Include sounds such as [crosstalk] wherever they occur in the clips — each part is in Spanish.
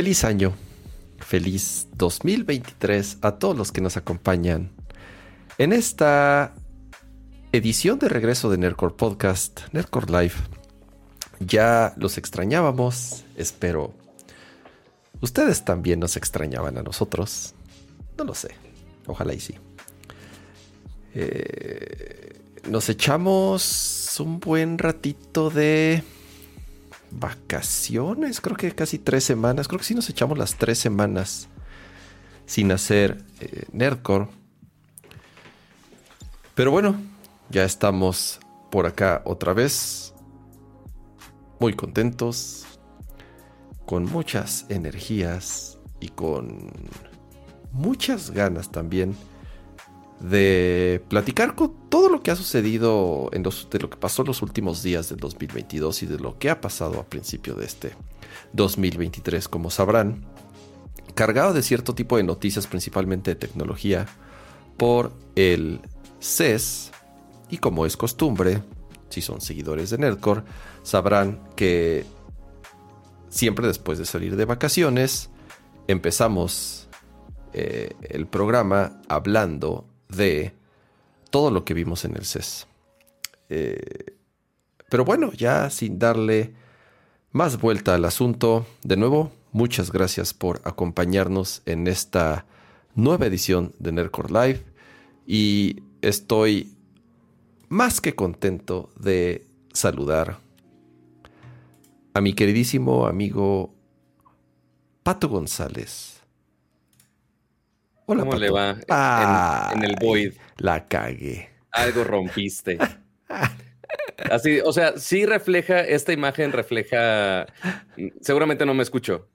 Feliz año, feliz 2023 a todos los que nos acompañan en esta edición de regreso de Nerdcore Podcast, Nerdcore Live. Ya los extrañábamos, espero. Ustedes también nos extrañaban a nosotros. No lo sé, ojalá y sí. Eh, nos echamos un buen ratito de vacaciones, creo que casi tres semanas, creo que sí nos echamos las tres semanas sin hacer eh, Nerdcore. Pero bueno, ya estamos por acá otra vez, muy contentos, con muchas energías y con muchas ganas también de platicar con todo lo que ha sucedido en los, de lo que pasó en los últimos días del 2022 y de lo que ha pasado a principio de este 2023, como sabrán, cargado de cierto tipo de noticias, principalmente de tecnología, por el CES, y como es costumbre, si son seguidores de Nerdcore, sabrán que siempre después de salir de vacaciones, empezamos eh, el programa hablando de todo lo que vimos en el CES. Eh, pero bueno, ya sin darle más vuelta al asunto, de nuevo, muchas gracias por acompañarnos en esta nueva edición de Nerdcore Live y estoy más que contento de saludar a mi queridísimo amigo Pato González ¿Cómo le va en, el Void? La cagué. Algo rompiste. [laughs] Así, o sea, sí refleja, esta imagen refleja, seguramente no me escucho.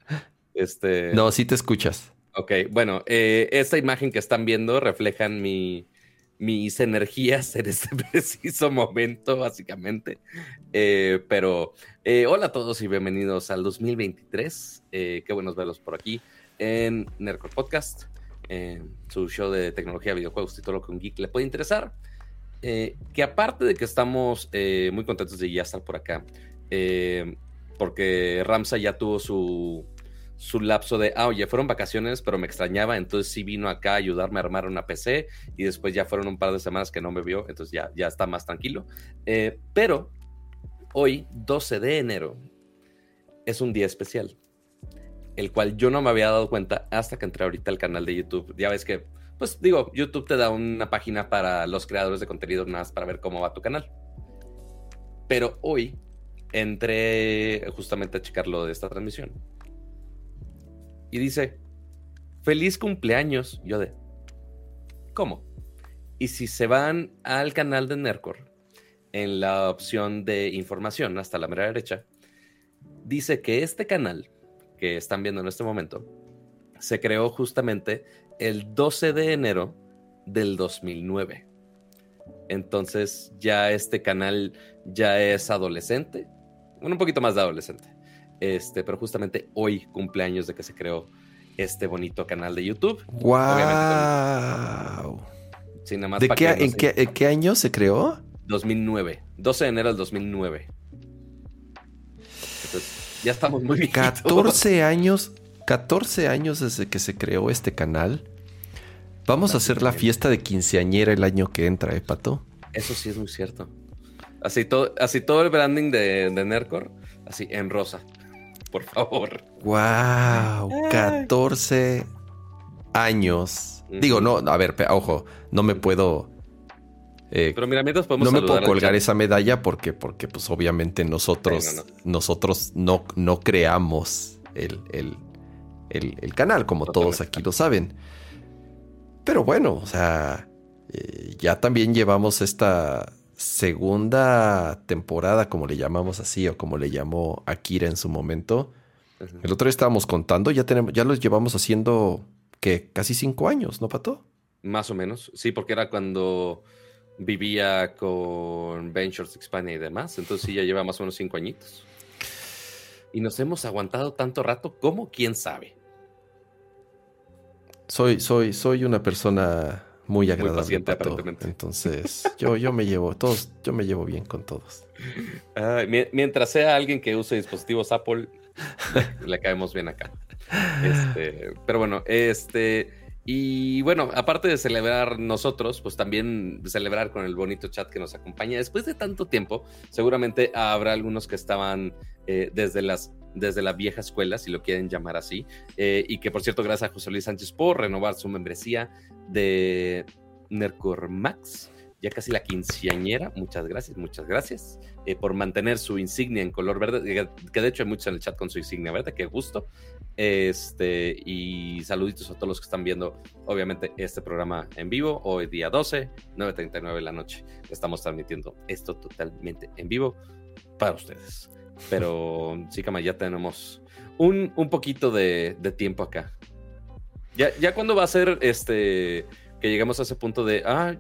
Este... No, sí te escuchas. Ok, bueno, eh, esta imagen que están viendo reflejan mi, mis energías en este [laughs] preciso momento, básicamente. Eh, pero eh, hola a todos y bienvenidos al 2023. qué buenos verlos por aquí en Nerco Podcast su show de tecnología, videojuegos y todo lo que un geek le puede interesar. Eh, que aparte de que estamos eh, muy contentos de ya estar por acá, eh, porque Ramsa ya tuvo su, su lapso de, ah, oye, fueron vacaciones, pero me extrañaba, entonces sí vino acá a ayudarme a armar una PC y después ya fueron un par de semanas que no me vio, entonces ya, ya está más tranquilo. pero hoy, 12 de enero, es un día especial el cual yo no me había dado cuenta hasta que entré ahorita al canal de YouTube. Ya ves que, pues digo, YouTube te da una página para los creadores de contenido más para ver cómo va tu canal. Pero hoy entré justamente a checarlo de esta transmisión. Y dice, feliz cumpleaños. Yo de, ¿cómo? Y si se van al canal de Nercor, en la opción de información hasta la mera derecha, dice que este canal que están viendo en este momento, se creó justamente el 12 de enero del 2009. Entonces ya este canal ya es adolescente, un poquito más de adolescente. Este, pero justamente hoy cumpleaños de que se creó este bonito canal de YouTube. ¡Wow! ¿De qué, en, qué, en, qué, año se creó? 2009. 12 de enero del 2009. Ya estamos muy bien. 14 años, 14 años desde que se creó este canal. Vamos a hacer la fiesta de quinceañera el año que entra, ¿eh, Pato? Eso sí es muy cierto. Así todo, así todo el branding de, de Nercor, así en rosa. Por favor. ¡Wow! 14 años. Digo, no, a ver, ojo, no me puedo eh, Pero mira, mientras podemos No me puedo colgar esa medalla porque, porque pues obviamente nosotros, nosotros no, no creamos el, el, canal, como todos aquí lo saben. Pero bueno, o sea, eh, ya también llevamos esta segunda temporada, como le llamamos así, o como le llamó Akira en su momento. El otro día estábamos contando, ya tenemos, ya los llevamos haciendo que casi cinco años, ¿no, Pato? Más o menos, sí, porque era cuando vivía con Ventures Hispania y demás. Entonces sí, ya lleva más o menos cinco añitos. Y nos hemos aguantado tanto rato como quién sabe. Soy, soy, soy una persona muy agradable. Entonces, yo, yo me llevo, todos, yo me llevo bien con todos. mientras sea alguien que use dispositivos Apple, le, caemos bien acá. Este, pero bueno, este. Y bueno, aparte de celebrar nosotros, pues también celebrar con el bonito chat que nos acompaña. Después de tanto tiempo, seguramente habrá algunos que estaban eh, desde las desde la vieja escuela, si lo quieren llamar así. Eh, y que por cierto, gracias a José Luis Sánchez por renovar su membresía de Nercormax ya casi la quinceañera. Muchas gracias, muchas gracias eh, por mantener su insignia en color verde, que, de hecho hay muchos en el chat con su insignia verde, qué gusto. Este, y saluditos a todos los que están viendo, obviamente, este programa en vivo, hoy día 12, 9.39 de la noche. Estamos transmitiendo esto totalmente en vivo para ustedes. Pero [laughs] sí, Cama, ya tenemos un, un poquito de, de, tiempo acá. Ya, ya cuando va a ser este que llegamos a ese punto de, ah,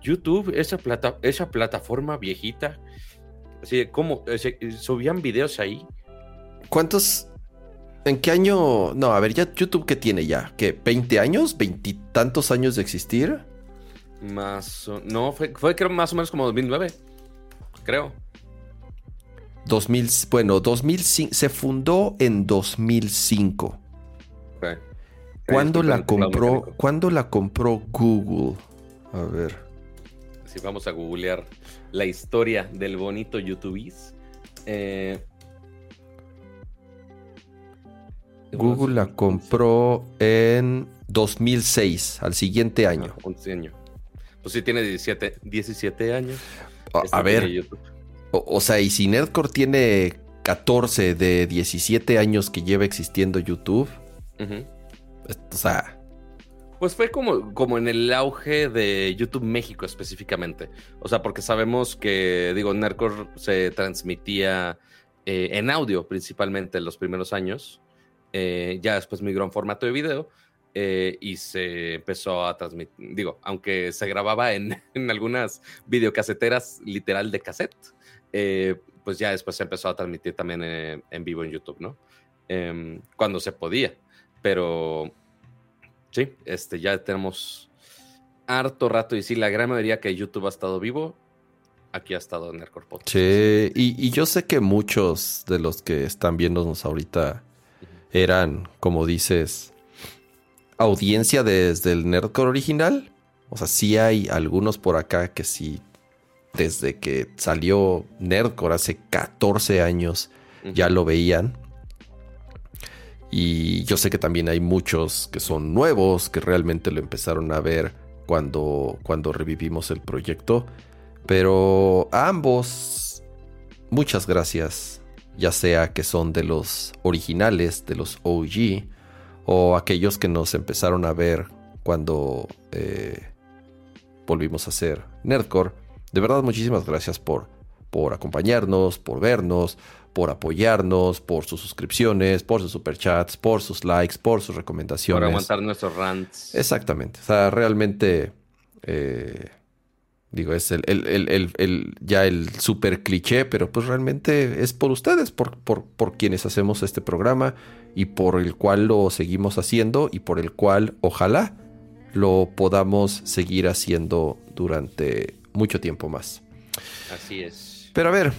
YouTube, esa, plata, esa plataforma viejita, así como subían videos ahí. ¿Cuántos? ¿En qué año? No, a ver, ya YouTube qué tiene ya, ¿qué? ¿20 años? ¿Veintitantos años de existir? Más, no, fue, fue creo más o menos como 2009, creo. 2000, bueno, 2005, se fundó en 2005. Okay. ¿Cuándo la compró? ¿Cuándo la compró Google? A ver vamos a googlear la historia del bonito YouTubeis. Eh, Google la compró en 2006, al siguiente año. año. Pues sí, tiene 17, 17 años. A, este ver. O, sea, y si Nerdcore tiene 14 de 17 años que lleva existiendo YouTube. O sea, pues fue como, como en el auge de YouTube México específicamente. O sea, porque sabemos que, digo, Nerdcore se transmitía eh, en audio principalmente en los primeros años. Eh, ya después migró en formato de video eh, y se empezó a transmitir, digo, aunque se grababa en, [laughs] en algunas videocaseteras literal de cassette, pues ya después se empezó a transmitir también en vivo en YouTube, ¿no? Em, cuando se podía. Pero Sí, este, ya tenemos harto rato y sí, la gran mayoría que YouTube ha estado vivo, aquí ha estado en Nerdcore Sí, y, yo sé que muchos de los que están viéndonos ahorita eran, como dices, audiencia desde el Nerdcore original. O sea, sí hay algunos por acá que sí, desde que salió Nerdcore hace 14 años, ya lo veían. Y yo sé que también hay muchos que son nuevos, que realmente lo empezaron a ver cuando, cuando revivimos el proyecto. Pero a ambos, muchas gracias. Ya sea que son de los originales, de los OG, o aquellos que nos empezaron a ver cuando eh, volvimos a hacer Nerdcore. De verdad, muchísimas gracias por, por acompañarnos, por vernos, por apoyarnos, por sus suscripciones, por sus superchats, por sus likes, por sus recomendaciones. Por aguantar nuestros rants. Exactamente. O sea, realmente, eh, digo, es el, ya el super cliché, pero pues realmente es por ustedes, por, por, por quienes hacemos este programa y por el cual lo seguimos haciendo y por el cual ojalá lo podamos seguir haciendo durante mucho tiempo más. Así es. Pero a ver,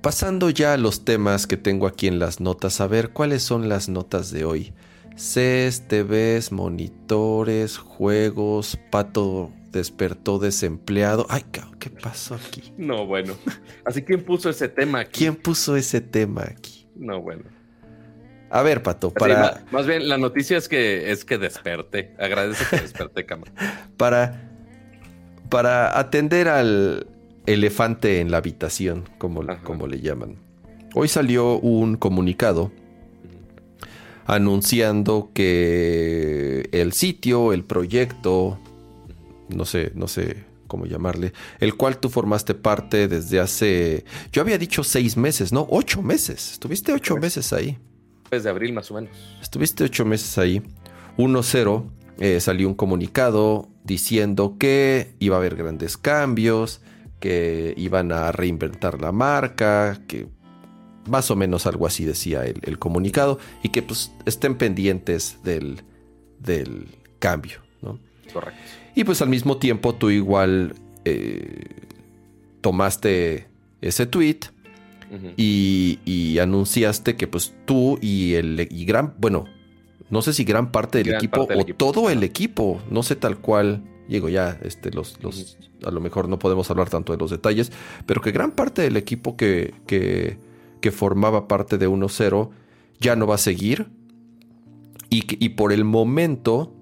Pasando ya a los temas que tengo aquí en las notas, a ver cuáles son las notas de hoy. CES, TVs, monitores, juegos, Pato despertó desempleado. Ay, ¿qué pasó aquí? No, bueno. Así, ¿quién puso ese tema aquí? ¿Quién puso ese tema aquí? No, bueno. A ver, Pato, para... más, bien, la noticia es que es que desperté. Agradece que desperté, cámara. [laughs] para... Para atender al, elefante en la habitación, como, como le llaman. Hoy salió un comunicado anunciando que el sitio, el proyecto, no sé, no sé cómo llamarle, el cual tú formaste parte desde hace, yo había dicho seis meses, no, ocho meses. Estuviste ocho meses ahí. Desde abril más o menos. Estuviste ocho meses ahí. 1-0, eh, salió un comunicado diciendo que iba a haber grandes cambios, que iban a reinventar la marca, que más o menos algo así decía el, comunicado, y que pues estén pendientes del, del cambio, ¿no? Correcto. Y pues al mismo tiempo tú igual eh, tomaste ese tweet y, anunciaste que pues tú y el y gran, bueno, no sé si gran parte del equipo o todo el equipo, no sé tal cual, digo ya, este, los, los, a lo mejor no podemos hablar tanto de los detalles, pero que gran parte del equipo que, que, que formaba parte de 1-0 ya no va a seguir. Y, y por el momento,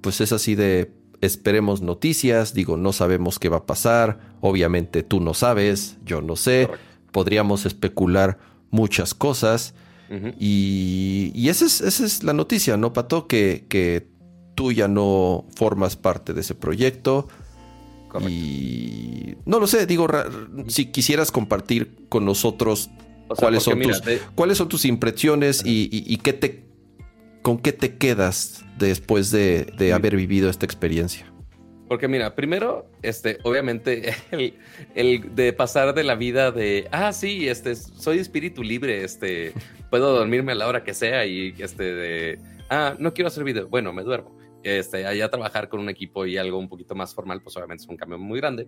pues es así de esperemos noticias, digo, no sabemos qué va a pasar, obviamente tú no sabes, yo no sé, podríamos especular muchas cosas. Y, y esa, es, esa, es, la noticia, ¿no, Pato? Que, que tú ya no formas parte de ese proyecto. Y no lo sé, digo, si quisieras compartir con nosotros cuáles, son tus, cuáles son tus impresiones y, y, qué te, con qué te quedas después de, de haber vivido esta experiencia. Porque mira, primero, este, obviamente, [laughs] el, el, de pasar de la vida de, ah, sí, este, soy espíritu libre, este, puedo dormirme a la hora que sea y, este, de, ah, no quiero hacer video, bueno, me duermo. Este, allá trabajar con un equipo y algo un poquito más formal, pues obviamente es un cambio muy grande.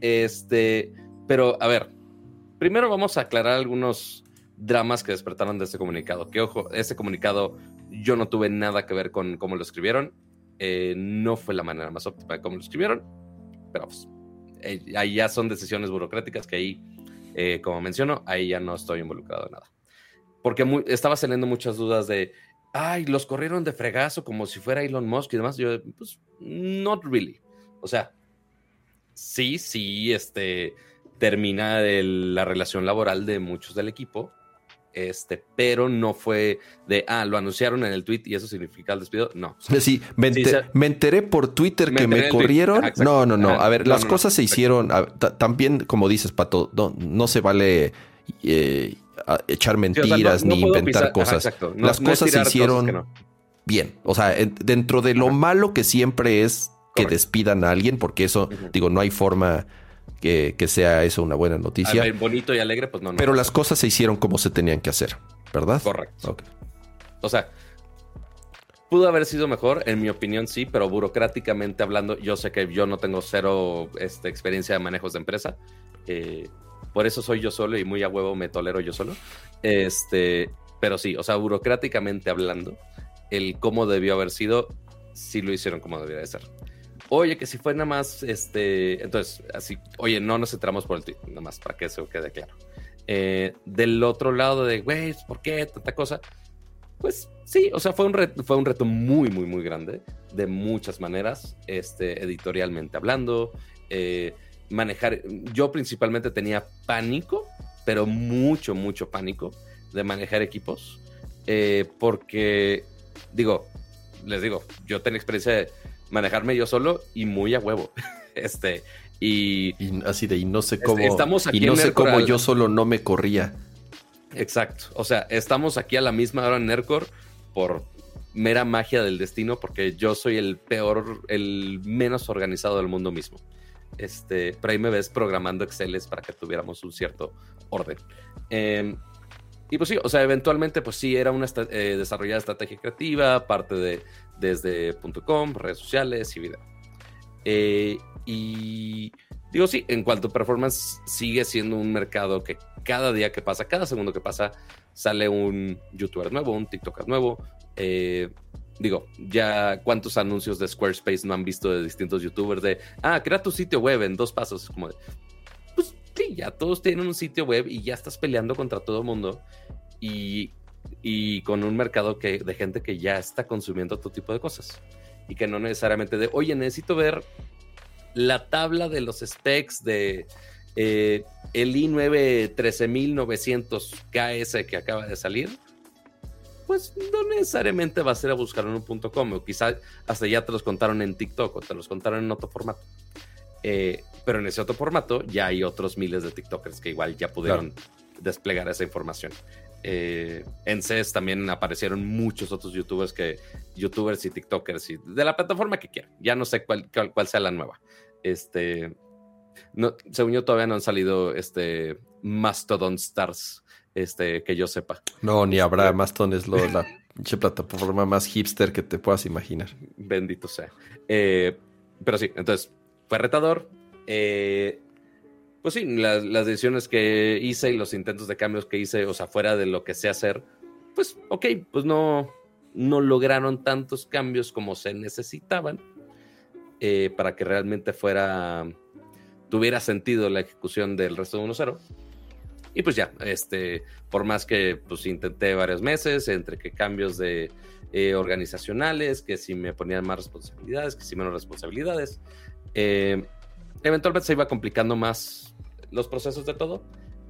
Este, pero a ver, primero vamos a aclarar algunos dramas que despertaron de este comunicado. Que ojo, ese comunicado yo no tuve nada que ver con cómo lo escribieron eh, no fue la manera más óptima de cómo lo escribieron, pero pues, eh, ahí ya son decisiones burocráticas que ahí, eh, como menciono, ahí ya no estoy involucrado en nada. Porque estaba saliendo muchas dudas de, ay, los corrieron de fregazo como si fuera Elon Musk y demás. Yo, pues, not really. O sea, sí, sí, este, termina la relación laboral de muchos del equipo, este, pero no fue de, ah, lo anunciaron en el tweet y eso significa el despido. No. Sí, me, enteré por Twitter que me corrieron. no, no, no. a ver, las cosas se hicieron, también, como dices, Pato, no, se vale eh, echar mentiras ni inventar cosas. las cosas se hicieron bien. O sea, dentro de lo malo que siempre es que despidan a alguien, porque eso, digo, no hay forma que, sea eso una buena noticia. bonito y alegre, pues no, Pero las cosas se hicieron como se tenían que hacer, ¿verdad? Correcto. O sea, pudo haber sido mejor, en mi opinión sí, pero burocráticamente hablando, yo sé que yo no tengo cero este, experiencia de manejos de empresa. Eh, por eso soy yo solo y muy a huevo me tolero yo solo. Este, pero sí, o sea, burocráticamente hablando, el cómo debió haber sido, sí lo hicieron como debería de ser. Oye, que si fue nada más, este, entonces, así, oye, no nos centramos por el tweet, nada más para que eso quede claro. Eh, del otro lado de, güey, ¿por qué tanta cosa? Pues sí, o sea, fue un reto, fue un reto muy, muy, muy grande, de muchas maneras, este, editorialmente hablando, eh, manejar, yo principalmente tenía pánico, pero mucho, mucho pánico de manejar equipos, eh, porque, digo, les digo, yo tengo experiencia de manejarme yo solo y muy a huevo. [laughs] Este, y, así de, y no sé cómo, estamos aquí y no sé cómo yo solo no me corría. Exacto. O sea, estamos aquí a la misma hora en Nercor por mera magia del destino, porque yo soy el peor, el menos organizado del mundo mismo. Este, pero ahí me ves programando Exceles para que tuviéramos un cierto orden. Em, y pues sí, o sea, eventualmente, pues sí, era una eh, desarrollada estrategia creativa, parte de desde .com, redes sociales y video. Eh, y digo, sí, en cuanto a performance, sigue siendo un mercado que cada día que pasa, cada segundo que pasa, sale un youtuber nuevo, un TikToker nuevo. Eh, digo, ya cuántos anuncios de Squarespace no han visto de distintos youtubers de, ah, crea tu sitio web en dos pasos. Como de, ya todos tienen un sitio web y ya estás peleando contra todo el mundo. Y y con un mercado que, de gente que ya está consumiendo todo tipo de cosas y que no necesariamente de, oye, necesito ver la tabla de los specs de eh, el i9 13900KS que acaba de salir, pues no necesariamente va a ser a buscarlo en un .com o quizá hasta ya te los contaron en TikTok o te los contaron en otro formato. Eh, pero en ese otro formato ya hay otros miles de TikTokers que igual ya pudieron desplegar esa información. Eh, en CES también aparecieron muchos otros youtubers que youtubers y tiktokers y de la plataforma que quieran. Ya no sé cuál, cuál, sea la nueva. Este, no, según yo todavía no han salido este Mastodon Stars, este, que yo sepa. No, ni habrá. Este, Mastodon es la plataforma más hipster que te puedas imaginar. Bendito sea. Eh, pero sí, entonces fue retador. Eh, pues sí, las, decisiones que hice y los intentos de cambios que hice, o sea, fuera de lo que sé hacer, pues ok, pues no, no lograron tantos cambios como se necesitaban eh, para que realmente fuera, tuviera sentido la ejecución del resto de 1-0. Y pues ya, este, por más que pues intenté varios meses, entre que cambios de eh, organizacionales, que si me ponían más responsabilidades, que si menos responsabilidades, eh, eventualmente se iba complicando más los procesos de todo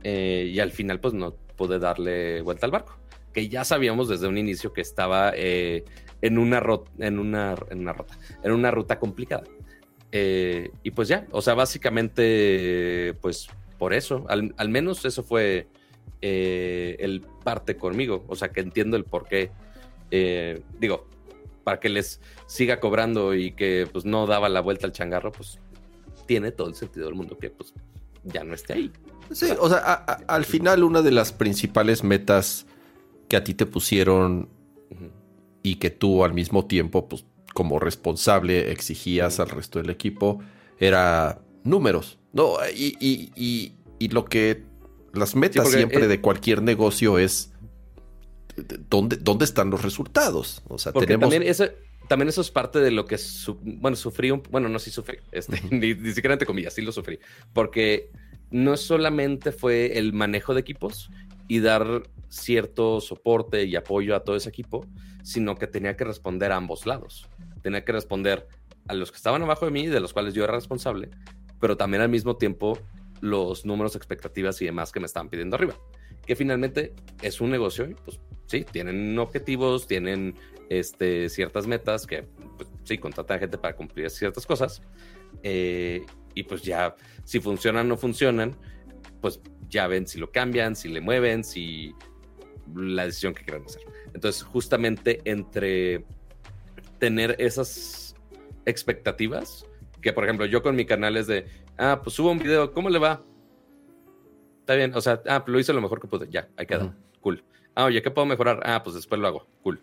y al final pues no pude darle vuelta al barco que ya sabíamos desde un inicio que estaba eh, en, una en, una, en una rota, en una ruta complicada. Eh, y pues ya, o sea, básicamente, pues por eso, al, menos eso fue eh, el parte conmigo, o sea, que entiendo el por qué. digo, para que les siga cobrando y que pues no daba la vuelta al changarro, pues tiene todo el sentido del mundo que pues ya no esté ahí. Sí, o sea, al final una de las principales metas que a ti te pusieron y que tú al mismo tiempo, pues como responsable, exigías al resto del equipo, era números, ¿no? Y, lo que las metas siempre de cualquier negocio es ¿dónde, dónde están los resultados. O sea, tenemos... También eso, también eso es parte de lo que, bueno, sufrí, un, bueno, no, sí sufrí, este, [laughs] ni, ni, siquiera entre comillas, sí lo sufrí, porque no solamente fue el manejo de equipos y dar cierto soporte y apoyo a todo ese equipo, sino que tenía que responder a ambos lados. Tenía que responder a los que estaban abajo de mí, de los cuales yo era responsable, pero también al mismo tiempo los números, expectativas y demás que me estaban pidiendo arriba. Que finalmente es un negocio y pues sí, tienen objetivos, tienen este, ciertas metas que pues, sí, contratan gente para cumplir ciertas cosas. Eh, y pues ya, si funcionan o no funcionan, pues ya ven si lo cambian, si le mueven, si la decisión que quieran hacer. Entonces, justamente entre tener esas expectativas, que por ejemplo yo con mi canal es de, ah, pues subo un video, ¿cómo le va? Está bien, o sea, ah, lo hice lo mejor que pude, ya, ahí queda, cool. Ah, oye, ¿qué puedo mejorar? Ah, pues después lo hago, cool.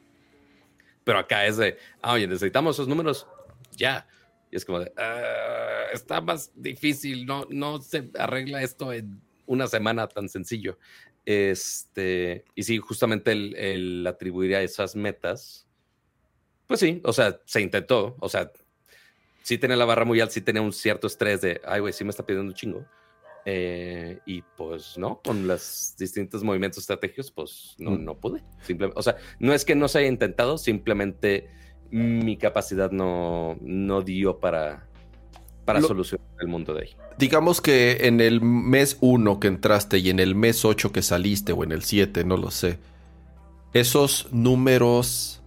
Pero acá es de, ah, oye, necesitamos esos números, ya. Y es como de, ah, está más difícil, no, no se arregla esto en una semana tan sencillo. Este, y sí, justamente el, el atribuir a esas metas, pues sí, o sea, se intentó, o sea, sí tenía la barra muy alta, sí tenía un cierto estrés de, ay, güey, sí me está pidiendo un chingo. Eh, y pues no, con los distintos movimientos estratégicos, pues no, mm. no pude. Simplemente, o sea, no es que no se haya intentado, simplemente mi capacidad no, no dio para, para solucionar el mundo de ahí. Digamos que en el mes 1 que entraste y en el mes 8 que saliste o en el 7, no lo sé, esos números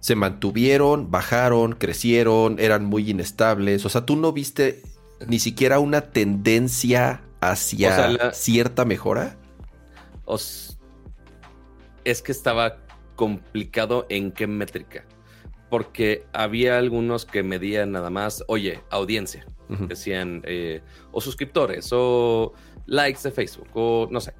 se mantuvieron, bajaron, crecieron, eran muy inestables. O sea, tú no viste ni siquiera una tendencia hacia cierta mejora. es que estaba complicado en qué métrica porque había algunos que medían nada más, oye, audiencia, decían, eh, o suscriptores, o likes de Facebook, o no sé.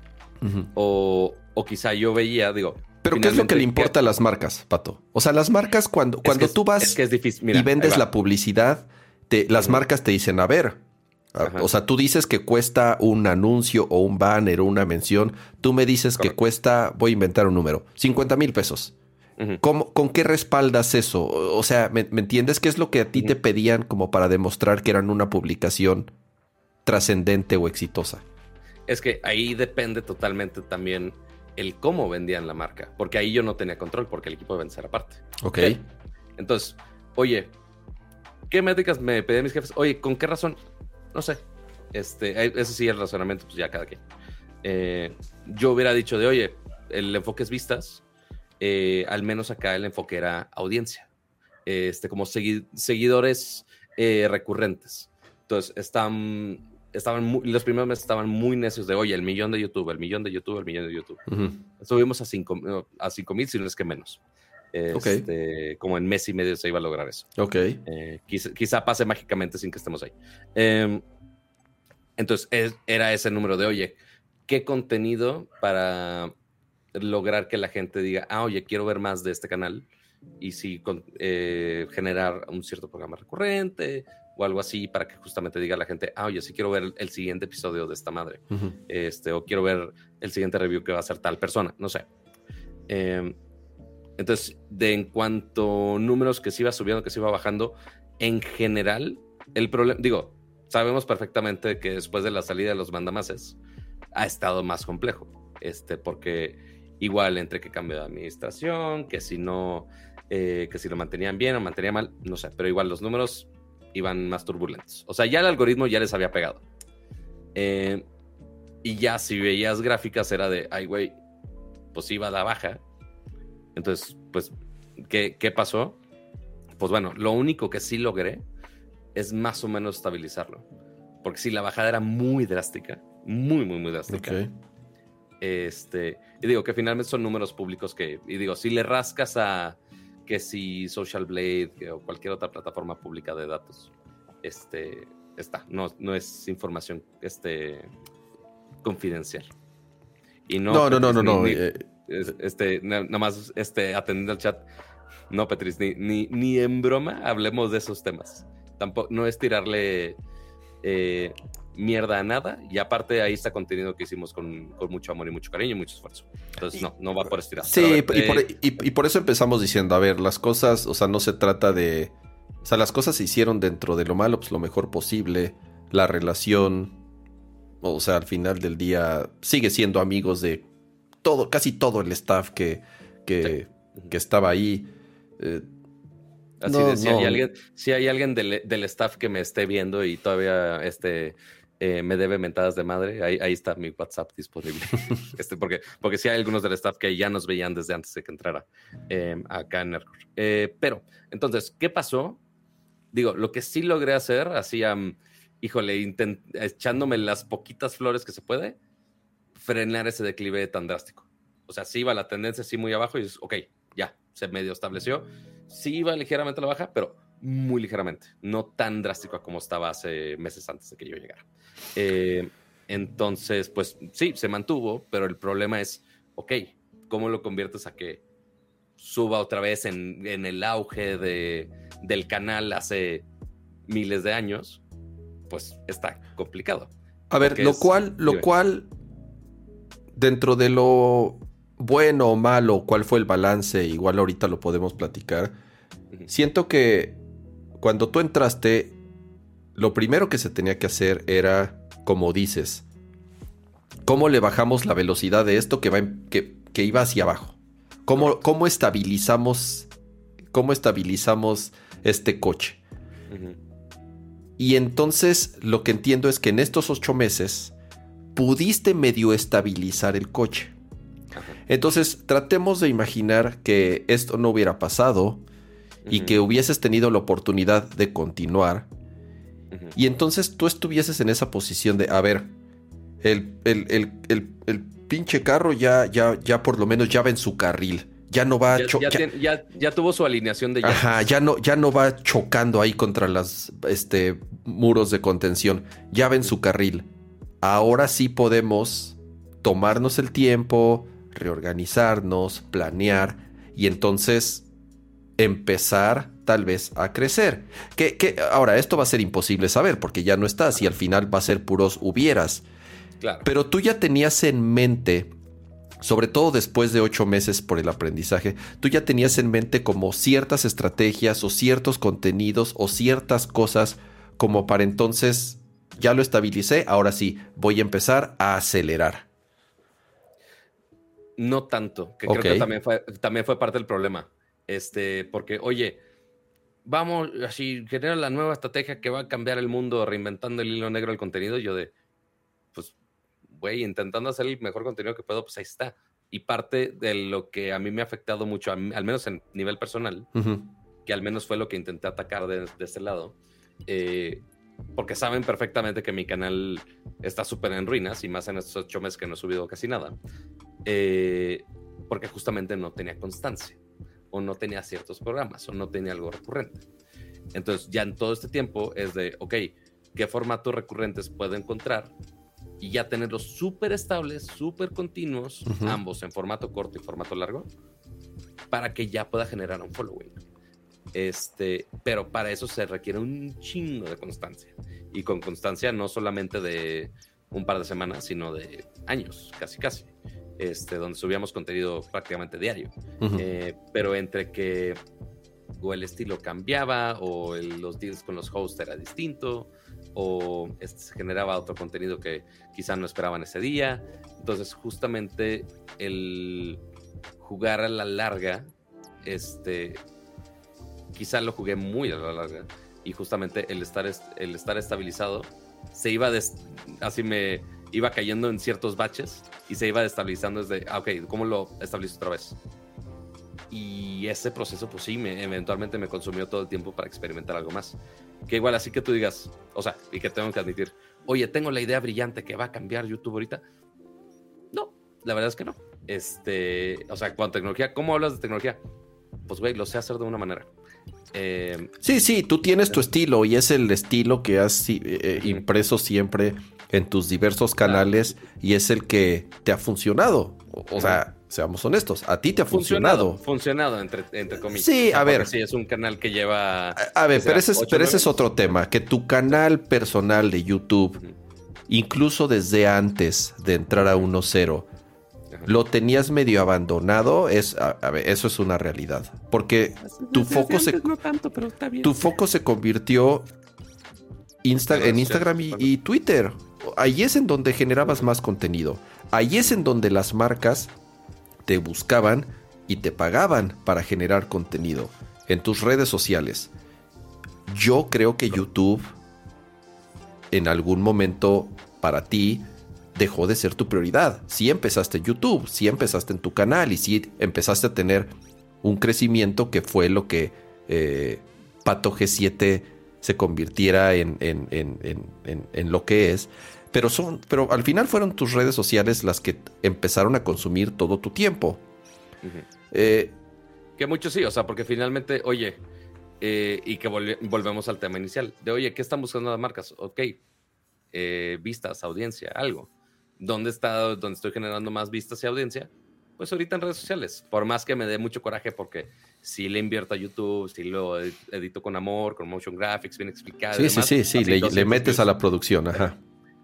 o, quizá yo veía, digo. Pero ¿qué es lo que le importa a las marcas, Pato? O sea, las marcas cuando, cuando tú vas y vendes la publicidad, las marcas te dicen, a ver, o sea, tú dices que cuesta un anuncio o un banner o una mención, tú me dices que cuesta, voy a inventar un número, 50 mil pesos. ¿Con qué respaldas eso? O sea, ¿me, entiendes qué es lo que a ti te pedían como para demostrar que eran una publicación trascendente o exitosa? Es que ahí depende totalmente también el cómo vendían la marca, porque ahí yo no tenía control porque el equipo de vencer aparte. Ok. [laughs] Entonces, oye, ¿qué métricas me pedían mis jefes? Oye, ¿con qué razón? No sé. Este, ese sí, el razonamiento, pues ya cada quien. Eh, yo hubiera dicho de, oye, el enfoque es vistas, eh, al menos acá el enfoque era audiencia, este, como seguidores eh, recurrentes. Entonces, están, estaban los primeros meses estaban muy necios de, oye, el millón de YouTube, el millón de YouTube, el millón de YouTube. Estuvimos a 5 a cinco mil, si no es que menos. Este, Como en mes y medio se iba a lograr eso. Ok. Eh, quizá, pase mágicamente sin que estemos ahí. Em, entonces, era ese número de, oye, ¿qué contenido para lograr que la gente diga, ah, oye, quiero ver más de este canal y sí eh, generar un cierto programa recurrente, o algo así para que justamente diga a la gente, ah, oye, sí quiero ver el siguiente episodio de esta madre, este, o quiero ver el siguiente review que va a hacer tal persona, no sé. Em, entonces, de en cuanto números que se iba subiendo, que se iba bajando, en general, el problema, digo, sabemos perfectamente que después de la salida de los mandamases ha estado más complejo, este, porque igual entre que cambio de administración, que si no, eh, que si lo mantenían bien o mantenían mal, no sé, pero igual los números iban más turbulentos. O sea, ya el algoritmo ya les había pegado. Eh, y ya si veías gráficas era de, ay, güey, pues iba a la baja. Entonces, pues, ¿qué, ¿qué pasó? Pues bueno, lo único que sí logré es más o menos estabilizarlo. Porque si la bajada era muy drástica, muy, muy, muy drástica. Este, y digo que finalmente son números públicos que, y digo, si le rascas a que si Social Blade o cualquier otra plataforma pública de datos, este, está, no, no es información este, confidencial. Y no, no, no, no, no, eh. Este, nada más este, atendiendo al chat. No, Petris, ni, ni, ni en broma hablemos de esos temas tampoco, no es tirarle eh, mierda a nada. Y aparte ahí está contenido que hicimos con, mucho amor y mucho cariño y mucho esfuerzo. Entonces no, no va por estirar. Sí, y, por, eh, y, por, eso empezamos diciendo, a ver, las cosas, o sea, no se trata de... O sea, las cosas se hicieron dentro de lo malo, pues lo mejor posible. La relación, o sea, al final del día sigue siendo amigos de todo, casi todo el staff que, que, que estaba ahí. Eh, Así de, si, hay alguien, si hay alguien del, staff que me esté viendo y todavía este, eh, me debe mentadas de madre, ahí, ahí está mi WhatsApp disponible. [laughs] este, porque, porque sí hay algunos del staff que ya nos veían desde antes de que entrara em, acá en Nerdcore. Eh, pero, entonces, ¿qué pasó? Digo, lo que sí logré hacer, así, híjole, echándome las poquitas flores que se puede, frenar ese declive tan drástico. O sea, sí iba la tendencia así muy abajo y es, ok, ya, se medio estableció sí iba ligeramente a la baja, pero muy ligeramente, no tan drástico como estaba hace meses antes de que yo llegara. Eh, entonces, pues sí, se mantuvo, pero el problema es, ok, ¿cómo lo conviertes a que suba otra vez en, el auge de, del canal hace miles de años? Pues está complicado. A ver, lo cual, lo cual, dentro de lo bueno o malo, cuál fue el balance, igual ahorita lo podemos platicar. Siento que cuando tú entraste, lo primero que se tenía que hacer era, como dices, cómo le bajamos la velocidad de esto que, va que, iba hacia abajo. ¿Cómo, cómo, estabilizamos, cómo estabilizamos este coche. Y entonces lo que entiendo es que en estos ocho meses pudiste medio estabilizar el coche. Entonces, tratemos de imaginar que esto no hubiera pasado y que hubieses tenido la oportunidad de continuar. Y entonces tú estuvieses en esa posición de, a ver, el, el, pinche carro ya, ya, ya por lo menos ya va en su carril. Ya no va ya, ya, tuvo su alineación de ya. Ajá, ya no, ya no va chocando ahí contra los este, muros de contención. Ya va en su carril. Ahora sí podemos tomarnos el tiempo, reorganizarnos, planear y entonces empezar tal vez a crecer. Que, ahora, esto va a ser imposible saber porque ya no estás y al final va a ser puros hubieras. Pero tú ya tenías en mente, sobre todo después de ocho meses por el aprendizaje, tú ya tenías en mente como ciertas estrategias o ciertos contenidos o ciertas cosas como para entonces ya lo estabilicé, ahora sí, voy a empezar a acelerar. No tanto, que creo que también fue, también fue parte del problema. Este, porque, oye, vamos, así, genera la nueva estrategia que va a cambiar el mundo reinventando el hilo negro del contenido. yo de, pues, güey, intentando hacer el mejor contenido que puedo, pues ahí está. Y parte de lo que a mí me ha afectado mucho, al menos en nivel personal, que al menos fue lo que intenté atacar de, de este lado, eh, porque saben perfectamente que mi canal está súper en ruinas y más en estos ocho meses que no he subido casi nada, eh, porque justamente no tenía constancia o no tenía ciertos programas o no tenía algo recurrente. Entonces ya en todo este tiempo es de, ok, ¿qué formatos recurrentes puedo encontrar? Y ya tenerlos súper estables, súper continuos, ambos en formato corto y formato largo, para que ya pueda generar un following. Este, pero para eso se requiere un chingo de constancia. Y con constancia no solamente de un par de semanas, sino de años, casi casi. Este, donde subíamos contenido prácticamente diario. Eh, pero entre que o el estilo cambiaba, o los deals con los hosts era distinto, o este, se generaba otro contenido que quizá no esperaban ese día. Entonces, justamente el jugar a la larga, este, quizá lo jugué muy a la larga, y justamente el estar, el estar estabilizado se iba, así me iba cayendo en ciertos baches y se iba destabilizando desde, ah, ok, ¿cómo lo estabilizo otra vez? Y ese proceso, pues sí, me, eventualmente me consumió todo el tiempo para experimentar algo más. Que igual así que tú digas, o sea, y que tengo que admitir, oye, tengo la idea brillante que va a cambiar YouTube ahorita. No, la verdad es que no. Este, o sea, con tecnología, ¿cómo hablas de tecnología? Pues, güey, lo sé hacer de una manera. Eh, sí, sí, tú tienes tu estilo y es el estilo que has eh, eh, impreso siempre en tus diversos canales y es el que te ha funcionado. O, sea, seamos honestos, a ti te ha funcionado. Funcionado, entre, entre comillas. Sí, a ver. Sí, es un canal que lleva. A, ver, pero, ese es, pero ese es otro tema. Que tu canal personal de YouTube, incluso desde antes de entrar a 1.0, lo tenías medio abandonado, es, a, ver, eso es una realidad. Porque tu foco se. Tu foco se convirtió en Instagram y Twitter. Ahí es en donde generabas más contenido. Ahí es en donde las marcas te buscaban y te pagaban para generar contenido en tus redes sociales. Yo creo que YouTube en algún momento para ti dejó de ser tu prioridad. Si empezaste YouTube, si empezaste en tu canal y si empezaste a tener un crecimiento que fue lo que eh, Pato G7 se convirtiera en, en, lo que es. Pero, son, pero al final fueron tus redes sociales las que empezaron a consumir todo tu tiempo. Eh, que mucho sí, o sea, porque finalmente, oye, eh, y que volvemos al tema inicial, de oye, ¿qué están buscando las marcas? Ok, vistas, audiencia, algo. ¿Dónde está, dónde estoy generando más vistas y audiencia? Pues ahorita en redes sociales, por más que me dé mucho coraje porque si le invierto a YouTube, si lo edito con amor, con motion graphics, bien explicado. Sí, sí, sí, sí, le, metes a la producción, ajá.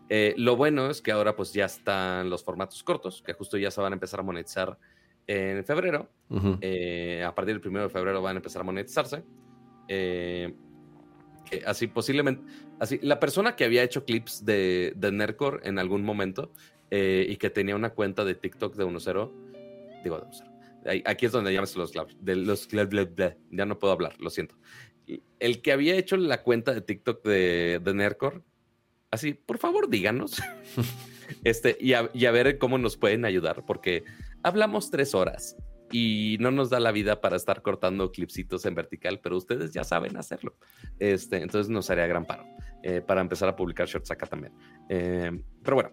Eh, lo bueno es que ahora pues ya están los formatos cortos, que justo ya se van a empezar a monetizar en febrero. Eh, a partir del primero de febrero van a empezar a monetizarse. Eh, así posiblemente, así, la persona que había hecho clips de, de Nercor en algún momento y que tenía una cuenta de TikTok de 1.0, digo de 1.0. Aquí es donde llamas los de los ya no puedo hablar, lo siento. El que había hecho la cuenta de TikTok de, de Nercor Así, por favor, díganos. [laughs] este, y a, ver cómo nos pueden ayudar, porque hablamos tres horas y no nos da la vida para estar cortando clipsitos en vertical, pero ustedes ya saben hacerlo. Este, entonces nos haría gran paro eh, para empezar a publicar shorts acá también. Eh, pero bueno,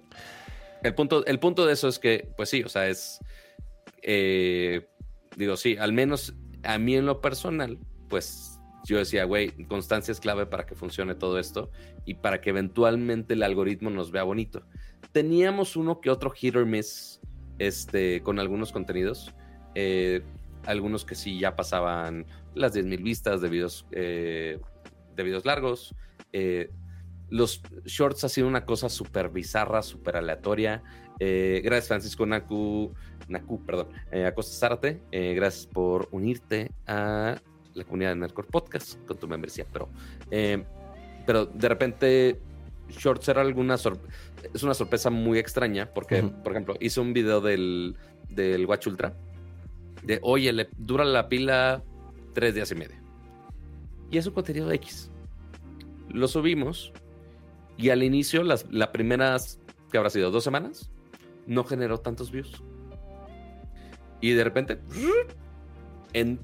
el punto, el punto de eso es que, pues sí, o sea, es, eh, digo, sí, al menos a mí en lo personal, pues yo decía, güey, constancia es clave para que funcione todo esto y para que eventualmente el algoritmo nos vea bonito. Teníamos uno que otro hit or miss este, con algunos contenidos. Eh, algunos que sí ya pasaban las 10.000 vistas de videos, eh, de videos largos. Eh, los shorts ha sido una cosa súper bizarra, súper aleatoria. gracias, Francisco Naku, Naku perdón, a Costa gracias por unirte a la comunidad de Nerdcore Podcast con tu membresía, pero, pero de repente Shorts era alguna es una sorpresa muy extraña porque, por ejemplo, hice un video del, del Watch Ultra de, oye, le dura la pila tres días y medio. Y es un contenido X. Lo subimos y al inicio, las la primeras, que habrá sido dos semanas, no generó tantos views. Y de repente, en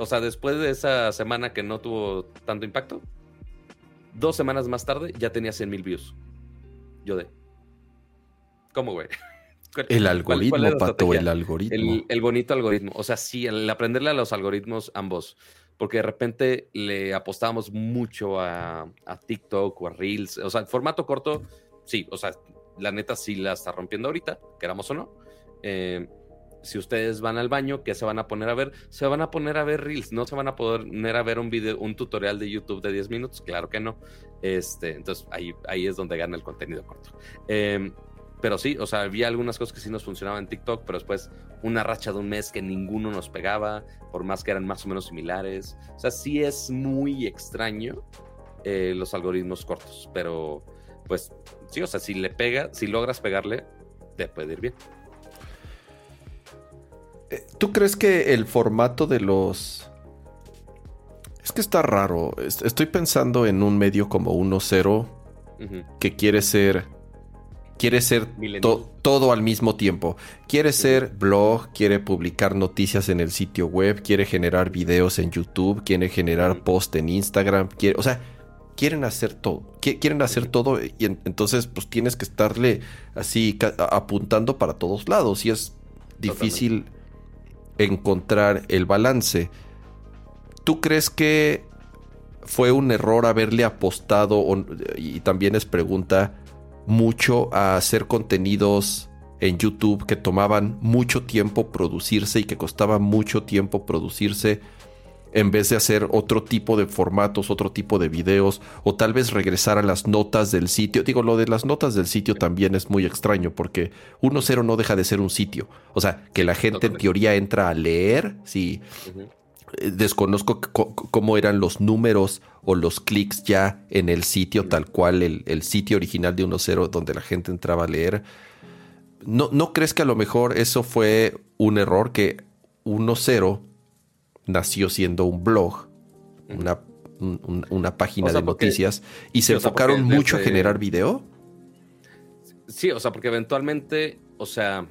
o sea, después de esa semana que no tuvo tanto impacto, dos semanas más tarde ya tenía 100 mil views. Yo de. ¿Cómo, güey? El algoritmo, Pato, el algoritmo. El, bonito algoritmo. O sea, sí, el aprenderle a los algoritmos ambos. Porque de repente le apostábamos mucho a, TikTok o a Reels. O sea, el formato corto, sí. O sea, la neta sí la está rompiendo ahorita, queramos o no. Eh, si ustedes van al baño, ¿qué se van a poner a ver? Se van a poner a ver reels, no se van a poner a ver un video, un tutorial de YouTube de 10 minutos, claro que no. Este, entonces ahí, ahí es donde gana el contenido corto. Em, pero sí, o sea, había algunas cosas que sí nos funcionaban en TikTok, pero después una racha de un mes que ninguno nos pegaba, por más que eran más o menos similares. O sea, sí es muy extraño eh, los algoritmos cortos, pero pues sí, o sea, si le pega, si logras pegarle, te puede ir bien. Eh, ¿Tú crees que el formato de los... Es que está raro. Estoy pensando en un medio como 1.0 que quiere ser... Quiere ser todo al mismo tiempo. Quiere ser blog, quiere publicar noticias en el sitio web, quiere generar videos en YouTube, quiere generar post en Instagram. Quiere, o sea, quieren hacer todo. Quieren hacer todo y entonces pues tienes que estarle así apuntando para todos lados y es difícil encontrar el balance. ¿Tú crees que fue un error haberle apostado, y también es pregunta, mucho a hacer contenidos en YouTube que tomaban mucho tiempo producirse y que costaba mucho tiempo producirse? en vez de hacer otro tipo de formatos, otro tipo de videos, o tal vez regresar a las notas del sitio. Digo, lo de las notas del sitio también es muy extraño porque 1.0 no deja de ser un sitio. O sea, que la gente en teoría entra a leer, sí. Desconozco cómo eran los números o los clics ya en el sitio, tal cual el, el sitio original de 1.0 donde la gente entraba a leer. ¿No, ¿No crees que a lo mejor eso fue un error que 1.0 nació siendo un blog, una, una página de noticias, y se enfocaron mucho a generar video. Sí, o sea, porque eventualmente, o sea,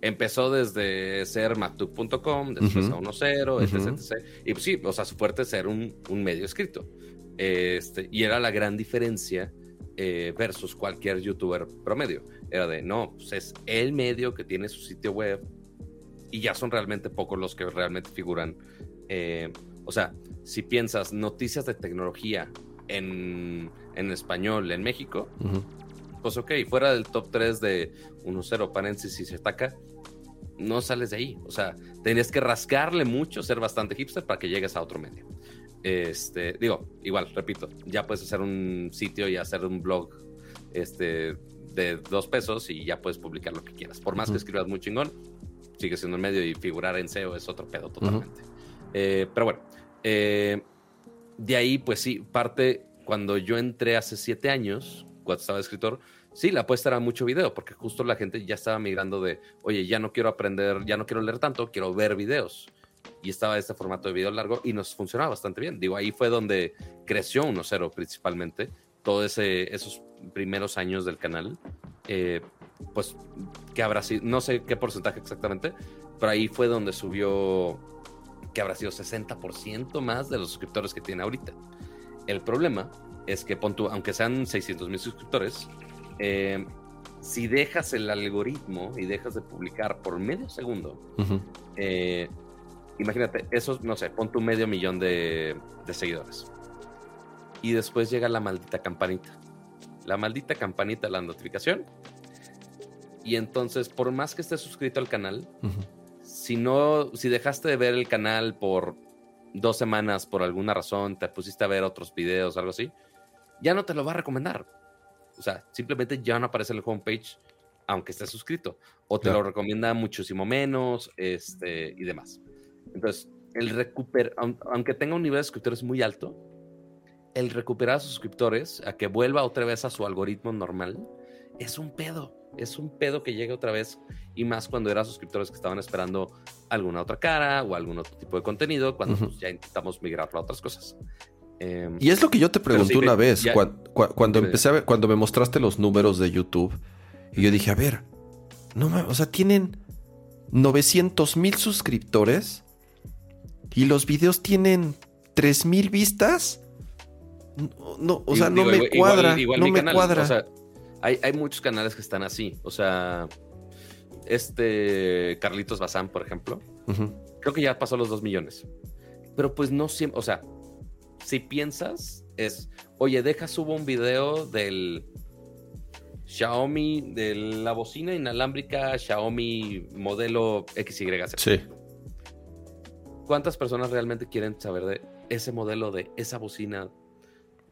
empezó desde ser mactuk.com, después a 1.0, etc, Y pues sí, o sea, su fuerte es ser un, medio escrito. Este, y era la gran diferencia eh, versus cualquier youtuber promedio. Era de, no, pues es el medio que tiene su sitio web, y ya son realmente pocos los que realmente figuran. Eh, o sea, si piensas noticias de tecnología en, español en México, pues ok, fuera del top 3 de 1-0 paréntesis y ataca, no sales de ahí. O sea, tenías que rascarle mucho, ser bastante hipster para que llegues a otro medio. Este, digo, igual, repito, ya puedes hacer un sitio y hacer un blog este, de dos pesos y ya puedes publicar lo que quieras. Por más que escribas muy chingón, sigue siendo el medio y figurar en SEO es otro pedo totalmente. Eh, pero bueno, eh, de ahí, pues sí, parte cuando yo entré hace siete años, cuando estaba escritor, sí, la apuesta era mucho video, porque justo la gente ya estaba migrando de, oye, ya no quiero aprender, ya no quiero leer tanto, quiero ver videos. Y estaba este formato de video largo y nos funcionaba bastante bien. Digo, ahí fue donde creció 1.0 principalmente, todos esos primeros años del canal. Eh, pues, que habrá sido, no sé qué porcentaje exactamente, pero ahí fue donde subió, que habrá sido 60% más de los suscriptores que tiene ahorita. El problema es que, aunque sean 600 mil suscriptores, eh, si dejas el algoritmo y dejas de publicar por medio segundo, eh, imagínate, eso, no sé, pon tu medio millón de, de seguidores. Y después llega la maldita campanita. La maldita campanita, la notificación, y entonces, por más que estés suscrito al canal, si no, si dejaste de ver el canal por dos semanas por alguna razón, te pusiste a ver otros videos, algo así, ya no te lo va a recomendar. O sea, simplemente ya no aparece en el homepage, aunque estés suscrito. O te lo recomienda muchísimo menos, este, y demás. Entonces, el recuper, aunque tenga un nivel de suscriptores muy alto, el recuperar a sus suscriptores a que vuelva otra vez a su algoritmo normal es un pedo es un pedo que llegue otra vez y más cuando eran suscriptores que estaban esperando alguna otra cara o algún otro tipo de contenido, cuando pues, ya intentamos migrarlo a otras cosas. Em, y es lo que yo te pregunté una vez, cuando, empecé a ver, cuando me mostraste los números de YouTube, y yo dije, a ver, no o sea, tienen 900 mil suscriptores y los videos tienen 3 mil vistas. No, o sea, no me cuadra, no me cuadra hay, muchos canales que están así. O sea, este Carlitos Bazán, por ejemplo, creo que ya pasó los dos millones. Pero pues no siempre, o sea, si piensas, es, oye, deja, subo un video del Xiaomi de la bocina inalámbrica Xiaomi modelo XYZ. Sí. ¿Cuántas personas realmente quieren saber de ese modelo de esa bocina?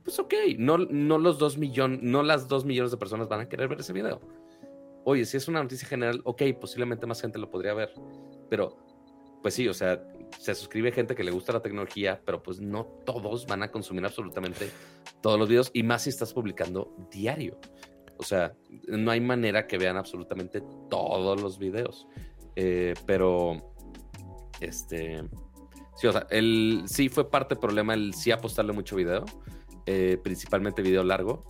Pues ok, no, no los dos millones, no las dos millones de personas van a querer ver ese video. Oye, si es una noticia general, ok, posiblemente más gente lo podría ver. Pero, pues sí, o sea, se suscribe gente que le gusta la tecnología, pero pues no todos van a consumir absolutamente todos los videos y más si estás publicando diario. O sea, no hay manera que vean absolutamente todos los videos. Eh, pero, este, sí, o sea, el, sí fue parte del problema el sí apostarle mucho video, eh, principalmente video largo,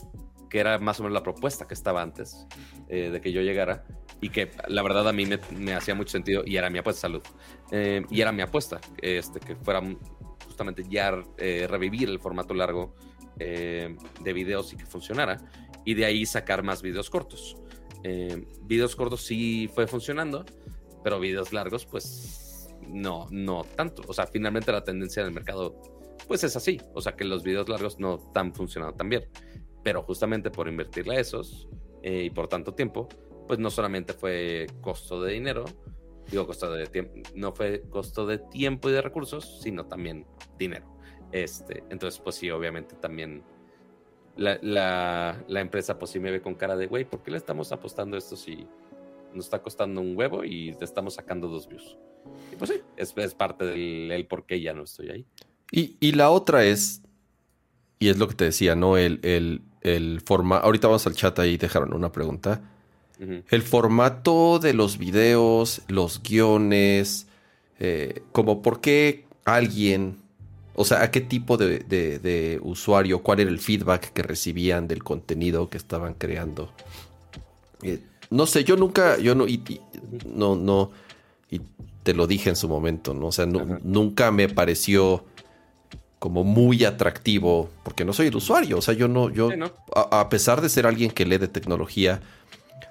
que era más o menos la propuesta que estaba antes eh, de que yo llegara y que la verdad a mí me, hacía mucho sentido y era mi apuesta salud. y era mi apuesta, este, que fuera justamente ya revivir el formato largo de videos y que funcionara y de ahí sacar más videos cortos. Eh, videos cortos sí fue funcionando, pero videos largos, pues no, no tanto. O sea, finalmente la tendencia del mercado, pues es así. O sea, que los videos largos no están funcionando tan bien. Pero justamente por invertirle a esos eh, y por tanto tiempo, pues no solamente fue costo de dinero, digo costo de tiempo, no fue costo de tiempo y de recursos, sino también dinero. Este, entonces, pues sí, obviamente también la, la, empresa pues sí me ve con cara de, güey, ¿por qué le estamos apostando esto si nos está costando un huevo y te estamos sacando dos views? Y pues sí, es, es parte del por qué ya no estoy ahí. Y, y, la otra es, y es lo que te decía, ¿no? El, el, el formato, ahorita vamos al chat ahí, dejaron una pregunta. El formato de los videos, los guiones, eh, como por qué alguien o sea, ¿a qué tipo de, usuario? ¿Cuál era el feedback que recibían del contenido que estaban creando? Eh, no sé, yo nunca, yo no, y, no, no, y te lo dije en su momento, ¿no? O sea, nunca me pareció como muy atractivo, porque no soy el usuario, o sea, yo no, yo, a, pesar de ser alguien que lee de tecnología,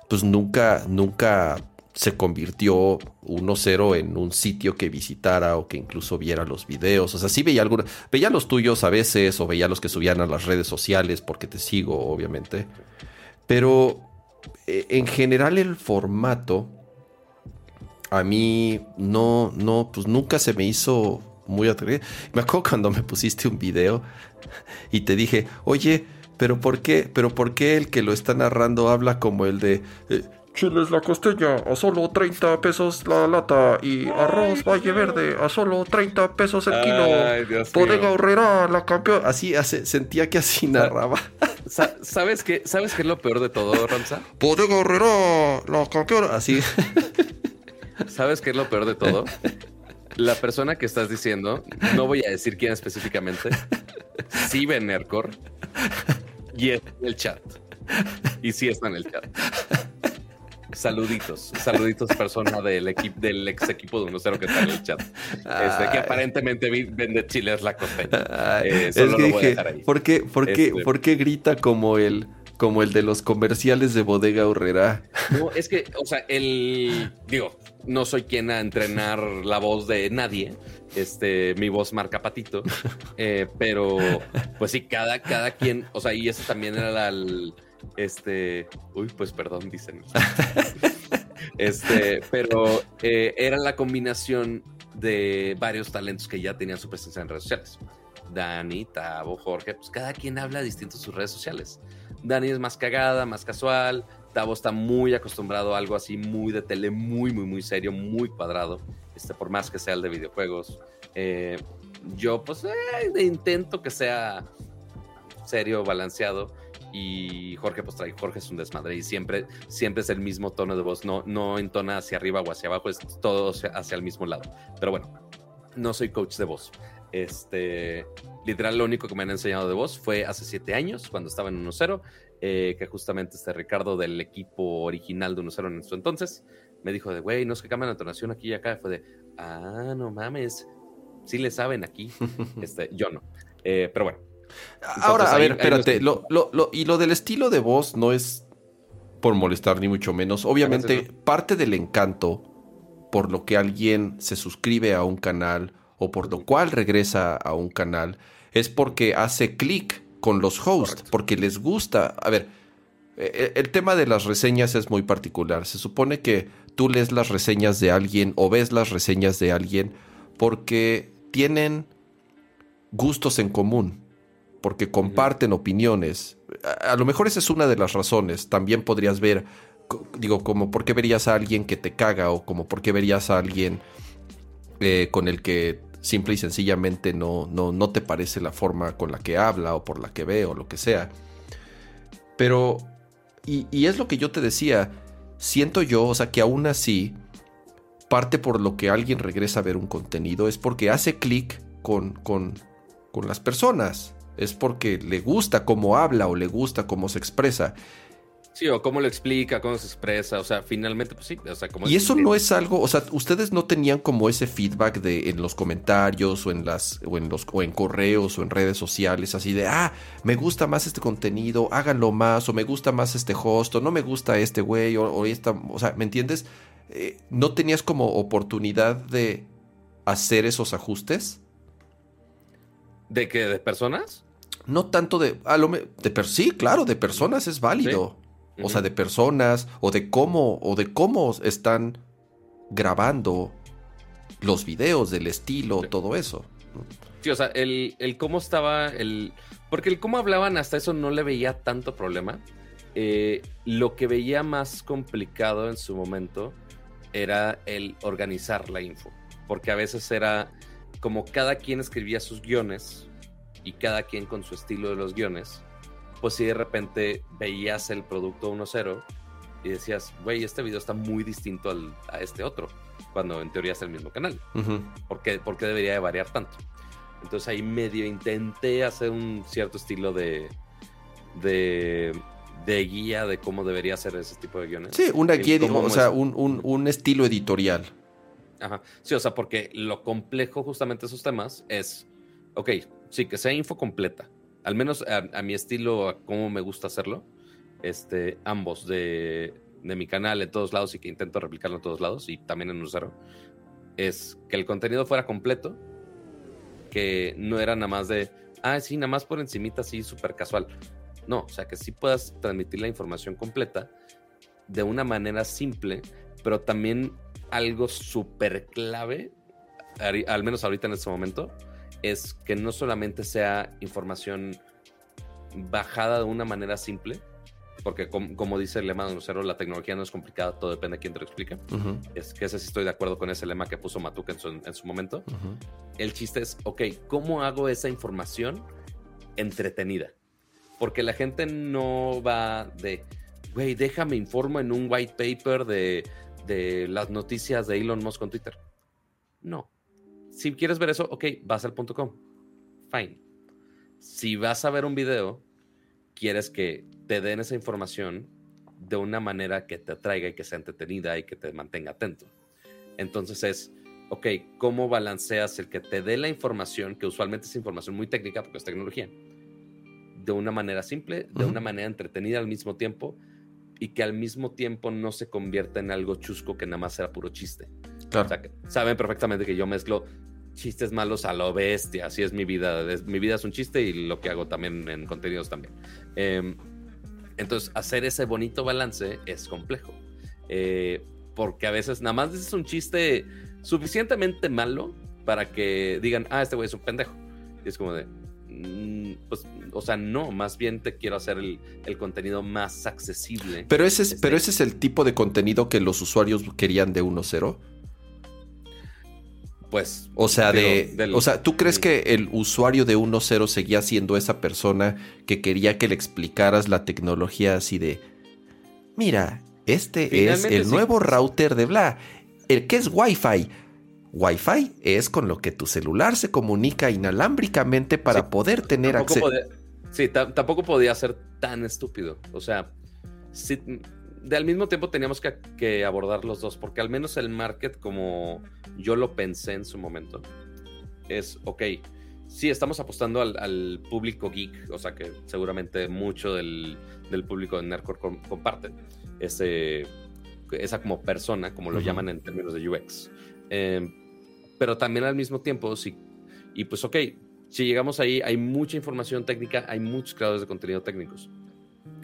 pues nunca, nunca se convirtió 1-0 en un sitio que visitara o que incluso viera los videos. O sea, sí veía algunos, veía los tuyos a veces o veía los que subían a las redes sociales porque te sigo, obviamente. Pero eh, en general el formato a mí no, no, pues nunca se me hizo muy atractivo. Me acuerdo cuando me pusiste un video y te dije, oye, pero ¿por qué? ¿Pero por qué el que lo está narrando habla como el de... Eh, chiles la costeña a solo 30 pesos la lata y arroz Valle Verde a solo 30 pesos el kilo. Ay, Bodega la campeón. Así sentía que así narraba. ¿Sabes qué, ¿Sabes qué es lo peor de todo, Ramsa? Bodega Horrera, la campeona. Así. ¿Sabes qué es lo peor de todo? La persona que estás diciendo, no voy a decir quién específicamente, sí ve Nercor y es en el chat. Y sí está en el chat. Saluditos, saluditos persona del equipo del ex equipo de 1-0 que está en el chat. Este, que aparentemente vende chiles la costeña. Eh, es que dije, ¿por qué, por, qué, este. ¿por qué grita como el, como el de los comerciales de Bodega Horrera? No, es que, o sea, el. Digo, no soy quien a entrenar [laughs] la voz de nadie. Este, mi voz marca patito. [laughs] Eh, pero, pues sí, cada, cada quien, o sea, y eso también era la, este, uy, pues perdón, dicen. [laughs] este, pero eh, era la combinación de varios talentos que ya tenían su presencia en redes sociales. Dani, Tavo, Jorge, pues cada quien habla distinto en sus redes sociales. Dani es más cagada, más casual. Tavo está muy acostumbrado a algo así, muy de tele, muy, muy, muy serio, muy cuadrado. Este, por más que sea el de videojuegos. Eh, yo, pues, eh, intento que sea serio, balanceado y Jorge pues trae, Jorge es un desmadre y siempre, siempre es el mismo tono de voz, no, no entona hacia arriba o hacia abajo, es todo hacia el mismo lado. Pero bueno, no soy coach de voz. Este, literal, lo único que me han enseñado de voz fue hace siete años, cuando estaba en 1-0, eh, que justamente este Ricardo del equipo original de 1-0 en su entonces, me dijo de, güey, no es que cambian la entonación aquí y acá. Fue de, ah, no mames, sí le saben aquí. [laughs] este, yo no. Eh, pero bueno, Ahora, a ver, espérate. y lo del estilo de voz no es por molestar ni mucho menos. Obviamente, parte del encanto por lo que alguien se suscribe a un canal o por lo cual regresa a un canal es porque hace clic con los hosts, porque les gusta. A ver, eh, el tema de las reseñas es muy particular. Se supone que tú lees las reseñas de alguien o ves las reseñas de alguien porque tienen gustos en común, porque comparten opiniones. A, lo mejor esa es una de las razones. También podrías ver, digo, como por qué verías a alguien que te caga o como por qué verías a alguien eh, con el que simple y sencillamente no, no, no te parece la forma con la que habla o por la que ve o lo que sea. Pero, y, y es lo que yo te decía, siento yo, o sea, que aún así, parte por lo que alguien regresa a ver un contenido es porque hace clic con, con, con las personas. Es porque le gusta cómo habla o le gusta cómo se expresa. Sí, o cómo lo explica, cómo se expresa, o sea, finalmente, pues sí, o sea, como... Y eso no es algo, o sea, ustedes no tenían como ese feedback de en los comentarios o en las, o en los, o en correos o en redes sociales, así de, ah, me gusta más este contenido, háganlo más, o me gusta más este host, o no me gusta este güey, o, esta, o sea, ¿me entiendes? Eh, ¿No tenías como oportunidad de hacer esos ajustes? ¿De qué? ¿De personas? No tanto de, a lo, de sí, claro, de personas es válido o sea, de personas, o de cómo, o de cómo están grabando los videos, del estilo, todo eso. Sí, o sea, el, cómo estaba, el... Porque el cómo hablaban hasta eso no le veía tanto problema. Eh, lo que veía más complicado en su momento era el organizar la info. Porque a veces era como cada quien escribía sus guiones y cada quien con su estilo de los guiones pues si de repente veías el producto 1.0 y decías, güey, este video está muy distinto a este otro, cuando en teoría es el mismo canal. ¿Por, qué, debería de variar tanto? Entonces ahí medio intenté hacer un cierto estilo de, de, guía de cómo debería ser ese tipo de guiones. Sí, una guía, o sea, un, un, estilo editorial. Ajá. Sí, o sea, porque lo complejo justamente de esos temas es, ok, sí, que sea info completa, al menos a, mi estilo, a cómo me gusta hacerlo, este, ambos de, mi canal en todos lados y que intento replicarlo en todos lados y también en cero, es que el contenido fuera completo, que no era nada más de, ah, sí, nada más por encimita, así súper casual. No, o sea, que sí puedas transmitir la información completa de una manera simple, pero también algo súper clave, al menos ahorita en este momento, es que no solamente sea información bajada de una manera simple, porque como, dice el lema de Lucero, la tecnología no es complicada, todo depende de quién te lo explique. Es que ese sí estoy de acuerdo con ese lema que puso Matuka en su, momento. El chiste es, ok, ¿cómo hago esa información entretenida? Porque la gente no va de, güey, déjame informo en un white paper de, de las noticias de Elon Musk con Twitter. No, si quieres ver eso, ok, vas al punto com. Fine. Si vas a ver un video, quieres que te den esa información de una manera que te atraiga y que sea entretenida y que te mantenga atento. Entonces es, ok, ¿cómo balanceas el que te dé la información, que usualmente es información muy técnica porque es tecnología, de una manera simple, de una manera entretenida al mismo tiempo y que al mismo tiempo no se convierta en algo chusco que nada más sea puro chiste? Claro. O sea, que saben perfectamente que yo mezclo chistes malos a lo bestia. Así es mi vida. mi vida es un chiste y lo que hago también en contenidos también. Em, entonces, hacer ese bonito balance es complejo. Eh, porque a veces nada más dices un chiste suficientemente malo para que digan, ah, este güey es un pendejo. Y es como de, mm, pues, o sea, no, más bien te quiero hacer el, contenido más accesible. Pero ese, es, pero ese es el tipo de contenido que los usuarios querían de 1.0 pues. O sea, de, o sea, ¿tú crees que el usuario de 1.0 seguía siendo esa persona que quería que le explicaras la tecnología así de, mira, este es el nuevo router de bla, el que es Wi-Fi. Wi-Fi es con lo que tu celular se comunica inalámbricamente para poder tener acceso. Sí, tampoco podía ser tan estúpido. O sea, sí, de al mismo tiempo teníamos que, abordar los dos, porque al menos el market, como yo lo pensé en su momento, es, ok, sí, estamos apostando al, público geek, o sea que seguramente mucho del, público de Nerdcore comparte ese, esa como persona, como lo llaman en términos de UX. Em, pero también al mismo tiempo, sí, y pues ok, si llegamos ahí, hay mucha información técnica, hay muchos creadores de contenido técnicos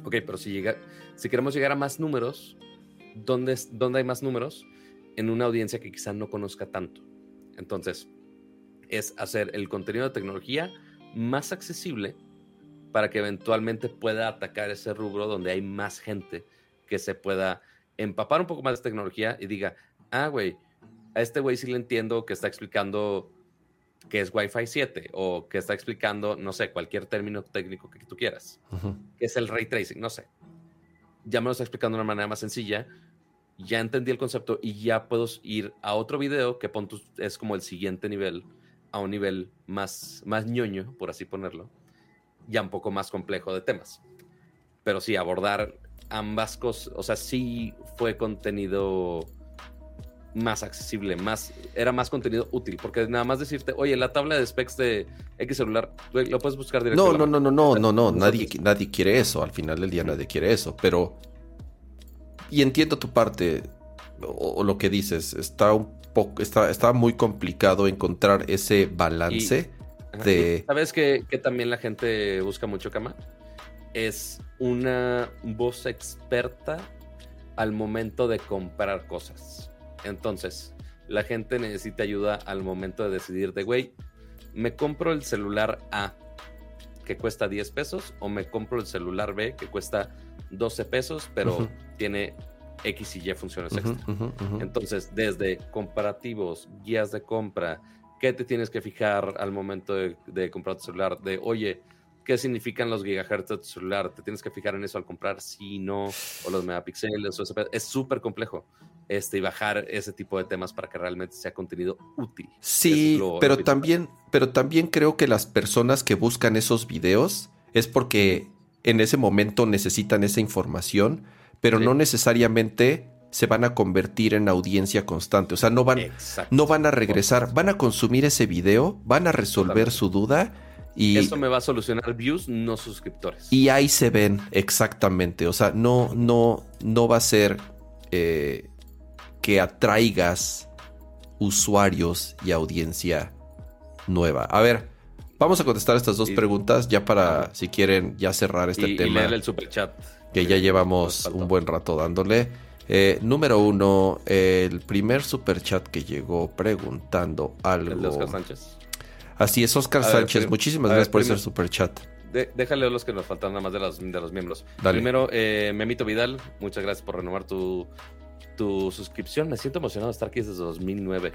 Ok, pero si, llega, si queremos llegar a más números, ¿dónde, ¿dónde hay más números? En una audiencia que quizá no conozca tanto. Entonces, es hacer el contenido de tecnología más accesible para que eventualmente pueda atacar ese rubro donde hay más gente que se pueda empapar un poco más de tecnología y diga, ah, güey, a este güey sí le entiendo que está explicando que es Wi-Fi 7 o que está explicando, no sé, cualquier término técnico que tú quieras, que es el ray tracing, no sé. Ya me lo está explicando de una manera más sencilla, ya entendí el concepto y ya puedo ir a otro video que es como el siguiente nivel, a un nivel más, más ñoño, por así ponerlo, ya un poco más complejo de temas. Pero sí, abordar ambas cosas, o sea, sí fue contenido más accesible, más, era más contenido útil, porque nada más decirte, oye, la tabla de specs de X celular, lo puedes buscar directamente. No, no, no, no, no, no, no, nadie, nadie quiere eso, al final del día nadie quiere eso, pero... Y entiendo tu parte, o, lo que dices, está un poco, está, está muy complicado encontrar ese balance de... ¿Sabes que, que también la gente busca mucho, Kama? Es una voz experta al momento de comprar cosas. Entonces, la gente necesita ayuda al momento de decidir de, güey, ¿me compro el celular A que cuesta 10 pesos o me compro el celular B que cuesta 12 pesos, pero tiene X y Y funciones extra? Entonces, desde comparativos, guías de compra, ¿qué te tienes que fijar al momento de, de comprar tu celular? De, oye, qué significan los gigahertz de tu celular. Te tienes que fijar en eso al comprar, sí, no, o los megapíxeles, o es súper complejo. Este, y bajar ese tipo de temas para que realmente sea contenido útil. Sí, pero también, pero también creo que las personas que buscan esos videos es porque en ese momento necesitan esa información, pero no necesariamente se van a convertir en audiencia constante. O sea, no van, no van a regresar, van a consumir ese video, van a resolver su duda y, Eso me va a solucionar views, no suscriptores. Y ahí se ven exactamente. O sea, no, no, no va a ser eh, que atraigas usuarios y audiencia nueva. A ver, vamos a contestar estas dos preguntas ya para, si quieren, ya cerrar este tema. Y el super chat. Que ya llevamos un buen rato dándole. Eh, número uno, el primer super chat que llegó preguntando algo. El de Oscar Sánchez. Así es, Oscar Sánchez. Muchísimas gracias por ese super chat. déjale los que nos faltan nada más de los, de los miembros. Primero, eh, Memito Vidal, muchas gracias por renovar tu, tu suscripción. Me siento emocionado de estar aquí desde 2009.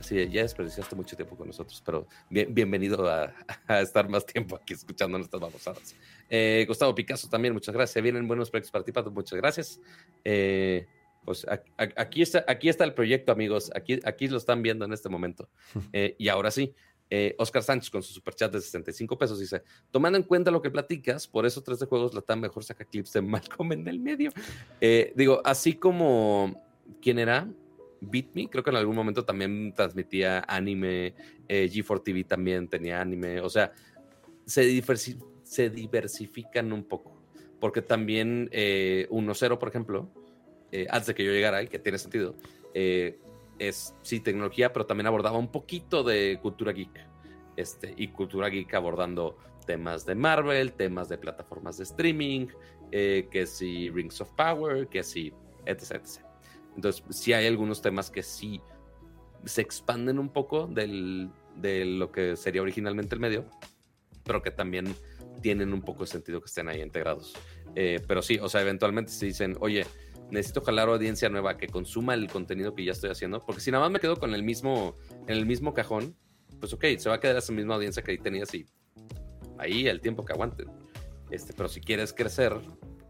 Así, ya desperdiciaste mucho tiempo con nosotros, pero bienvenido a, estar más tiempo aquí escuchando nuestras babosadas. Eh, Gustavo Picasso también, muchas gracias. Vienen buenos proyectos para ti, Pato, muchas gracias. Eh, pues aquí está, aquí está el proyecto, amigos. Aquí, aquí lo están viendo en este momento. [laughs] Eh, y ahora sí, eh, Oscar Sánchez con su superchat de 65 pesos dice, tomando en cuenta lo que platicas, por eso 3 de juegos la tan mejor saca clips de Malcolm en el medio. Eh, digo, así como, ¿quién era? BitMe, creo que en algún momento también transmitía anime, eh, G4 TV también tenía anime, o sea, se, se diversifican un poco, porque también 1.0, por ejemplo, antes de que yo llegara, y que tiene sentido, es sí tecnología, pero también abordaba un poquito de cultura geek. Este, y cultura geek abordando temas de Marvel, temas de plataformas de streaming, eh, que si Rings of Power, que si etc, Entonces, sí hay algunos temas que sí se expanden un poco del, de lo que sería originalmente el medio, pero que también tienen un poco de sentido que estén ahí integrados. Eh, pero sí, o sea, eventualmente se dicen, oye, necesito jalar audiencia nueva que consuma el contenido que ya estoy haciendo, porque si nada más me quedo con el mismo, en el mismo cajón, pues ok, se va a quedar esa misma audiencia que ahí tenías y ahí el tiempo que aguanten. Este, pero si quieres crecer,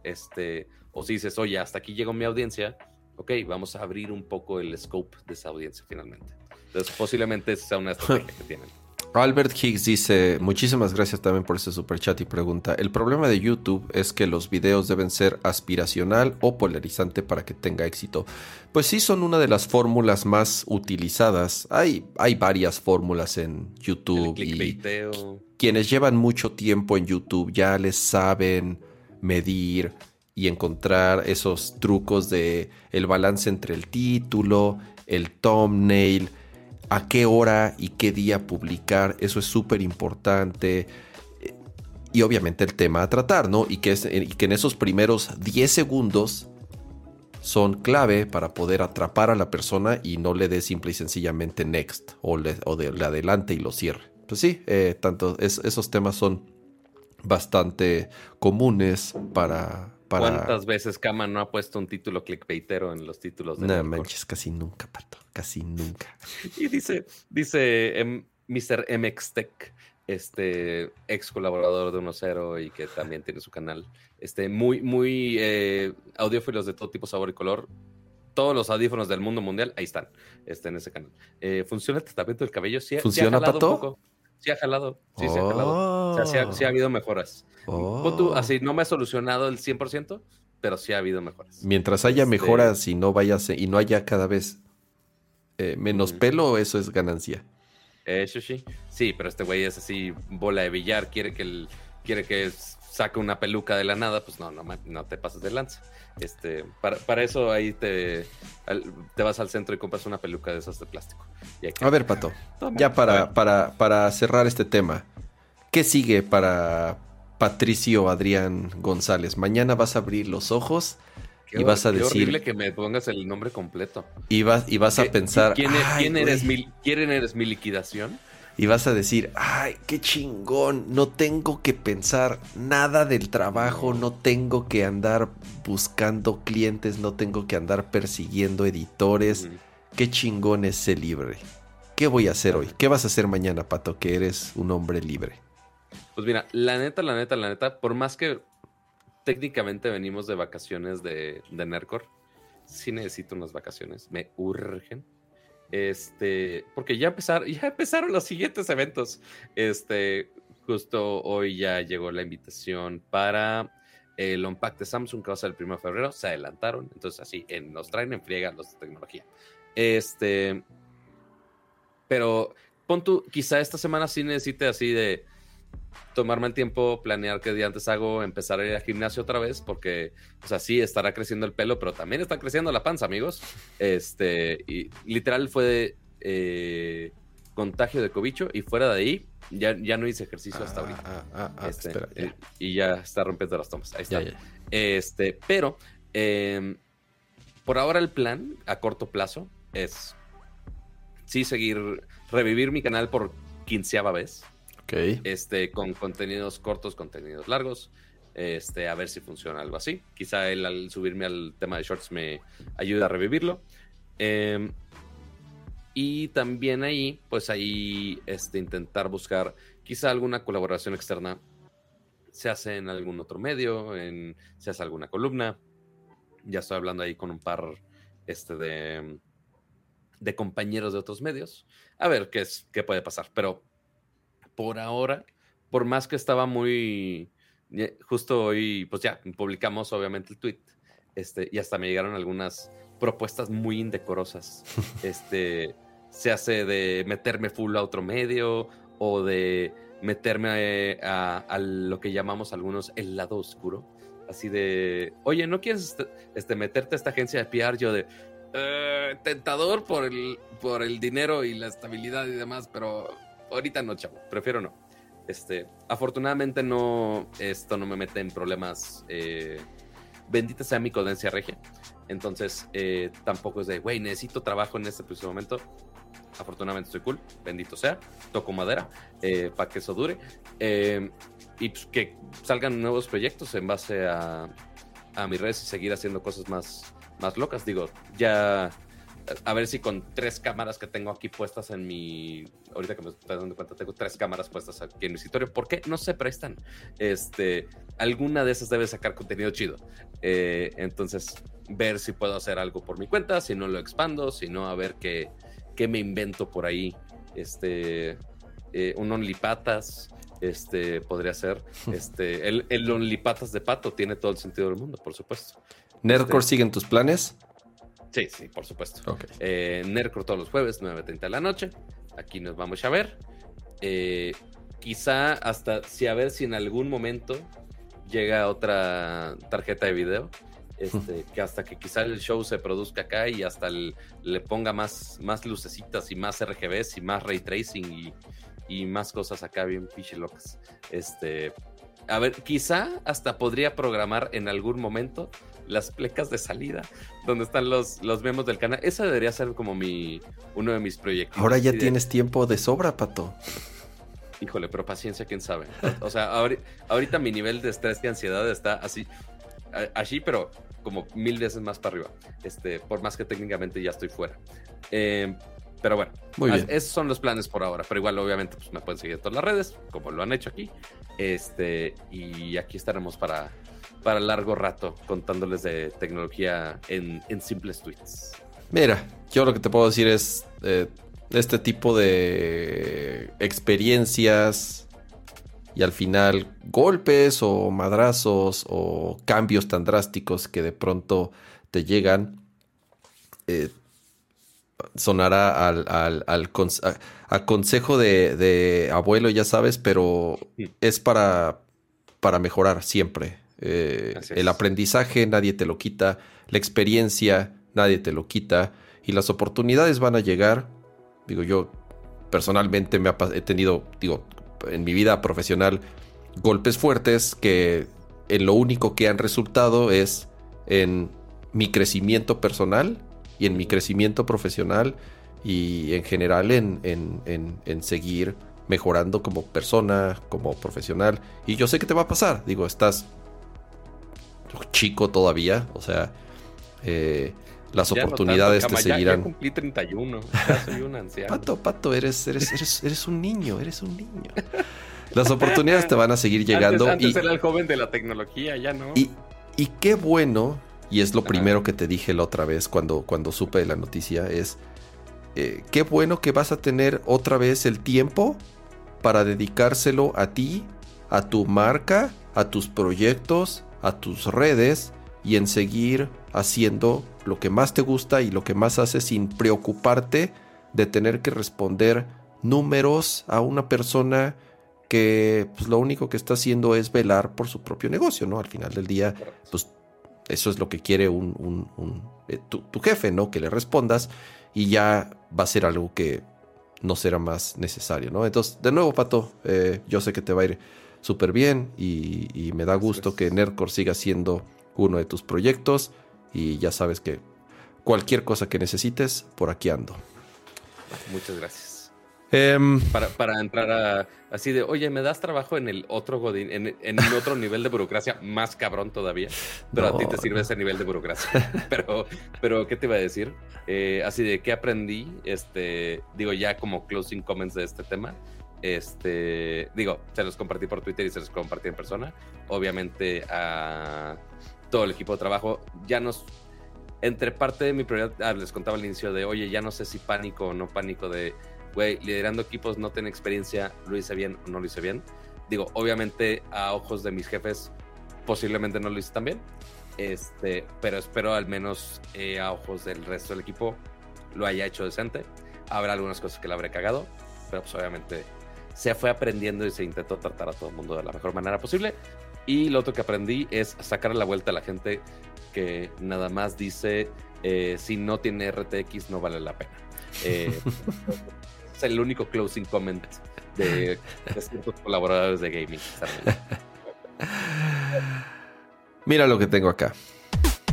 este, o si dices, oye, hasta aquí llegó mi audiencia, ok, vamos a abrir un poco el scope de esa audiencia finalmente. Entonces, posiblemente esa sea una estrategia [laughs] que tienen. Albert Higgs dice, muchísimas gracias también por ese super chat y pregunta, el problema de YouTube es que los videos deben ser aspiracional o polarizante para que tenga éxito. Pues sí son una de las fórmulas más utilizadas. Hay, hay varias fórmulas en YouTube y quienes llevan mucho tiempo en YouTube ya les saben medir y encontrar esos trucos de el balance entre el título, el thumbnail, a qué hora y qué día publicar, eso es súper importante. y obviamente el tema a tratar, ¿no? Y que, es, y que en esos primeros 10 segundos son clave para poder atrapar a la persona y no le dé simple y sencillamente next o le, o de, le adelante y lo cierre. Pues sí, eh, tanto esos temas son bastante comunes para, para... ¿Cuántas veces Kama no ha puesto un título clickbaitero en los títulos de No manches, casi nunca, pato, casi nunca. [laughs] Y dice, dice em, Mr. MXTech, este ex colaborador de 1.0 y que también tiene su canal, este, muy, muy eh, audiófilos de todo tipo, sabor y color. Todos los audífonos del mundo mundial, ahí están, este, en ese canal. Eh, ¿Funciona el tratamiento del cabello? Sí, ¿Funciona, sí Pato? Sí ha jalado, sí, sí ha jalado. O sea, sí ha, habido mejoras. Oh. así, no me ha solucionado el 100%, pero sí ha habido mejoras. Mientras haya este mejoras y no vayas y no haya cada vez eh, menos pelo, eso es ganancia. Eso sí. Sí, pero este güey es así, bola de billar, quiere que el, quiere que saca una peluca de la nada, pues no, no, no te pases de lanza. Este, para, eso ahí te, te vas al centro y compras una peluca de esas de plástico. A ver, Pato, ya para, para, para cerrar este tema, ¿qué sigue para Patricio Adrián González? Mañana vas a abrir los ojos y vas a decir. horrible que me pongas el nombre completo. Y vas, y vas a pensar. ¿Quién, ¿quién eres mi, ¿Quién eres mi liquidación? Y vas a decir, ay, qué chingón, no tengo que pensar nada del trabajo, no tengo que andar buscando clientes, no tengo que andar persiguiendo editores, qué chingón es ser libre. ¿Qué voy a hacer hoy? ¿Qué vas a hacer mañana, Pato, que eres un hombre libre? Pues mira, la neta, la neta, la neta, por más que técnicamente venimos de vacaciones de, de Nercor, sí necesito unas vacaciones, me urgen este, porque ya, empezar, [laughs] ya empezaron los siguientes eventos. Este, justo hoy ya llegó la invitación para el Unpack de Samsung que va a ser el 1 de febrero. Se adelantaron, entonces así nos traen en friega los de tecnología. Este, pero pon tú, quizá esta semana sí necesite así de tomarme el tiempo, planear qué día antes hago, empezar a ir al gimnasio otra vez, porque, o sea, sí estará creciendo el pelo, pero también está creciendo la panza, amigos. Este, y literal fue eh, contagio de cobicho y fuera de ahí ya, ya no hice ejercicio hasta ahorita. Ah, ah, ah, este, y ya está rompiendo las tomas. Ahí está. Este, pero em, por ahora el plan a corto plazo es sí seguir, revivir mi canal por quinceava vez. Este, con contenidos cortos, contenidos largos. Este, a ver si funciona algo así. Quizá él al subirme al tema de shorts me ayuda a revivirlo. Em, y también ahí, pues ahí, este, intentar buscar quizá alguna colaboración externa. Se hace en algún otro medio, en, se hace alguna columna. Ya estoy hablando ahí con un par este, de, de compañeros de otros medios. A ver qué, es, qué puede pasar. Pero por ahora, por más que estaba muy, justo hoy, pues ya, publicamos obviamente el tweet, este, y hasta me llegaron algunas propuestas muy indecorosas. [laughs] Este, se hace de meterme full a otro medio o de meterme a, lo que llamamos algunos el lado oscuro. Así de, oye, ¿no quieres este, este meterte a esta agencia de PR? Yo de, eh, tentador por el, por el dinero y la estabilidad y demás, pero ahorita no, chavo, prefiero no. Este, afortunadamente no, esto no me mete en problemas. Eh, bendita sea mi codencia regia. Entonces, eh, tampoco es de, güey, necesito trabajo en este preciso momento. Afortunadamente estoy cool, bendito sea. Toco madera eh, para que eso dure. y pues, que salgan nuevos proyectos en base a, a mis redes y seguir haciendo cosas más, más locas. Digo, ya a ver si con tres cámaras que tengo aquí puestas en mi. Ahorita que me estoy dando cuenta, tengo tres cámaras puestas aquí en mi escritorio. ¿Por qué? No se prestan. Este, alguna de esas debe sacar contenido chido. Eh, entonces, ver si puedo hacer algo por mi cuenta, si no lo expando, si no, a ver qué, qué me invento por ahí. Este, eh, un OnlyPatas, este, podría ser. [laughs] Este, el, el OnlyPatas de pato tiene todo el sentido del mundo, por supuesto. ¿Nerdcore este, siguen tus planes? Sí, sí, por supuesto. Okay. Eh, todos los jueves, 9.30 de la noche. Aquí nos vamos a ver. Eh, quizá hasta si a ver si en algún momento llega otra tarjeta de video. Este, [laughs] que hasta que quizá el show se produzca acá y hasta le ponga más, más lucecitas y más RGBs y más ray tracing y, y más cosas acá bien locas. Este, a ver, quizá hasta podría programar en algún momento las plecas de salida, donde están los, los memos del canal. Esa debería ser como mi uno de mis proyectos. Ahora ya tienes tiempo de sobra, Pato. Híjole, pero paciencia, quién sabe. O, sea, ahorita, mi nivel de estrés y ansiedad está así, así, pero como mil veces más para arriba. Este, por más que técnicamente ya estoy fuera. Eh, pero bueno, esos son los planes por ahora. Pero igual, obviamente, pues me pueden seguir en todas las redes, como lo han hecho aquí. Este, y aquí estaremos para, para largo rato contándoles de tecnología en, simples tweets. Mira, yo lo que te puedo decir es eh, este tipo de experiencias y al final golpes o madrazos o cambios tan drásticos que de pronto te llegan. Eh, sonará al, al, consejo de, abuelo, ya sabes, pero es para, para mejorar siempre. Eh, el aprendizaje nadie te lo quita, la experiencia nadie te lo quita y las oportunidades van a llegar. Digo, yo personalmente me he tenido, digo, en mi vida profesional golpes fuertes que en lo único que han resultado es en mi crecimiento personal y en mi crecimiento profesional y en general en, en, seguir mejorando como persona, como profesional. Y yo sé que te va a pasar. Digo, estás chico todavía. O sea, eh, las oportunidades te seguirán. Ya, cumplí 31. soy un anciano. Pato, Pato, eres, eres, eres, eres un niño. Eres un niño. Las oportunidades te van a seguir [laughs] llegando. Antes, era el joven de la tecnología, ya no. Y, y qué bueno y es lo primero que te dije la otra vez cuando, cuando supe de la noticia, es eh, qué bueno que vas a tener otra vez el tiempo para dedicárselo a ti, a tu marca, a tus proyectos, a tus redes y en seguir haciendo lo que más te gusta y lo que más haces sin preocuparte de tener que responder números a una persona que pues, lo único que está haciendo es velar por su propio negocio, ¿no? Al final del día, pues eso es lo que quiere un, eh, tu, jefe, ¿no? Que le respondas y ya va a ser algo que no será más necesario, ¿no? Entonces, de nuevo, Pato, eh, yo sé que te va a ir súper bien y, me da gusto que Nerdcore siga siendo uno de tus proyectos y ya sabes que cualquier cosa que necesites, por aquí ando. Muchas gracias. Em, para, para, entrar a así de, oye, me das trabajo en el otro Godín, en, en otro nivel de burocracia más cabrón todavía, pero a ti te sirve ese nivel de burocracia. [laughs] pero, pero, ¿qué te iba a decir? Eh, así de, ¿qué aprendí? Este, digo, ya como closing comments de este tema. Este, digo, se los compartí por Twitter y se los compartí en persona. Obviamente a todo el equipo de trabajo ya nos entre parte de mi prioridad, ah, les contaba al inicio de, oye, ya no sé si pánico o no pánico de güey, liderando equipos no tengo experiencia, lo hice bien o no lo hice bien. Digo, obviamente a ojos de mis jefes posiblemente no lo hice tan bien, este, pero espero al menos eh, a ojos del resto del equipo lo haya hecho decente. Habrá algunas cosas que le habré cagado, pero pues obviamente se fue aprendiendo y se intentó tratar a todo el mundo de la mejor manera posible. Y lo otro que aprendí es sacar a la vuelta a la gente que nada más dice eh, si no tiene RTX no vale la pena. Eh, [laughs] es el único closing comment de, ciertos colaboradores de gaming. [laughs] Mira lo que tengo acá.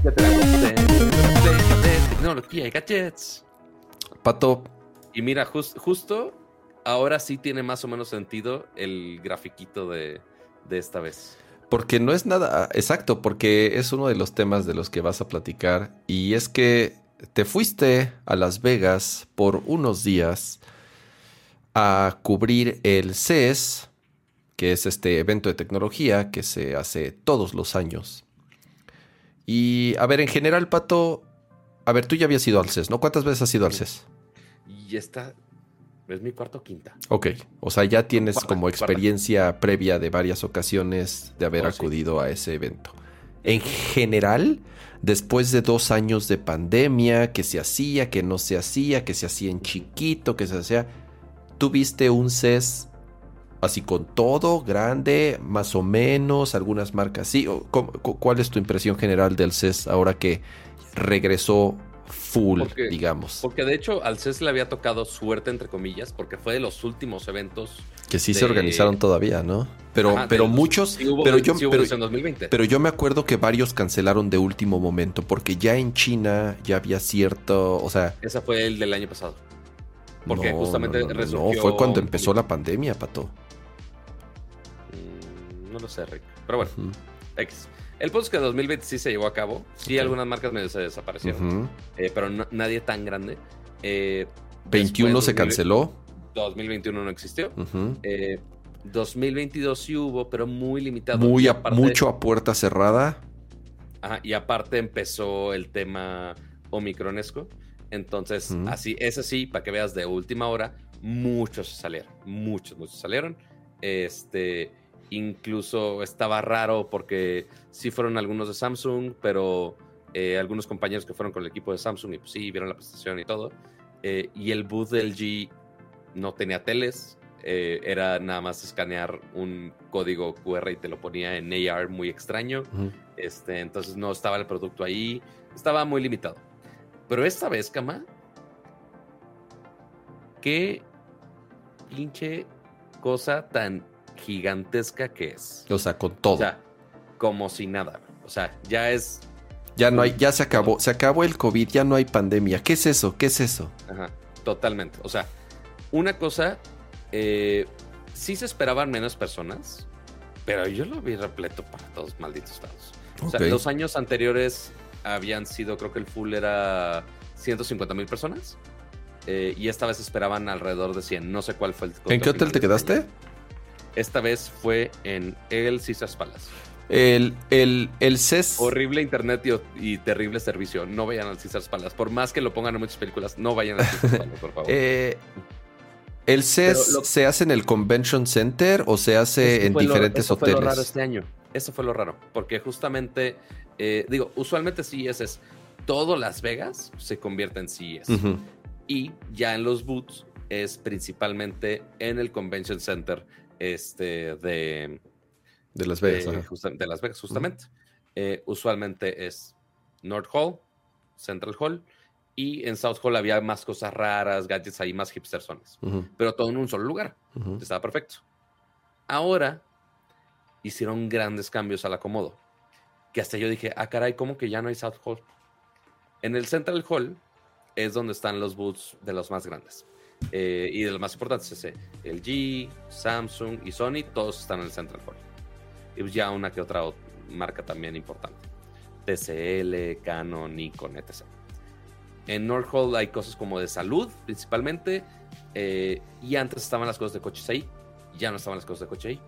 De, tecnología y gadgets. Pato. Y mira, justo ahora sí tiene más o menos sentido el grafiquito de, de esta vez. Porque no es nada exacto, porque es uno de los temas de los que vas a platicar. Y es que te fuiste a Las Vegas por unos días a cubrir el CES, que es este evento de tecnología que se hace todos los años. Y a ver, en general, Pato, a ver, tú ya habías ido al CES, ¿no? ¿Cuántas veces has ido al CES? Y esta es mi cuarto o quinta. Ok, o sea, ya tienes como experiencia previa de varias ocasiones de haber oh, acudido a ese evento. En general, después de dos años de pandemia, que se hacía, que no se hacía, que se hacía en chiquito, que se hacía ¿Tuviste un CES así con todo, grande, más o menos, algunas marcas sí? ¿Cuál es tu impresión general del CES ahora que regresó full, digamos? Porque de hecho al CES le había tocado suerte, entre comillas, porque fue de los últimos eventos. Que sí se organizaron todavía, ¿no? Pero, Ajá, pero de muchos, sí hubo- pero yo, sí hubo pero, en 2020. pero yo me acuerdo que varios cancelaron de último momento porque ya en China ya había cierto, o sea, Ese fue el del año pasado. Porque no, justamente no, no, no, fue cuando empezó la pandemia, pato. Mm, No lo sé, Rick. Pero bueno, Ujú, X. El punto es que 2020 sí se llevó a cabo. Sí, algunas marcas medio se desaparecieron. eh, pero no- nadie tan grande. Eh, 21 después, se 2000 canceló. 2021 no existió. ujú. Eh, 2022 sí hubo, pero muy limitado. Muy Y a- aparte- mucho a puerta cerrada. Ajá, y aparte empezó el tema omicronesco. Entonces, Ujú. así, ese sí, para que veas de última hora, muchos salieron. Muchos, muchos salieron. Este, incluso estaba raro porque sí fueron algunos de Samsung, pero eh, algunos compañeros que fueron con el equipo de Samsung y pues sí, vieron la presentación y todo. Eh, y el booth del G no tenía teles, eh, era nada más escanear un código QR y te lo ponía en AR muy extraño. Este, entonces no estaba el producto ahí, estaba muy limitado. Pero esta vez, Cama, qué pinche cosa tan gigantesca que es. O sea, con todo. O sea, como si nada. O sea, ya es ya no hay, ya se acabó, se acabó el COVID, ya no hay pandemia. ¿Qué es eso? ¿Qué es eso? Ajá, totalmente. O sea, una cosa, eh, sí se esperaban menos personas, pero yo lo vi repleto para todos malditos lados. O sea, los años anteriores habían sido, creo que el full era 150 mil personas. eh, y esta vez esperaban alrededor de 100. No sé cuál fue el. ¿En qué hotel te quedaste? Esta vez fue en el Caesars Palace. El, el, el CES. Horrible internet y, y terrible servicio. No vayan al Caesars Palace. Por más que lo pongan en muchas películas, no vayan al Caesars Palace, por favor. [laughs] Eh, ¿El CES lo- se hace en el Convention Center o se hace en fue lo- diferentes eso Fue lo hoteles? raro este año. Eso fue lo raro. Porque justamente, eh, digo, usualmente CES es todo Las Vegas se convierte en CES. Y ya en los booths es principalmente en el Convention Center este, de, De Las Vegas. justa- de Las Vegas, justamente. Eh, usualmente es North Hall, Central Hall. Y en South Hall había más cosas raras, gadgets ahí, más hipstersones. Ujú, Pero todo en un solo lugar. Estaba perfecto. Ahora hicieron grandes cambios al acomodo. Que hasta yo dije, ah, caray, ¿cómo que ya no hay South Hall? En el Central Hall es donde están los booths de los más grandes. Eh, y de los más importantes, ese, LG, Samsung y Sony, todos están en el Central Hall. Y pues ya una que otra ot- marca también importante. TCL, Canon, Nikon, etc. En North Hall hay cosas como de salud, principalmente. eh, y antes estaban las cosas de coches ahí. Ya no estaban las cosas de coche ahí.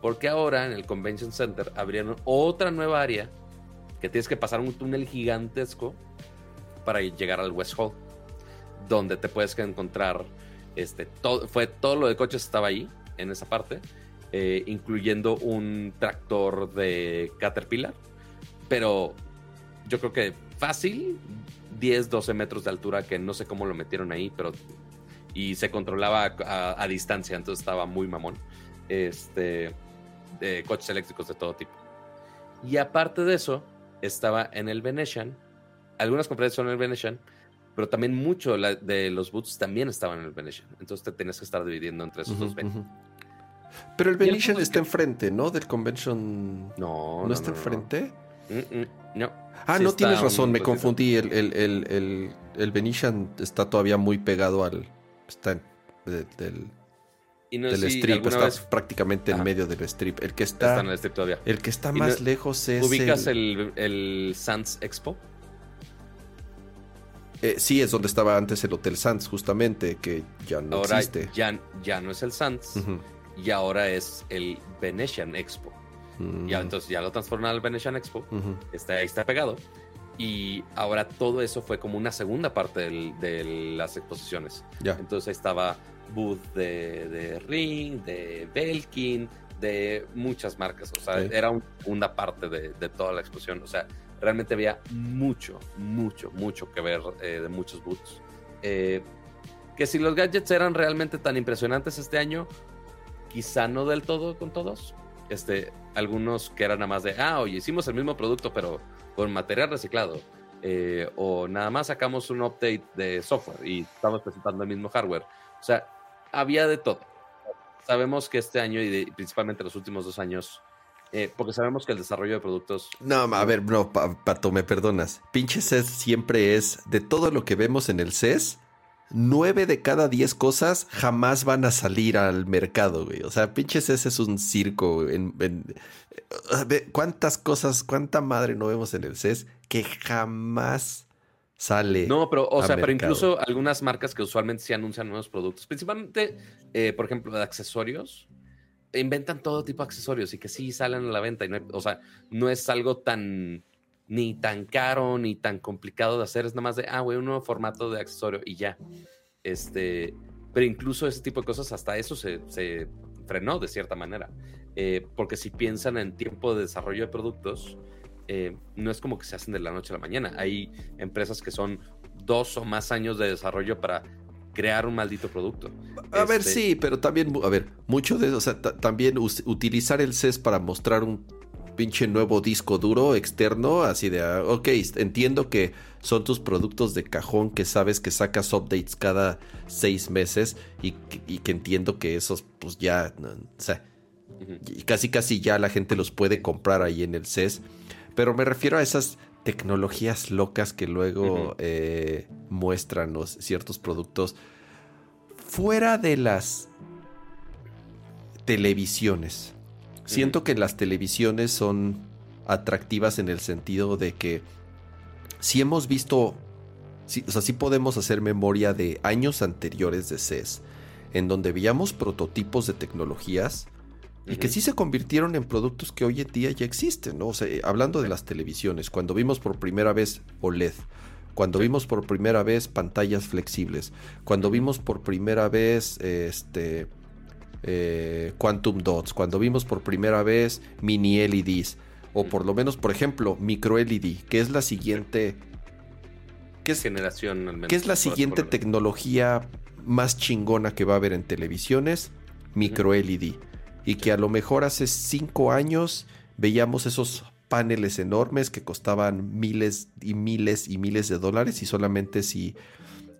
Porque ahora en el Convention Center abrieron otra nueva área que tienes que pasar un túnel gigantesco para llegar al West Hall. Donde te puedes encontrar. Este, todo, fue, todo lo de coches estaba ahí, en esa parte. eh, incluyendo un tractor de Caterpillar. Pero yo creo que fácil, 10, 12 metros de altura, que no sé cómo lo metieron ahí, pero. Y se controlaba a, distancia, entonces estaba muy mamón. Este. De coches eléctricos de todo tipo. Y aparte de eso, estaba en el Venetian. Algunas conferencias son en el Venetian, pero también mucho la- de los boots también estaban en el Venetian. Entonces te tenías que estar dividiendo entre esos dos ujú. Pero el Venetian está que- enfrente, ¿no? Del Convention. No, ¿No, está enfrente? No. Ah, Sí no, tienes razón, me confundí. El, el, el, el, Venetian está todavía muy pegado al. Está en- de- del, Y no del si strip, está vez prácticamente en medio del strip. El que está está. en el strip todavía. El que está más lejos es. ¿Ubicas el- el, el Sands Expo? Eh, sí, es donde estaba antes el Hotel Sands, justamente, que ya no ahora existe. ya, ya no es el Sands y ahora es el Venetian Expo. Ya, entonces ya lo transformaron al Venetian Expo. Está, ahí está pegado. Y ahora todo eso fue como una segunda parte del- de las exposiciones. Ya. Entonces ahí estaba booth de, de Ring, de Belkin, de muchas marcas. O sea, era un- una parte de, de toda la exposición. O sea, realmente había mucho, mucho, mucho que ver eh, de muchos booths. Eh, que si los gadgets eran realmente tan impresionantes este año, quizá no del todo con todos. Este, algunos que eran nada más de, ah, oye, hicimos el mismo producto, pero con material reciclado. Eh, o nada más sacamos un update de software y estamos presentando el mismo hardware. O sea, había de todo. sabemos que este año y principalmente los últimos dos años, eh, porque sabemos que el desarrollo de productos. No, a ver, no, Pato, me perdonas. Pinche CES siempre es de todo lo que vemos en el CES. Nueve de cada diez cosas jamás van a salir al mercado, güey. O sea, pinche CES es un circo. En, ¿Cuántas cosas, cuánta madre no vemos en el CES que jamás sale. No, pero, o sea, pero incluso algunas marcas que usualmente se anuncian nuevos productos, principalmente, eh, por ejemplo, de accesorios, inventan todo tipo de accesorios y que sí salen a la venta. No o sea, no es algo tan ni tan caro ni tan complicado de hacer. Es nada más de, ah, güey, un nuevo formato de accesorio y ya. Este, pero incluso ese tipo de cosas, hasta eso se, se frenó de cierta manera. Eh, porque si piensan en tiempo de desarrollo de productos, eh, no es como que se hacen de la noche a la mañana. Hay empresas que son dos o más años de desarrollo para crear un maldito producto. A ver, este sí, pero también, a ver, mucho de, o sea, también utilizar el CES para mostrar un pinche nuevo disco duro externo, así de, ah, ok, entiendo que son tus productos de cajón que sabes que sacas updates cada seis meses y, que entiendo que esos, pues ya, o sea, casi casi ya la gente los puede comprar ahí en el CES pero me refiero a esas tecnologías locas que luego eh, muestran los ciertos productos fuera de las televisiones. Siento que las televisiones son atractivas en el sentido de que si hemos visto, o sea, sí podemos hacer memoria de años anteriores de CES, en donde veíamos prototipos de tecnologías y que sí se convirtieron en productos que hoy en día ya existen, ¿no? O sea, hablando de las televisiones, cuando vimos por primera vez OLED, cuando vimos por primera vez pantallas flexibles, cuando vimos por primera vez este eh, Quantum Dots, cuando vimos por primera vez mini LEDs, o por lo menos, por ejemplo, micro LED, que es la siguiente. ¿Qué es, generación? Al menos, ¿Qué es la siguiente tecnología más chingona que va a haber en televisiones? Micro LED y que a lo mejor hace cinco años veíamos esos paneles enormes que costaban miles y miles y miles de dólares y solamente si...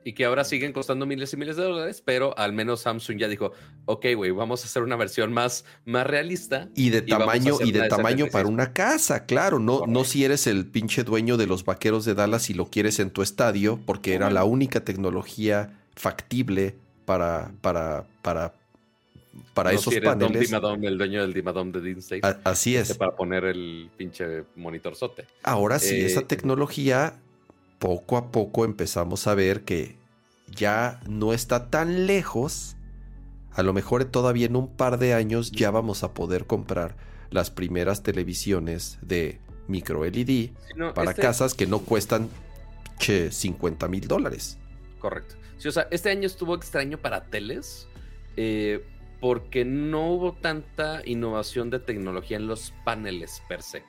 Y que ahora siguen costando miles y miles de dólares, pero al menos Samsung ya dijo, ok, güey, vamos a hacer una versión más, más realista. Y de tamaño, y de tamaño para una casa, claro, no, no si eres el pinche dueño de los vaqueros de Dallas y lo quieres en tu estadio, porque era la única tecnología factible para, para, para para esos paneles. el dueño del Dimadom de Dean así es. Para poner el pinche monitor sote. Ahora sí, esa eh, tecnología, poco a poco empezamos a ver que ya no está tan lejos. A lo mejor todavía en un par de años ya vamos a poder comprar las primeras televisiones de micro LED para este casas que no cuestan che, 50 mil dólares. Correcto. Sí, o sea, este año estuvo extraño para teles. Eh, porque no hubo tanta innovación de tecnología en los paneles per se.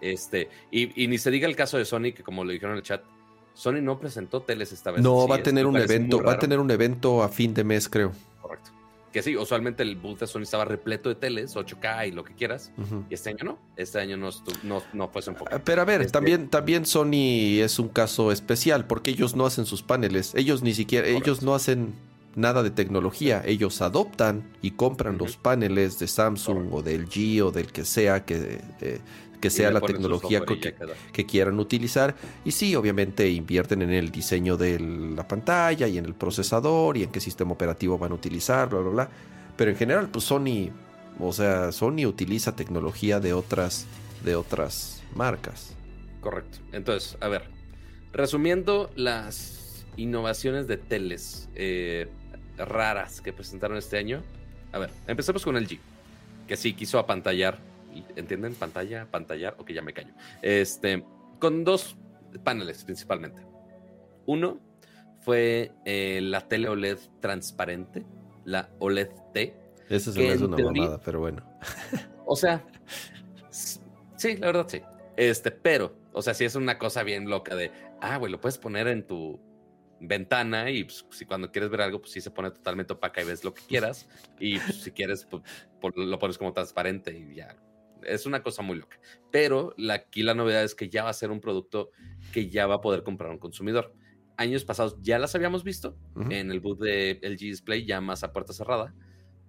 Este, y, ni se diga el caso de Sony, que como lo dijeron en el chat, Sony no presentó teles esta vez. No, va a tener un evento, va a tener un evento a fin de mes, creo. Correcto. Que sí, usualmente el booth de Sony estaba repleto de teles, 8K y lo que quieras. Y este año no. Este año no, no, no fue su enfoque. Pero a ver, este también, también Sony es un caso especial porque ellos no hacen sus paneles. Ellos ni siquiera, ellos no hacen nada de tecnología. Ellos adoptan y compran los paneles de Samsung o del G o del que sea que, eh, que sea la tecnología que, quieran utilizar. Y sí, obviamente invierten en el diseño de la pantalla y en el procesador y en qué sistema operativo van a utilizar, bla, bla, bla. Pero en general, pues Sony, o sea, Sony utiliza tecnología de otras, de otras marcas. Correcto. Entonces, a ver, resumiendo las innovaciones de teles. Eh, raras que presentaron este año. A ver, empecemos con el G, que sí quiso apantallar, ¿entienden? Pantalla, pantallar, ok, ya me callo. Este, con dos paneles principalmente. Uno fue eh, la tele OLED transparente, la OLED T. Esa es una mamada, pero bueno. o sea, sí, la verdad sí. Este, pero, o sea, sí es una cosa bien loca de, ah, güey, lo puedes poner en tu ventana y pues, si cuando quieres ver algo, pues sí se pone totalmente opaca y ves lo que quieras. Y pues, si quieres, pues, lo pones como transparente y ya. Es una cosa muy loca. Pero la, aquí la novedad es que ya va a ser un producto que ya va a poder comprar un consumidor. Años pasados ya las habíamos visto en el boot de LG Display, ya más a puerta cerrada.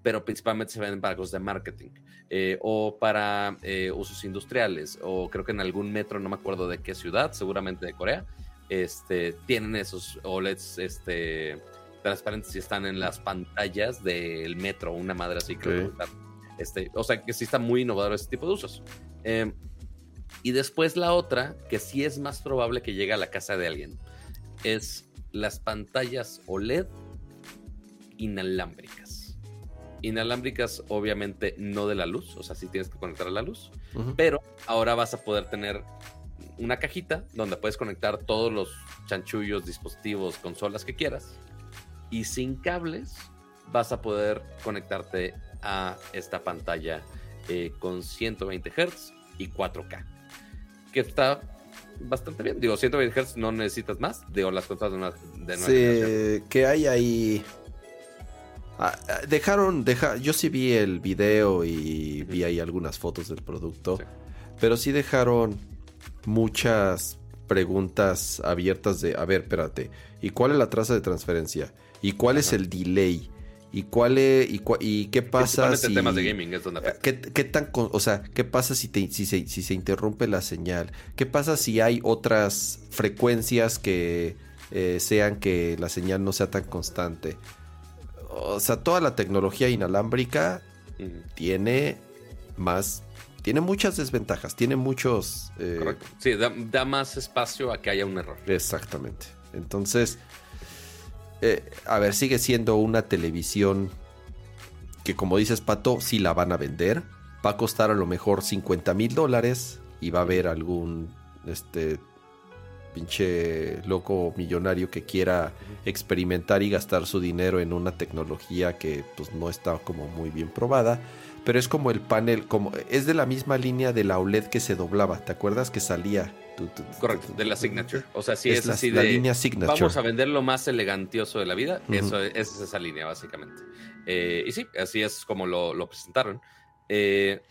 pero principalmente se venden para cosas de marketing eh, o para eh, usos industriales o creo que en algún metro, no me acuerdo de qué ciudad, seguramente de Corea, este, tienen esos OLEDs este, transparentes y están en las pantallas del metro, una madre así. que Este, o sea que sí está muy innovador ese tipo de usos. Em, y después la otra, que sí es más probable que llegue a la casa de alguien, es las pantallas OLED inalámbricas. Inalámbricas, obviamente, no de la luz, o sea, sí tienes que conectar a la luz, pero ahora vas a poder tener una cajita donde puedes conectar todos los chanchullos, dispositivos, consolas que quieras, y sin cables vas a poder conectarte a esta pantalla eh, con 120 Hz y 4K, que está bastante bien. Digo, 120 Hz no necesitas más. Digo, las consolas de una, de Sí, que hay ahí. Ah, ah, dejaron, deja, yo sí vi el video y vi ahí algunas fotos del producto, pero sí dejaron muchas preguntas abiertas de, a ver, espérate, ¿y cuál es la tasa de transferencia? ¿Y cuál es el delay? ¿Y cuál es, y, qué pasa si temas de gaming es donde ¿qué, tan o sea, qué pasa si si se, si se interrumpe la señal? ¿Qué pasa si hay otras frecuencias que eh, sean que la señal no sea tan constante? O sea, toda la tecnología inalámbrica tiene más tiene muchas desventajas, tiene muchos... Eh, Correcto. Sí, da, más espacio a que haya un error. Exactamente. Entonces, eh, a ver, sigue siendo una televisión que como dices, Pato, sí la van a vender. Va a costar a lo mejor 50 mil dólares y va a haber algún, este, pinche loco millonario que quiera experimentar y gastar su dinero en una tecnología que pues no está como muy bien probada pero es como el panel, como es de la misma línea de la OLED que se doblaba, ¿te acuerdas que salía? Correcto, de la Signature. O sea, sí es, así la, de. línea Signature. Vamos a vender lo más elegantioso de la vida. Eso es, esa línea, básicamente. Eh, y sí, así es como lo, presentaron. Eh,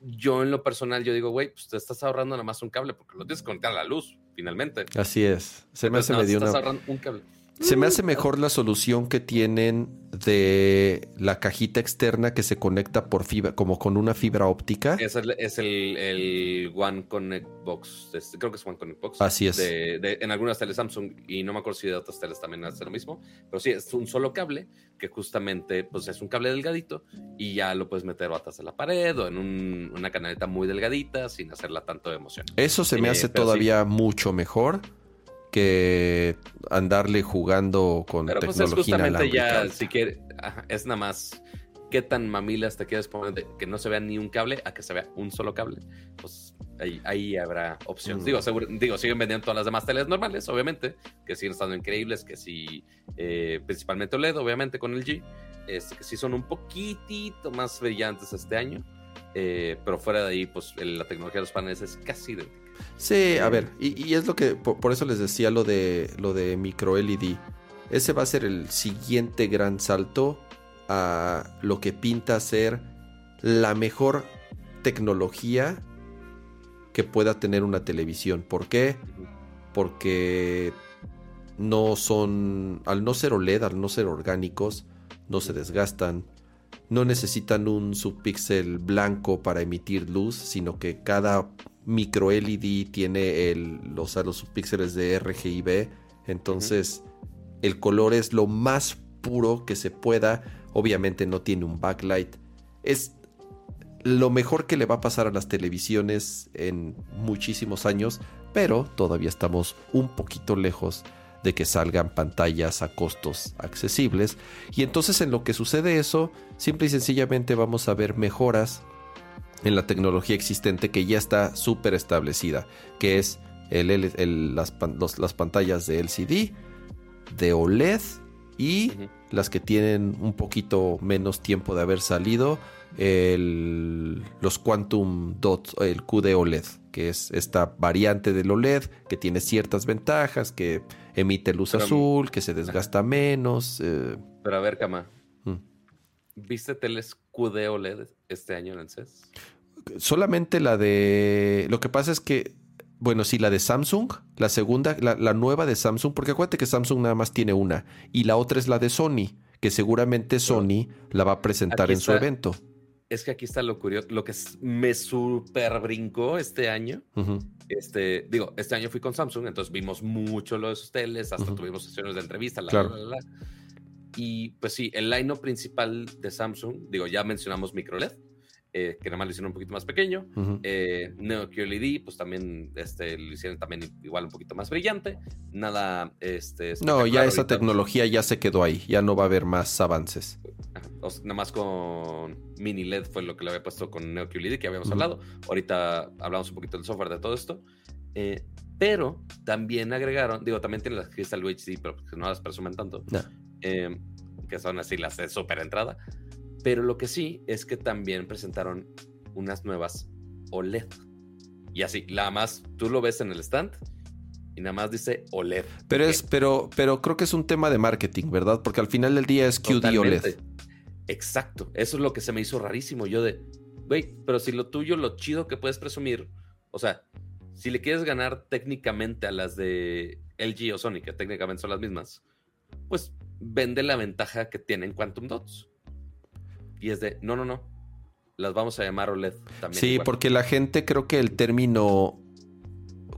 yo, en lo personal, yo digo, güey, pues te estás ahorrando nada más un cable porque lo tienes que conectar a la luz, finalmente. Así es. Se me hace medio una. Ahorrando un cable. Se me hace mejor la solución que tienen de la cajita externa que se conecta por fibra, como con una fibra óptica. Es el, es el, One Connect Box. creo que es One Connect Box. Así es. en algunas teles Samsung y no me acuerdo si de otras teles también hace lo mismo. Pero sí, es un solo cable que justamente pues es un cable delgadito y ya lo puedes meter atrás de la pared o en una canaleta muy delgadita sin hacerla tanto de emoción. Eso se me eh, hace todavía mucho mejor que andarle jugando con Pero pues tecnología es justamente ya, si quieres, es nada más qué tan mamilas te quieres poner de que no se vea ni un cable a que se vea un solo cable. Pues ahí, habrá opciones. Digo, mm. digo, siguen vendiendo todas las demás teles normales, obviamente, que siguen estando increíbles, que sí, eh, principalmente OLED, obviamente, con el G, este, que sí son un poquitito más brillantes este año. Eh, pero fuera de ahí, pues la tecnología de los paneles es casi idéntica. Sí, a ver, y, es lo que, por, eso les decía lo de, lo de micro LED. Ese va a ser el siguiente gran salto a lo que pinta ser la mejor tecnología que pueda tener una televisión. ¿Por qué? Porque no son, al no ser OLED, al no ser orgánicos, no se desgastan, no necesitan un subpíxel blanco para emitir luz, sino que cada micro LED tiene el, los, los subpíxeles de RGB. Entonces, el color es lo más puro que se pueda. Obviamente no tiene un backlight. Es lo mejor que le va a pasar a las televisiones en muchísimos años, pero todavía estamos un poquito lejos de que salgan pantallas a costos accesibles. Y entonces en lo que sucede eso, simple y sencillamente vamos a ver mejoras en la tecnología existente que ya está súper establecida, que es el, las, las, pantallas de LCD, de OLED y las que tienen un poquito menos tiempo de haber salido, los Quantum Dots, el QD OLED, que es esta variante del OLED que tiene ciertas ventajas, que emite luz azul, que se desgasta menos. Eh. Pero a ver, Cama. Mm. ¿Viste teles QD OLED este año en el CES? Solamente la de. Lo que pasa es que. Bueno, sí, la de Samsung, la segunda, la, nueva de Samsung, porque acuérdate que Samsung nada más tiene una, y la otra es la de Sony, que seguramente Sony la va a presentar en su evento. Es que aquí está lo curioso, lo que me super brincó este año. Este, digo, este año fui con Samsung, entonces vimos mucho lo de sus teles, hasta tuvimos sesiones de entrevista, la, la, la, Y pues sí, el line principal de Samsung, digo, ya mencionamos microLED, eh, que nada más lo hicieron un poquito más pequeño. Eh, Neo QLED, pues también este, lo hicieron también igual un poquito más brillante. Nada, este... No, ya esa tecnología ya se quedó ahí, ya no va a haber más avances. nada más con mini LED fue lo que le había puesto con Neo QLED, que habíamos hablado. Ahorita hablamos un poquito del software de todo esto. Eh, pero también agregaron, digo, también tiene las Crystal UHD, pero que no las presumen tanto. que son así las de super entrada. Pero lo que sí es que también presentaron unas nuevas OLED. Y así, nada más tú lo ves en el stand y nada más dice OLED. Pero es, pero, pero creo que es un tema de marketing, ¿verdad? Porque al final del día es QD OLED. Exacto. Eso es lo que se me hizo rarísimo. Yo de, güey, pero si lo tuyo, lo chido que puedes presumir, o sea, si le quieres ganar técnicamente a las de LG o Sony, que técnicamente son las mismas, pues vende la ventaja que tienen Quantum Dots. Y es de, no, no, no. Las vamos a llamar OLED también. Sí, porque la gente creo que el término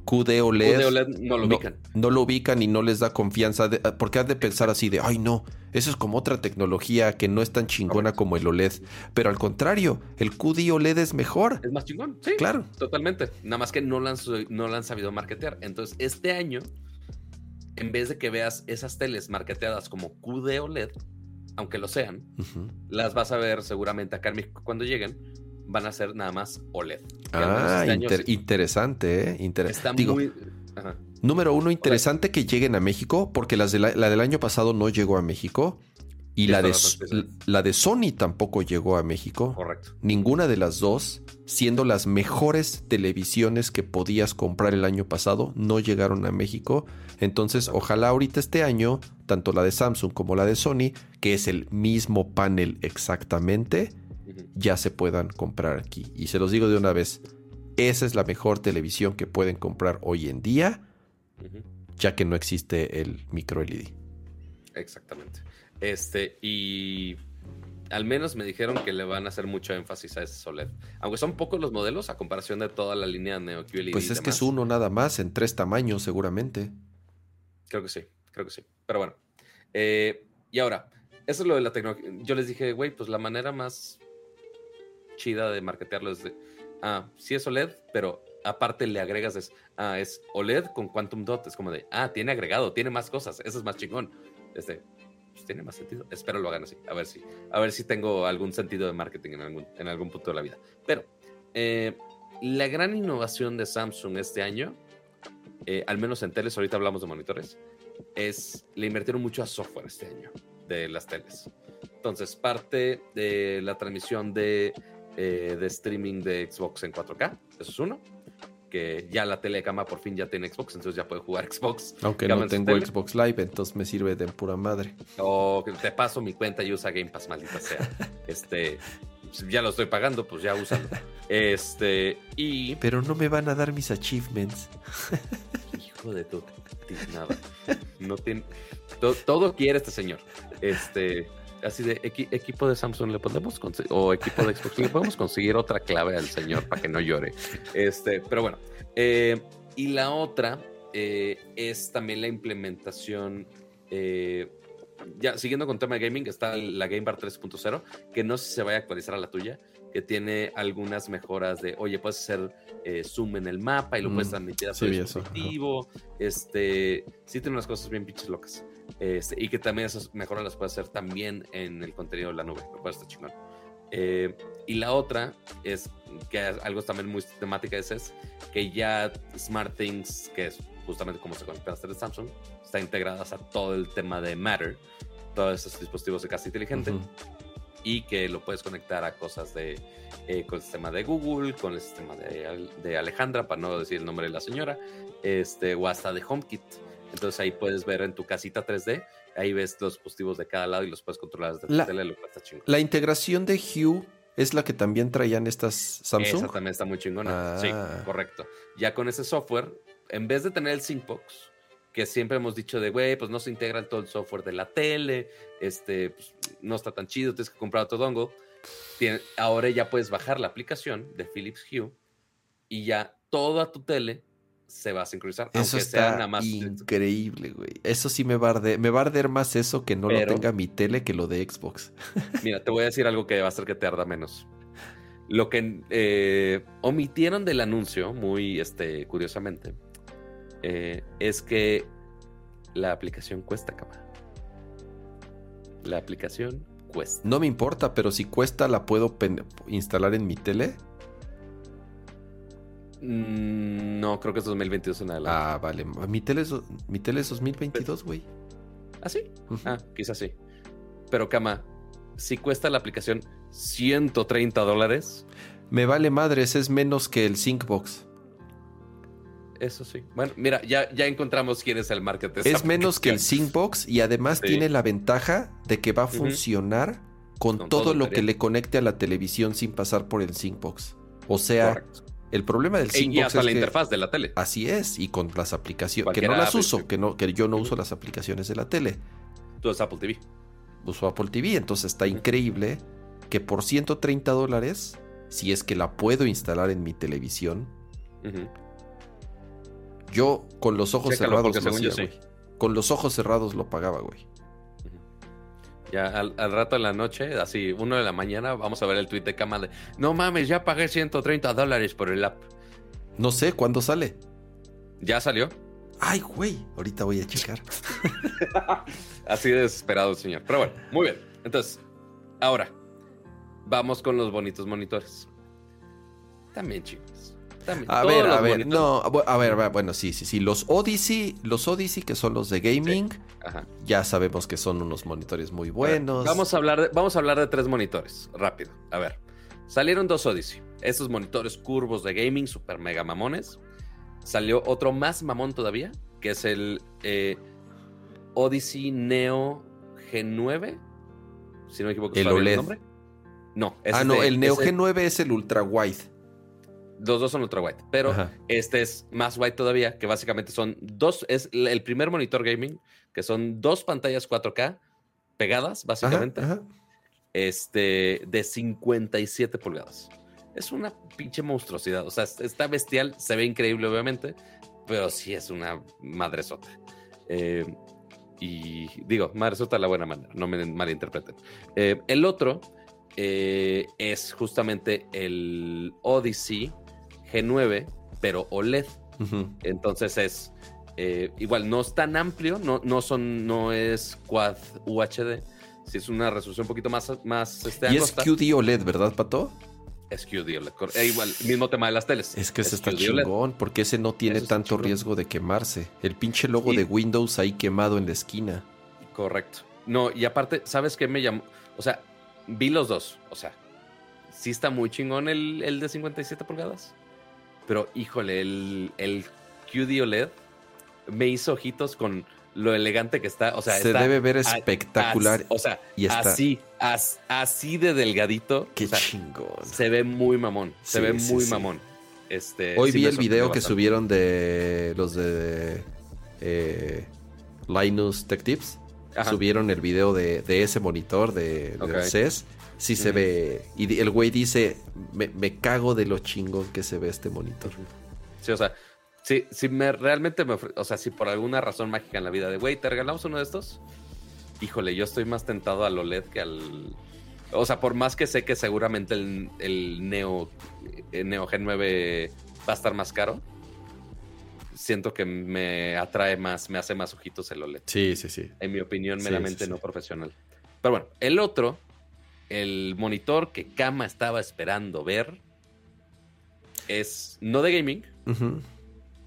QD OLED, QD no lo ubican. No, lo ubican y no les da confianza. porque has de pensar así de, ay no, eso es como otra tecnología que no es tan chingona como el OLED. Pero al contrario, el QD OLED es mejor. Es más chingón, sí. Claro. Totalmente. Nada más que no lo han, no lo han sabido marketear. Entonces, este año, en vez de que veas esas teles marketeadas como QD OLED, aunque lo sean, las vas a ver seguramente acá en México cuando lleguen, van a ser nada más OLED. Ah, este interesante, ¿eh? Interesante. muy... Número uno, interesante que lleguen a México, porque las la, del año pasado no llegó a México. Y la de, la de Sony tampoco llegó a México. Correcto. Ninguna de las dos, siendo las mejores televisiones que podías comprar el año pasado, no llegaron a México. Entonces, ojalá ahorita este año, tanto la de Samsung como la de Sony, que es el mismo panel exactamente, ya se puedan comprar aquí. Y se los digo de una vez, esa es la mejor televisión que pueden comprar hoy en día, ya que no existe el micro LED. Exactamente. Este, y al menos me dijeron que le van a hacer mucho énfasis a ese SOLED. Aunque son pocos los modelos a comparación de toda la línea Neo QLED. Pues es que es uno nada más, en tres tamaños seguramente. Creo que sí, creo que sí. Pero bueno. Eh, y ahora, eso es lo de la tecnología. Yo les dije, güey, pues la manera más chida de marketearlo es de, ah, sí es OLED, pero aparte le agregas es, ah, es OLED con Quantum Dot. Es como de, ah, tiene agregado, tiene más cosas, eso es más chingón. Este, pues tiene más sentido. Espero lo hagan así. A ver si, a ver si tengo algún sentido de marketing en algún, en algún punto de la vida. Pero eh, la gran innovación de Samsung este año, eh, al menos en teles, ahorita hablamos de monitores, es le invirtieron mucho a software este año de las teles. Entonces, parte de la transmisión de, eh, de streaming de Xbox en 4K, eso es uno que ya la telecama por fin ya tiene Xbox, entonces ya puede jugar [laughs] Xbox. Aunque no tengo Xbox Live, entonces me sirve de pura madre. O te paso mi cuenta y usa Game Pass, maldita sea. [laughs] este, ya lo estoy pagando, pues ya úsalo. [laughs] Este, y... Pero no me van a dar mis achievements. Hijo de tu... Nada. No tiene... Todo, todo quiere este señor. Este así de equipo de Samsung le podemos o equipo de Xbox le podemos conseguir otra clave al señor para que no llore. Este, pero bueno. Eh, y la otra eh, es también la implementación. Eh, ya siguiendo con tema de gaming, está la Game Bar 3.0, que no sé si se vaya a actualizar a la tuya, que tiene algunas mejoras de, oye, puedes hacer zoom en el mapa y lo puedes mm, transmitir a tu dispositivo. Este, sí tiene unas cosas bien pinches locas. Este, y que también esas mejoras las puede hacer también en el contenido de la nube, lo cual está chingón. Eh, y la otra es que algo también muy temática es, es que ya SmartThings, que es justamente como se conecta a de Samsung, está integradas a todo el tema de Matter, todos esos dispositivos de casa inteligente, y que lo puedes conectar a cosas de, eh, con el sistema de Google, con el sistema de, de, Alejandra, para no decir el nombre de la señora, este, o hasta de HomeKit. Entonces ahí puedes ver en tu casita 3D, ahí ves los dispositivos de cada lado y los puedes controlar desde la, tele, lo está chingón. La integración de Hue es la que también traían estas Samsung. Esa también está muy chingona. Sí, ah. correcto. Ya con ese software, en vez de tener el Syncbox, que siempre hemos dicho de, güey, pues no se integra todo el software de la tele, este, pues, no está tan chido, tienes que comprar otro dongle. ahora ya puedes bajar la aplicación de Philips Hue y ya toda tu tele se va a sincronizar. Eso está nada más... increíble, güey. Eso sí me va a arder. Me va a arder más eso que no lo tenga mi tele que lo de Xbox. [laughs] mira, te voy a decir algo que va a hacer que te arda menos. Lo que eh, omitieron del anuncio, muy este, curiosamente, eh, es que la aplicación cuesta, cama. La aplicación cuesta. No me importa, pero si cuesta, ¿la puedo instalar en mi tele? Mm, no, creo que es 2022 en adelante. Ah, vale. Mi tele es, mi tele es 2022, güey. ¿Ah, sí? Ah, quizás sí. Pero, Cama, si cuesta la aplicación 130 dólares. Me vale madres, es menos que el Syncbox. Eso sí. Bueno, mira, ya, ya encontramos quién es el market. Es menos que el Syncbox y además tiene la ventaja de que va a funcionar con, todo, lo que le conecte a la televisión sin pasar por el Syncbox. O sea, el problema del Syncbox y hasta la interfaz de la tele. Así es, y con las aplicaciones que no las uso, que no que yo no uso las aplicaciones de la tele. Tú es Apple TV. Uso Apple TV, entonces está increíble que por 130 dólares, si es que la puedo instalar en mi televisión, yo con los ojos cerrados lo Con los ojos cerrados lo pagaba, güey. Ya al, rato en la noche, así, uno de la mañana, vamos a ver el tweet de cama de no mames, ya pagué 130 dólares por el app. No sé, ¿cuándo sale? ¿Ya salió? Ay, güey, ahorita voy a checar. [laughs] así desesperado el señor. Pero bueno, muy bien. Entonces, ahora, vamos con los bonitos monitores. También chicos. A ver, a ver, no, a ver, bueno, sí, sí, sí. Los Odyssey, los Odyssey que son los de gaming, ya sabemos que son unos monitores muy buenos. vamos a hablar, de, vamos a hablar de tres monitores, rápido. A ver, salieron dos Odyssey, esos monitores curvos de gaming, super mega mamones. Salió otro más mamón todavía, que es el eh, Odyssey Neo G9, si no me equivoco. El OLED. El nombre? No, ah, no, el Neo G9 es el ultra wide. Los dos son ultra wide, pero este es más wide todavía, que básicamente son dos, es el primer monitor gaming, que son dos pantallas 4K pegadas, básicamente, este, de 57 pulgadas. Es una pinche monstruosidad, o sea, está bestial, se ve increíble obviamente, pero sí es una madresota. Eh, y digo, madresota de la buena manera, no me malinterpreten. Eh, el otro eh, es justamente el Odyssey G9, pero OLED. Entonces es eh, igual, no es tan amplio, no, no, son, no es Quad UHD, si es una resolución un poquito más, más este, Y es QD OLED, ¿verdad, Pato? Es QD OLED. E igual, mismo tema de las teles. Es que ese está chingón, porque ese no tiene tanto riesgo de quemarse. El pinche logo de Windows ahí quemado en la esquina. Correcto. No, y aparte, ¿sabes qué me llamó? O sea, vi los dos. O sea, sí está muy chingón el, el de 57 pulgadas. Pero híjole, el, el QD OLED me hizo ojitos con lo elegante que está. O sea, se debe ver espectacular. o sea, y así, así de delgadito. Qué chingón. Se ve muy mamón. Se ve muy mamón. Este, Hoy vi el video que subieron de los de eh, Linus Tech Tips. Subieron el video de, ese monitor de, CES sí se ve. Y el güey dice: me, cago de lo chingón que se ve este monitor. Sí, o sea, si, si me realmente me o sea, si por alguna razón mágica en la vida de güey, ¿te regalamos uno de estos? Híjole, yo estoy más tentado al OLED que al. O sea, por más que sé que seguramente el, el Neo, el Neo G9 va a estar más caro, siento que me atrae más, me hace más ojitos el OLED. Sí, sí, sí. En mi opinión, meramente no profesional. Pero bueno, el otro el monitor que Kama estaba esperando ver es no de gaming,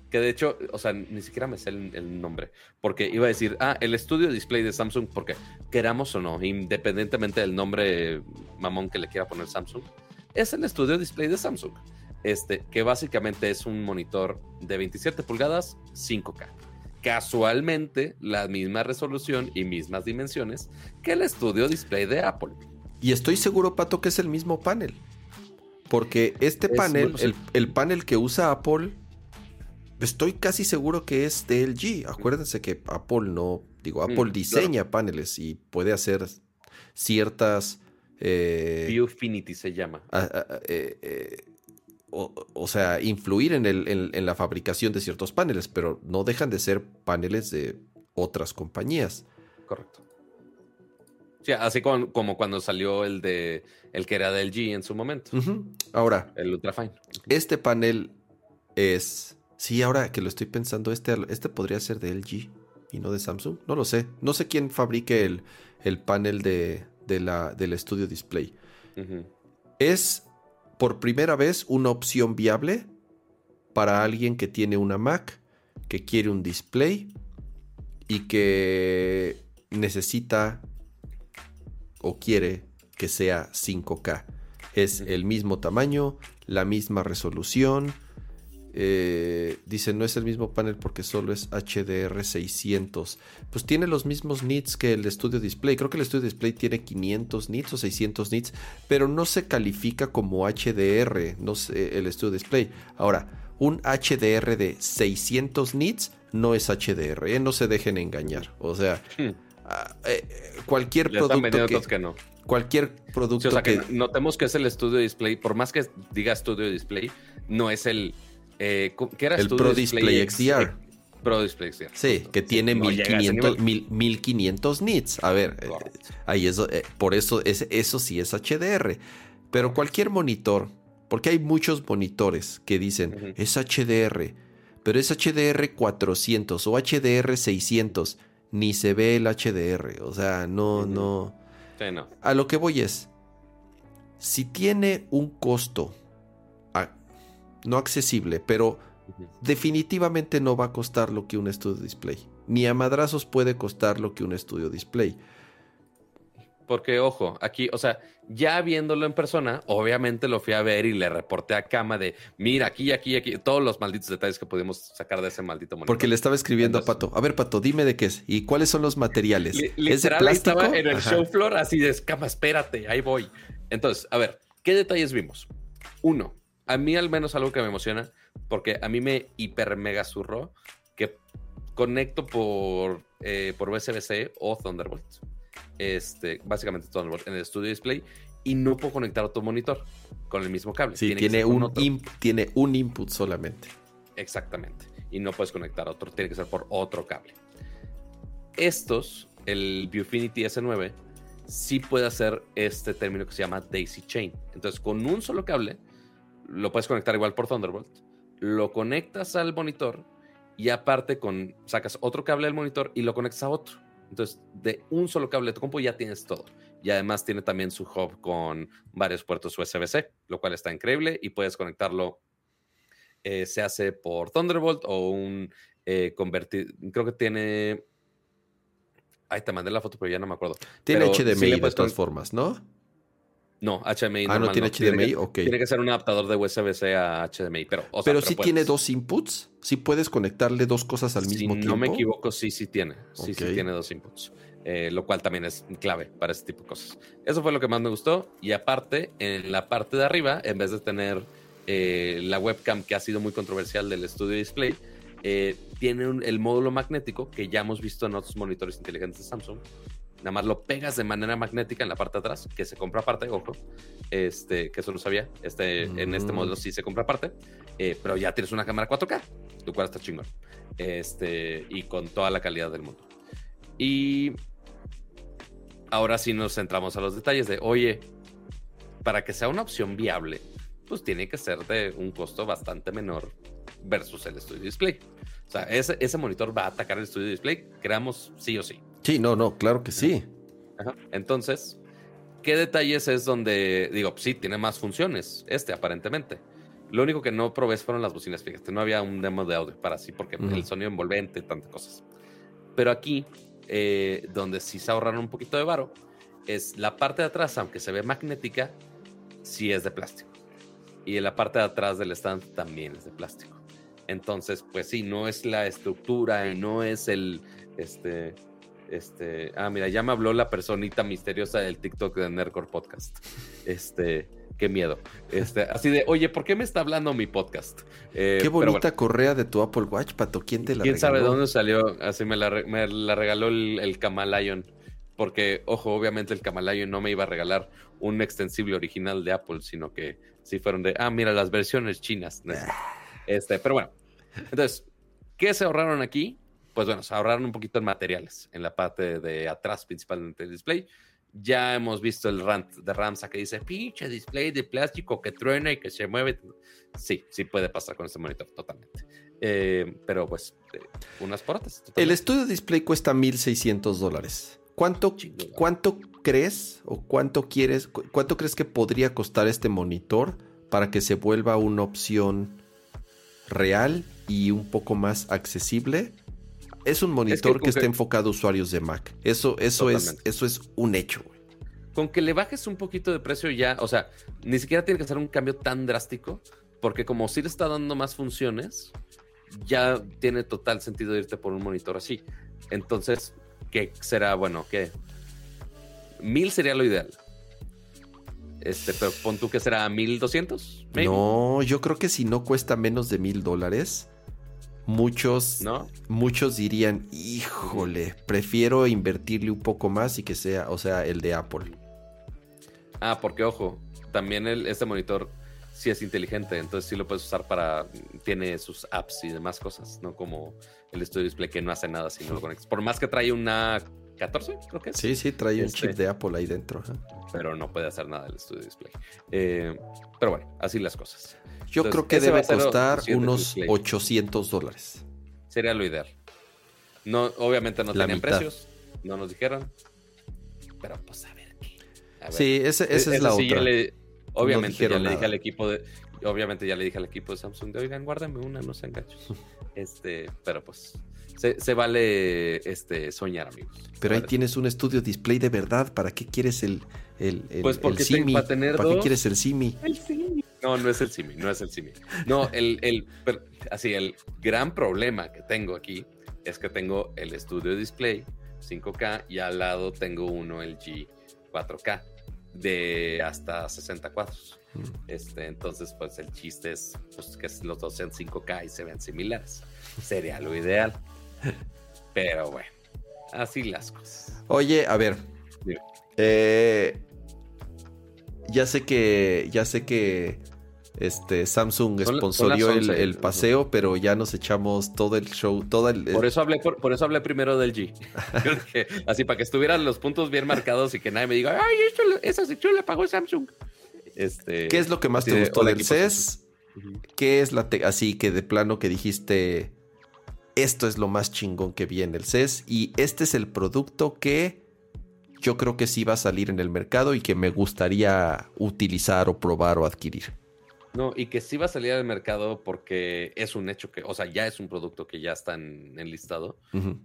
que de hecho, o sea, ni siquiera me sé el, nombre, porque iba a decir, ah, el estudio display de Samsung, porque queramos o no, independientemente del nombre mamón que le quiera poner Samsung, es el estudio display de Samsung, este, que básicamente es un monitor de 27 pulgadas 5K. Casualmente, la misma resolución y mismas dimensiones que el estudio display de Apple. Y estoy seguro, Pato, que es el mismo panel. Porque este panel, el, panel que usa Apple, estoy casi seguro que es de LG. Acuérdense que Apple no, digo, Mm, Apple diseña paneles y puede hacer ciertas... eh, Viewfinity se llama. a- a- a- eh, eh, o, o sea, influir en, el, en, en la fabricación de ciertos paneles, pero no dejan de ser paneles de otras compañías. Correcto. Sí, así como, como cuando salió el de el que era del G en su momento. Ahora, el Ultrafine. este panel es... Sí, ahora que lo estoy pensando, este, este podría ser de LG y no de Samsung. No lo sé. No sé quién fabrique el, el panel de, de la, del estudio display. Es por primera vez una opción viable para alguien que tiene una Mac, que quiere un display y que necesita o quiere que sea 5K. Es el mismo tamaño, la misma resolución. Eh, dice, no es el mismo panel porque solo es HDR 600. Pues tiene los mismos nits que el Studio Display. Creo que el Studio Display tiene 500 nits o 600 nits, pero no se califica como HDR, no sé, el Studio Display. Ahora, un HDR de 600 nits no es HDR, ¿eh? no se dejen engañar. O sea, Hmm. Ah, eh, cualquier Le producto que, no. cualquier Sí, producto o sea, que que notemos que es el Studio Display, por más que diga Studio Display, no es el... Eh, ¿Qué era el Studio Pro Display XDR. Pro Display XDR. Sí, que tiene No llega a ese 1500, nivel. mil- 1500 nits. A ver, eh, ahí eso, eh, por eso, es, eso sí es HDR. Pero cualquier monitor, porque hay muchos monitores que dicen es HDR, pero es HDR 400 o HDR 600, ni se ve el HDR. O sea, no, no. Sí, no. A lo que voy es, si tiene un costo no accesible, pero definitivamente no va a costar lo que un estudio display. Ni a madrazos puede costar lo que un estudio display. Porque, ojo, aquí, o sea, ya viéndolo en persona, obviamente lo fui a ver y le reporté a Cama de, mira, aquí, aquí, aquí, todos los malditos detalles que pudimos sacar de ese maldito monitor. Porque le estaba escribiendo a Pato. A ver, Pato, dime de qué es. ¿Y cuáles son los materiales? ¿Es de plástico? estaba en el Ajá. show floor así de Cama, espérate, ahí voy. Entonces, a ver, ¿qué detalles vimos? Uno, a mí al menos algo que me emociona, porque a mí me hiper mega zurró que conecto por, eh, por USB-C o Thunderbolt. Este, básicamente Thunderbolt en el Studio Display y no puedo conectar otro monitor con el mismo cable. Sí, tiene un, imp- tiene un input solamente. Exactamente. Y no puedes conectar otro, tiene que ser por otro cable. Estos, el Viewfinity S9, sí puede hacer este término que se llama Daisy Chain. Entonces, con un solo cable, lo puedes conectar igual por Thunderbolt, lo conectas al monitor y aparte con, sacas otro cable del monitor y lo conectas a otro. Entonces, de un solo cable de tu compu ya tienes todo. Y además tiene también su hub con varios puertos USB-C, lo cual está increíble y puedes conectarlo eh, se hace por Thunderbolt o un eh, convertido. Creo que tiene. Ay, te mandé la foto, pero ya no me acuerdo. Tiene Pero HDMI sí de todas formas, ¿no? No, HDMI. ah, no normal tiene Tiene HDMI, que- ok. Tiene que ser un adaptador de USB-C a HDMI, pero. o sea, pero sí tiene puedes. dos inputs. Sí puedes conectarle dos cosas al si mismo no tiempo. me equivoco, sí, sí tiene. Sí, sí tiene dos inputs. eh, lo cual también es clave para este tipo de cosas. Eso fue lo que más me gustó. Y aparte, en la parte de arriba, en vez de tener eh, la webcam que ha sido muy controversial del Studio Display, eh, tiene un- el módulo magnético que ya hemos visto en otros monitores inteligentes de Samsung. Nada más lo pegas de manera magnética en la parte de atrás, que se compra aparte, ojo, este, que eso no sabía. Este, En este Mm. módulo sí se compra aparte, eh, pero ya tienes una cámara 4K, lo cual está chingón. Este, y con toda la calidad del mundo. Y ahora sí nos centramos a los detalles de, oye, para que sea una opción viable, pues tiene que ser de un costo bastante menor versus el Studio Display. O sea, ese, ese monitor va a atacar el Studio Display, creamos sí o sí. Sí, no, no, claro que sí. Ajá. Entonces, ¿qué detalles es donde, digo, sí, tiene más funciones, este aparentemente? Lo único que no probé fueron las bocinas, fíjate, no había un demo de audio para sí, porque el sonido envolvente, tantas cosas. Pero aquí, eh, donde sí se ahorraron un poquito de varo, es la parte de atrás, aunque se ve magnética, sí es de plástico. Y en la parte de atrás del stand también es de plástico. Entonces, pues sí, no es la estructura y no es el, este, este, ah, mira, ya me habló la personita misteriosa del TikTok de Nerdcore Podcast. Este, qué miedo. Este, así de, oye, ¿por qué me está hablando mi podcast? Eh, qué bonita correa de tu Apple Watch, Pato. ¿Quién te la ¿Quién sabe de dónde salió? Así me la, regaló el, el. Porque, ojo, obviamente el Camalayon no me iba a regalar un extensible original de Apple, sino que sí fueron de, ah, mira, las versiones chinas. Este, pero bueno. Entonces, ¿qué se ahorraron aquí? Pues bueno, se ahorraron un poquito en materiales, en la parte de atrás, principalmente el display ya hemos visto el rant de Ramsa que dice, pinche display de plástico que truena y que se mueve. Sí, sí puede pasar con este monitor totalmente. Eh, pero pues, eh, unas portas. El estudio display cuesta 1.600 dólares. ¿Cuánto, ¿Cuánto crees o cuánto quieres, cuánto crees que podría costar este monitor para que se vuelva una opción real y un poco más accesible es un monitor que, está enfocado a usuarios de Mac. Eso, eso, es, eso es un hecho. Con que le bajes un poquito de precio ya, o sea, ni siquiera tiene que ser un cambio tan drástico, porque como si le está dando más funciones, ya tiene total sentido irte por un monitor así. Entonces, ¿qué será bueno? ¿Qué? Mil sería lo ideal. Este, pero pon tú que será 1200. No, yo creo que si no cuesta menos de mil dólares, muchos, ¿no? Muchos dirían, híjole, prefiero invertirle un poco más y que sea, o sea, el de Apple. Ah, porque ojo, también el, este monitor sí es inteligente, entonces sí lo puedes usar para, tiene sus apps y demás cosas, no como el Studio Display que no hace nada si no lo conectas. Por más que trae una 14, creo que es. Sí, sí, trae un chip este, de Apple ahí dentro. Pero no puede hacer nada el Studio Display. Eh, pero bueno, así las cosas. Yo creo que debe costar unos 800 dólares. Sería lo ideal. No, obviamente no tenían precios, no nos dijeron. Pero pues a ver qué. Sí, esa es la otra. obviamente ya le dije al equipo de, obviamente ya le dije al equipo de Samsung de, oigan, guárdame una, no sean gachos. [laughs] Este, pero pues se, vale este, soñar, amigos. Pero ahí tienes un estudio display de verdad. ¿Para qué quieres el, el, el, pues porque Simi? Para, tener ¿Para qué quieres el Simi? El Simi. No, no es el Simi, no es el Simi. No, el, el, así, el gran problema que tengo aquí es que tengo el estudio display 5K y al lado tengo uno LG 4K de hasta 60 cuadros. Mm. Este, entonces, pues el chiste es pues, que los dos sean 5K y se vean similares. Sería lo ideal. Pero bueno, así las cosas. Oye, a ver. Eh, ya sé que. Ya sé que. Este Samsung sponsorió el, paseo, pero ya nos echamos todo el show, todo el. Por eso hablé, por, eso hablé primero del G. [laughs] así para que estuvieran los puntos bien marcados y que nadie me diga, ay, esa sección la pagó Samsung. Este, ¿Qué es lo que más te gustó del CES? ¿Qué es la así que de plano que dijiste? esto es lo más chingón que viene el CES y este es el producto que yo creo que sí va a salir en el mercado y que me gustaría utilizar o probar o adquirir. No, y que sí va a salir al mercado porque es un hecho que, o sea, ya es un producto que ya está en, listado.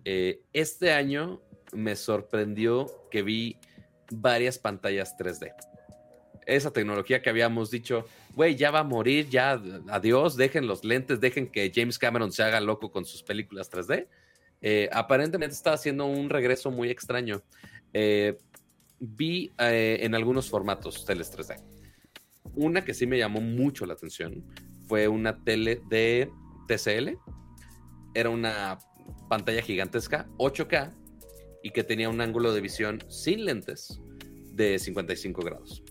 Eh, este año me sorprendió que vi varias pantallas 3D esa tecnología que habíamos dicho, güey, ya va a morir, ya adiós, dejen los lentes, dejen que James Cameron se haga loco con sus películas 3D. Eh, aparentemente está haciendo un regreso muy extraño. Eh, vi eh, en algunos formatos teles 3D. Una que sí me llamó mucho la atención fue una tele de TCL. Era una pantalla gigantesca, 8K, y que tenía un ángulo de visión sin lentes de 55 grados.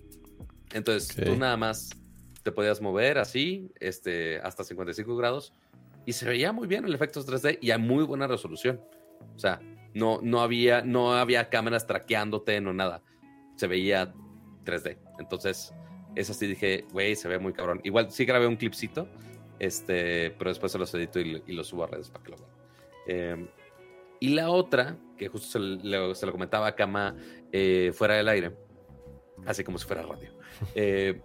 Entonces tú nada más te podías mover así, este, hasta 55 grados, y se veía muy bien el efecto 3D y a muy buena resolución. O sea, no, no, había, no había cámaras traqueándote, no nada. Se veía 3D. Entonces, es así, dije, güey, se ve muy cabrón. Igual sí grabé un clipcito, este, pero después se los edito y, y los subo a redes para que lo vean. Em, y la otra, que justo se, lo comentaba a Kama eh, fuera del aire, así como si fuera radio. [laughs] Eh,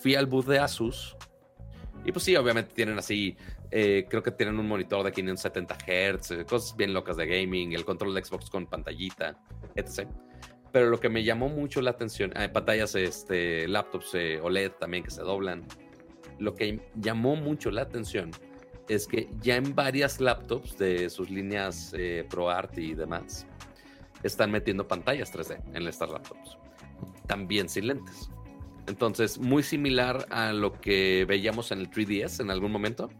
fui al booth de Asus y pues sí, obviamente tienen así, eh, creo que tienen un monitor de 570 Hz, eh, cosas bien locas de gaming, el control de Xbox con pantallita, etc. Pero lo que me llamó mucho la atención, hay pantallas, este, laptops OLED también que se doblan. Lo que llamó mucho la atención es que ya en varias laptops de sus líneas ProArt y demás, están metiendo pantallas 3D en estas laptops también sin lentes. Entonces, muy similar a lo que veíamos en el 3DS en algún momento.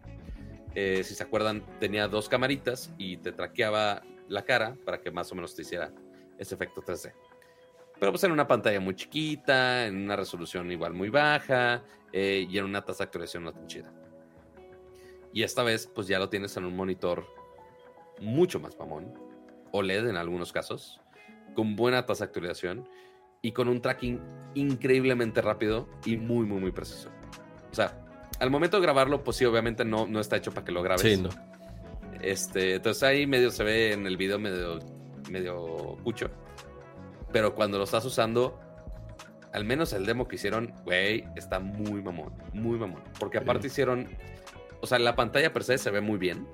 Eh, si se acuerdan, tenía dos camaritas y te traqueaba la cara para que más o menos te hiciera ese efecto 3D. Pero pues en una pantalla muy chiquita, en una resolución igual muy baja eh, y en una tasa de actualización no tan chida. Y esta vez pues ya lo tienes en un monitor mucho más mamón, OLED en algunos casos, con buena tasa de actualización y con un tracking increíblemente rápido y muy, muy, muy preciso. O sea, al momento de grabarlo, pues sí, obviamente no, no está hecho para que lo grabes. Sí, no. Este, entonces ahí medio se ve en el video medio, medio cucho. Pero cuando lo estás usando, al menos el demo que hicieron, güey, está muy mamón, muy mamón. Porque aparte hicieron, o sea, la pantalla per se se ve muy bien.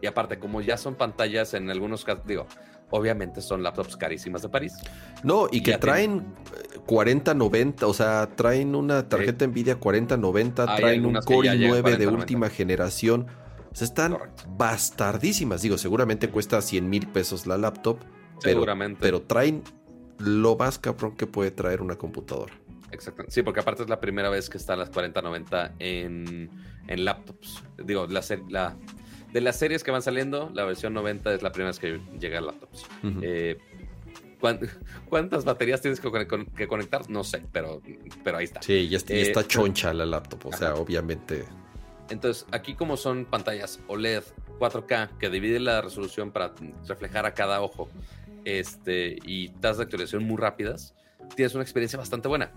Y aparte, como ya son pantallas en algunos casos, digo, obviamente son laptops carísimas de París. No, y que traen 4090, o sea, traen una tarjeta Nvidia 4090, traen un Core i9 de última generación. O sea, están bastardísimas. Digo, seguramente cuesta 100 mil pesos la laptop. Seguramente. Pero, traen lo más cabrón que puede traer una computadora. Exactamente. Sí, porque aparte es la primera vez que están las 4090 en, en laptops. Digo, la, la, de las series que van saliendo, la versión 90 es la primera vez que llega a laptops. Eh, ¿Cuántas baterías tienes que, conectar? No sé, pero, pero ahí está. Sí, ya está, está eh, choncha la laptop, o sea, obviamente. Entonces, aquí como son pantallas OLED 4K que dividen la resolución para reflejar a cada ojo este, y tasas de actualización muy rápidas, tienes una experiencia bastante buena.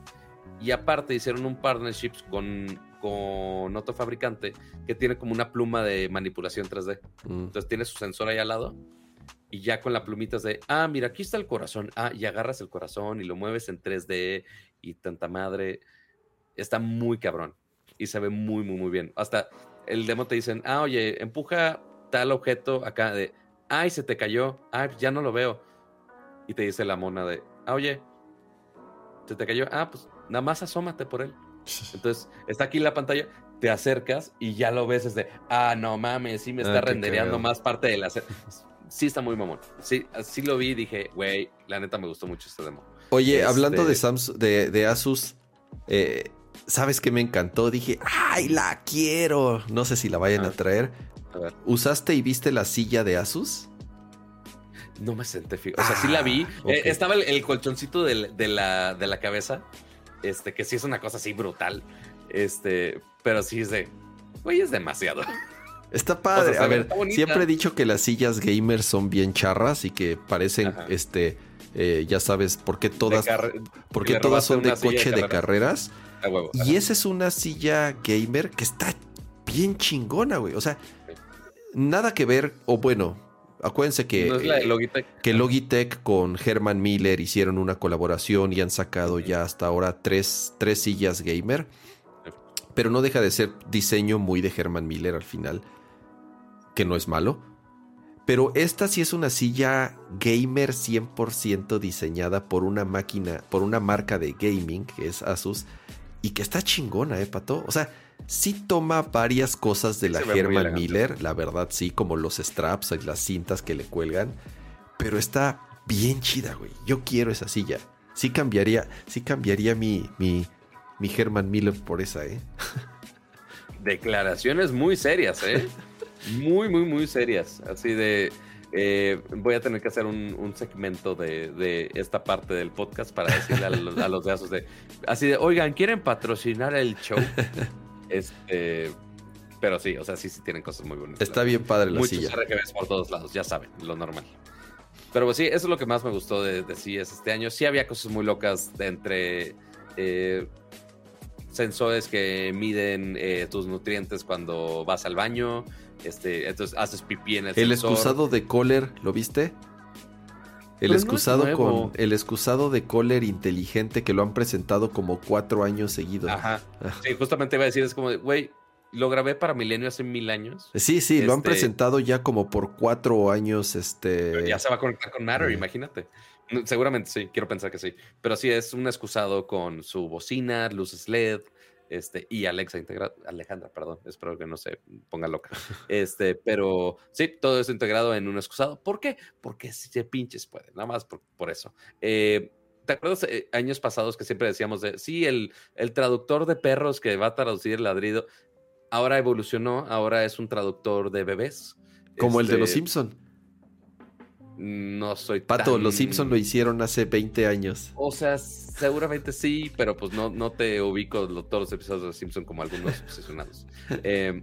Y aparte hicieron un partnerships con, con otro fabricante que tiene como una pluma de manipulación 3D. Mm. Entonces tiene su sensor ahí al lado y ya con la plumita de, ah, mira, aquí está el corazón. Ah, y agarras el corazón y lo mueves en 3D y tanta madre. Está muy cabrón y se ve muy, muy, muy bien. Hasta el demo te dicen, ah, oye, empuja tal objeto acá de, ay, se te cayó, ay, ya no lo veo. Y te dice la mona de, ah, oye, se te cayó, ah, pues nada más asómate por él. [laughs] Entonces, está aquí la pantalla, te acercas y ya lo ves de ah, no mames, sí me está ah, rendereando más parte de la [laughs] Sí está muy mamón. Sí, así lo vi y dije, güey, la neta me gustó mucho este demo. Oye, hablando de, este Samsung, de, Asus, eh, ¿sabes qué me encantó? Dije, ¡ay, la quiero! No sé si la vayan a, traer. ¿Usaste y viste la silla de Asus? No me senté fijo. O sea, sí la vi. Ah, eh, estaba el, colchoncito de, la, de la cabeza este, que sí es una cosa así brutal. Este, pero sí es de, güey, es demasiado. Está padre. a ver, siempre he dicho que las sillas gamers son bien charras y que parecen, este, eh, ya sabes, por qué todas, porque todas son de coche de, carreras. y esa es una silla gamer que está bien chingona, güey. O sea, nada que ver, o bueno, Acuérdense que, Logitech. que Logitech con Herman Miller hicieron una colaboración y han sacado ya hasta ahora tres, tres sillas gamer. Pero no deja de ser diseño muy de Herman Miller al final, que no es malo. Pero esta sí es una silla gamer 100% diseñada por una máquina, por una marca de gaming, que es Asus, y que está chingona, ¿eh, Pato? O sea, sí toma varias cosas de la Herman Miller, la verdad sí, como los straps y las cintas que le cuelgan, pero está bien chida, güey. Yo quiero esa silla. Sí cambiaría, sí cambiaría mi, mi, mi Herman Miller por esa, ¿eh? [laughs] Declaraciones muy serias, ¿eh? muy, muy, muy serias. Así de... Eh, voy a tener que hacer un, segmento de, esta parte del podcast para decirle a los, a los de de, así de, oigan, ¿quieren patrocinar el show? [laughs] Este, pero sí, o sea, sí, sí tienen cosas muy bonitas. Está bien padre la silla. Muchos por todos lados, ya saben, lo normal. Pero pues sí, eso es lo que más me gustó de, de este año. Sí había cosas muy locas de entre eh, sensores que miden eh, tus nutrientes cuando vas al baño. Este, entonces haces pipí en el, el excusado de Kohler, ¿lo viste? El excusado con el excusado de Kohler inteligente que lo han presentado como cuatro años seguidos. Ajá. Ah. Sí, justamente iba a decir, es como, güey, lo grabé para Milenio hace mil años. Sí, sí, lo han este presentado ya como por cuatro años. Este. Ya se va a conectar con Matter, imagínate. Seguramente sí, quiero pensar que sí. Pero sí, es un excusado con su bocina, luces LED, este, y Alexa integrado, Alejandra, perdón, espero que no se ponga loca. Este, pero sí, todo eso integrado en un excusado. ¿Por qué? Porque si te pinches puede, nada más por, eso. Eh, ¿te acuerdas eh, años pasados que siempre decíamos de, sí, el, el traductor de perros que va a traducir el ladrido, ahora evolucionó, ahora es un traductor de bebés. Como el de los Este, Simpson. No soy Pato, tan- los Simpson lo hicieron hace 20 años. O sea, seguramente sí, pero pues no, no te ubico todos los episodios de los Simpson como algunos obsesionados. [laughs] Eh,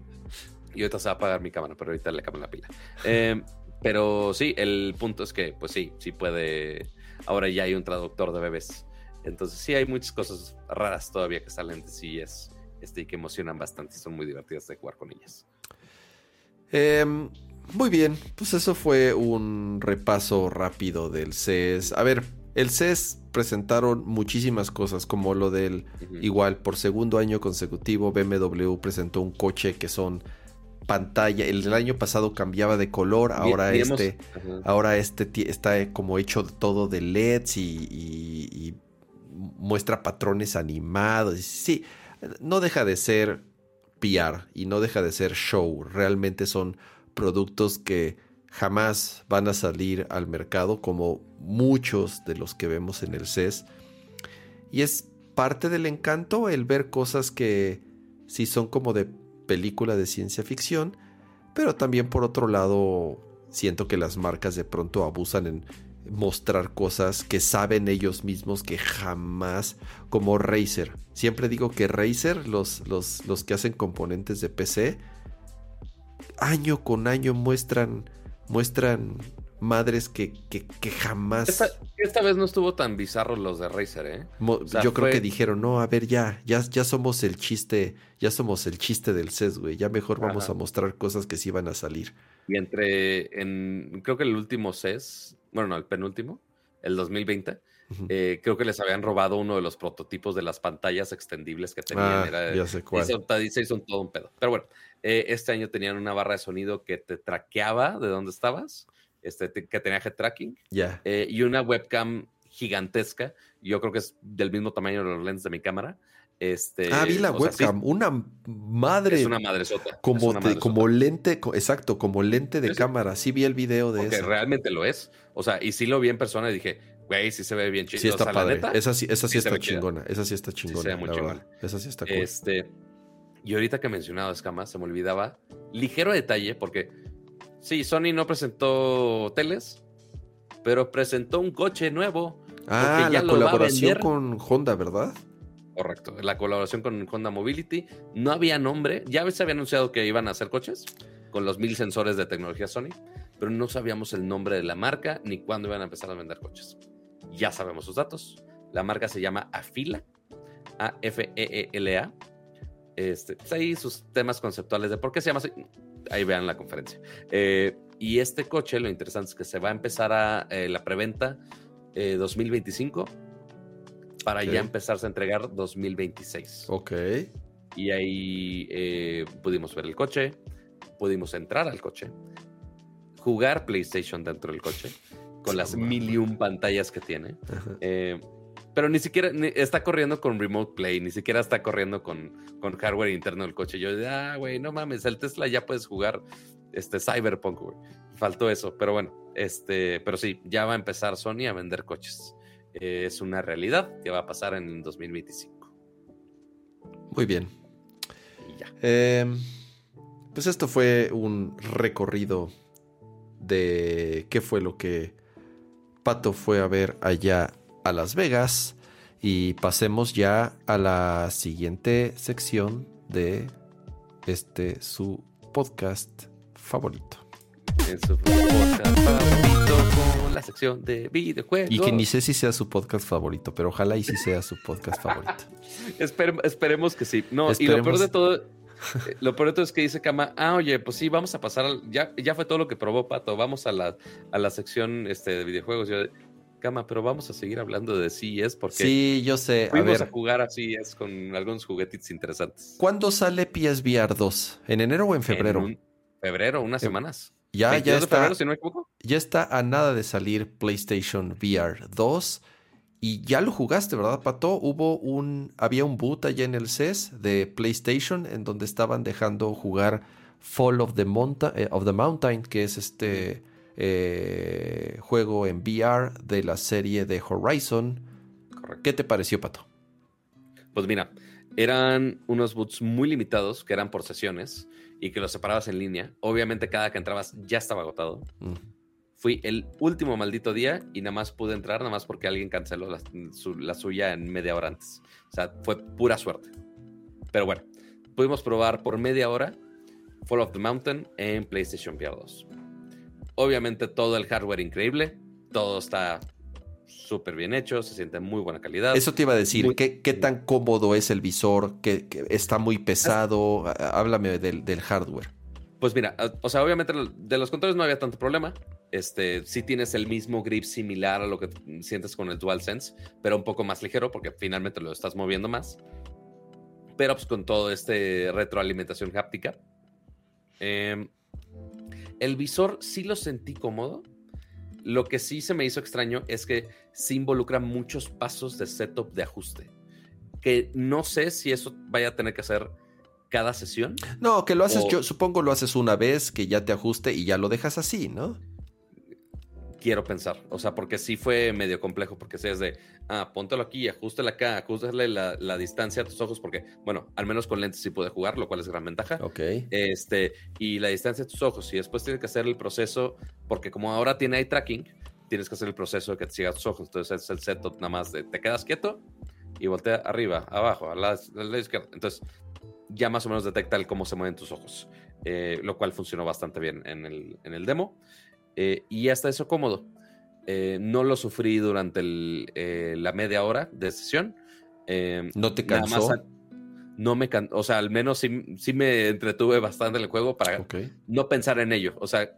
y ahorita se va a apagar mi cámara, pero ahorita le cambio la pila. Eh, pero sí, el punto es que, pues sí, sí puede. Ahora ya hay un traductor de bebés. Entonces sí hay muchas cosas raras todavía que salen de sí es este, y que emocionan bastante son muy divertidas de jugar con ellas. Em, muy bien, pues eso fue un repaso rápido del CES. A ver, el CES presentaron muchísimas cosas, como lo del igual por segundo año consecutivo BMW presentó un coche que son pantalla. El año pasado cambiaba de color, ahora Vi- vimos- este, Ajá. ahora este está como hecho todo de LEDs y, y- y muestra patrones animados. Sí, no deja de ser PR y no deja de ser show. Realmente son productos que jamás van a salir al mercado como muchos de los que vemos en el CES. Y es parte del encanto el ver cosas que sí son como de película de ciencia ficción, pero también por otro lado siento que las marcas de pronto abusan en mostrar cosas que saben ellos mismos que jamás, como Razer. Siempre digo que Razer, los, los, los que hacen componentes de PC, año con año muestran, muestran madres que, que, que jamás... Esta, esta vez no estuvo tan bizarro los de Razer, ¿eh? Mo- O sea, yo creo que dijeron, no, a ver, ya, ya, ya somos el chiste, ya somos el chiste del CES, güey. Ya mejor vamos a mostrar cosas que sí van a salir. Y entre, en, creo que el último CES, bueno, no, el penúltimo, el 2020, Ujú. eh, creo que les habían robado uno de los prototipos de las pantallas extendibles que tenían. ah, Era, ya sé cuál. se hizo- hizo todo un pedo. Pero bueno, eh, este año tenían una barra de sonido que te traqueaba de dónde estabas, este, te- que tenía head tracking, Ya. eh, y una webcam gigantesca. Yo creo que es del mismo tamaño de los lentes de mi cámara. Este, ah, vi la o sea, sí, webcam. una madre. es una madresota. es como, una madresota. como lente, exacto, como lente de Sí, sí. cámara. Sí vi el video de eso. realmente lo es. O sea, y sí lo vi en persona y dije, güey, sí se ve bien chido. Sí está o sea, padre. neta, esa sí, esa sí, sí está chingona. Esa sí está chingona. se ve muy chingona. Esa sí está cool. este. Y ahorita que he mencionado escamas, se me olvidaba. Ligero detalle, porque sí, Sony no presentó teles, pero presentó un coche nuevo. ah, ya la colaboración con Honda, ¿verdad? Correcto. La colaboración con Honda Mobility. No había nombre. Ya se había anunciado que iban a hacer coches con los mil sensores de tecnología Sony, pero no sabíamos el nombre de la marca ni cuándo iban a empezar a vender coches. Ya sabemos sus datos. La marca se llama Afila, A-F-E-E-L-A. Este, pues ahí sus temas conceptuales de por qué se llama así. Ahí vean la conferencia. Eh, y este coche, lo interesante es que se va a empezar a eh, la preventa eh, 2025 para Ok. ya empezarse a entregar 2026. Ok. Y ahí eh, pudimos ver el coche, pudimos entrar al coche, jugar PlayStation dentro del coche, con las mil y un pantallas que tiene. Pero ni siquiera ni- está corriendo con Remote Play, ni siquiera está corriendo con, con hardware interno del coche. Yo ah, güey, no mames, el Tesla ya puedes jugar este Cyberpunk, güey. Faltó eso, pero bueno, este, pero sí, ya va a empezar Sony a vender coches. Eh, es una realidad que va a pasar en 2025. Muy bien. Y ya. Eh, pues esto fue un recorrido de qué fue lo que Pato fue a ver allá a Las Vegas. Y pasemos ya a la siguiente sección de este su podcast favorito. En su podcast favorito con la sección de videojuegos. Y que ni sé si sea su podcast favorito, pero ojalá y sí sea su podcast favorito. [laughs] Espere- esperemos que sí. No, y Esperemos. lo peor de todo, eh, lo peor de todo es que dice Kama, ah, oye, pues sí, vamos a pasar, al- ya, ya fue todo lo que probó Pato, vamos a la, a la sección este, de videojuegos. Yo, Kama, pero vamos a seguir hablando de CES porque Sí, yo sé. A fuimos a, ver, jugar a CES con algunos juguetitos interesantes. ¿cuándo sale PSVR 2? ¿En enero o en febrero? En un- febrero, unas semanas. Ya, 22 ya está. febrero, si no me equivoco. Ya está a nada de salir PlayStation VR 2. Y ya lo jugaste, ¿verdad, Pato? Hubo un. Había un boot allá en el CES de PlayStation en donde estaban dejando jugar Fall of the, Monta- eh, of the Mountain, que es este eh, juego en VR de la serie de Horizon. correcto. ¿Qué te pareció, Pato? Pues mira, eran unos boots muy limitados que eran por sesiones y que los separabas en línea. Obviamente cada que entrabas ya estaba agotado. Mm. Fui el último maldito día y nada más pude entrar, nada más porque alguien canceló la, su- la suya en media hora antes. O sea, fue pura suerte. Pero bueno, pudimos probar por media hora Fall of the Mountain en PlayStation VR 2. Obviamente todo el hardware increíble, todo está súper bien hecho, se siente en muy buena calidad. Eso te iba a decir, Muy- ¿qué, qué tan cómodo es el visor? ¿Qué, qué- está muy pesado? Há- Háblame del, del hardware. Pues mira, a- o sea, obviamente de los controles no había tanto problema. Este, sí tienes el mismo grip similar a lo que sientes con el DualSense, pero un poco más ligero porque finalmente lo estás moviendo más. Pero pues con todo este retroalimentación háptica. Em, el visor sí lo sentí cómodo. Lo que sí se me hizo extraño es que sí involucra muchos pasos de setup de ajuste. Que no sé si eso vaya a tener que hacer cada sesión. No, que lo haces, O- yo supongo lo haces una vez, que ya te ajuste y ya lo dejas así, ¿no? quiero pensar. O sea, porque sí fue medio complejo, porque si es de, ah, póntelo aquí, ajustale acá, ajustale la, la distancia a tus ojos, porque, bueno, al menos con lentes sí pude jugar, lo cual es gran ventaja. Ok. Este, y la distancia de tus ojos, y después tienes que hacer el proceso, porque como ahora tiene eye tracking, tienes que hacer el proceso de que te siga tus ojos. Entonces es el setup nada más de, te quedas quieto y voltea arriba, abajo, a la, a la izquierda. Entonces ya más o menos detecta el cómo se mueven tus ojos, eh, lo cual funcionó bastante bien en el, en el demo. Eh, y hasta eso cómodo. Eh, no lo sufrí durante el, eh, la media hora de sesión. Eh, ¿No te nada cansó? más no me can- o sea, al menos sí, sí me entretuve bastante en el juego para no pensar en ello. O sea,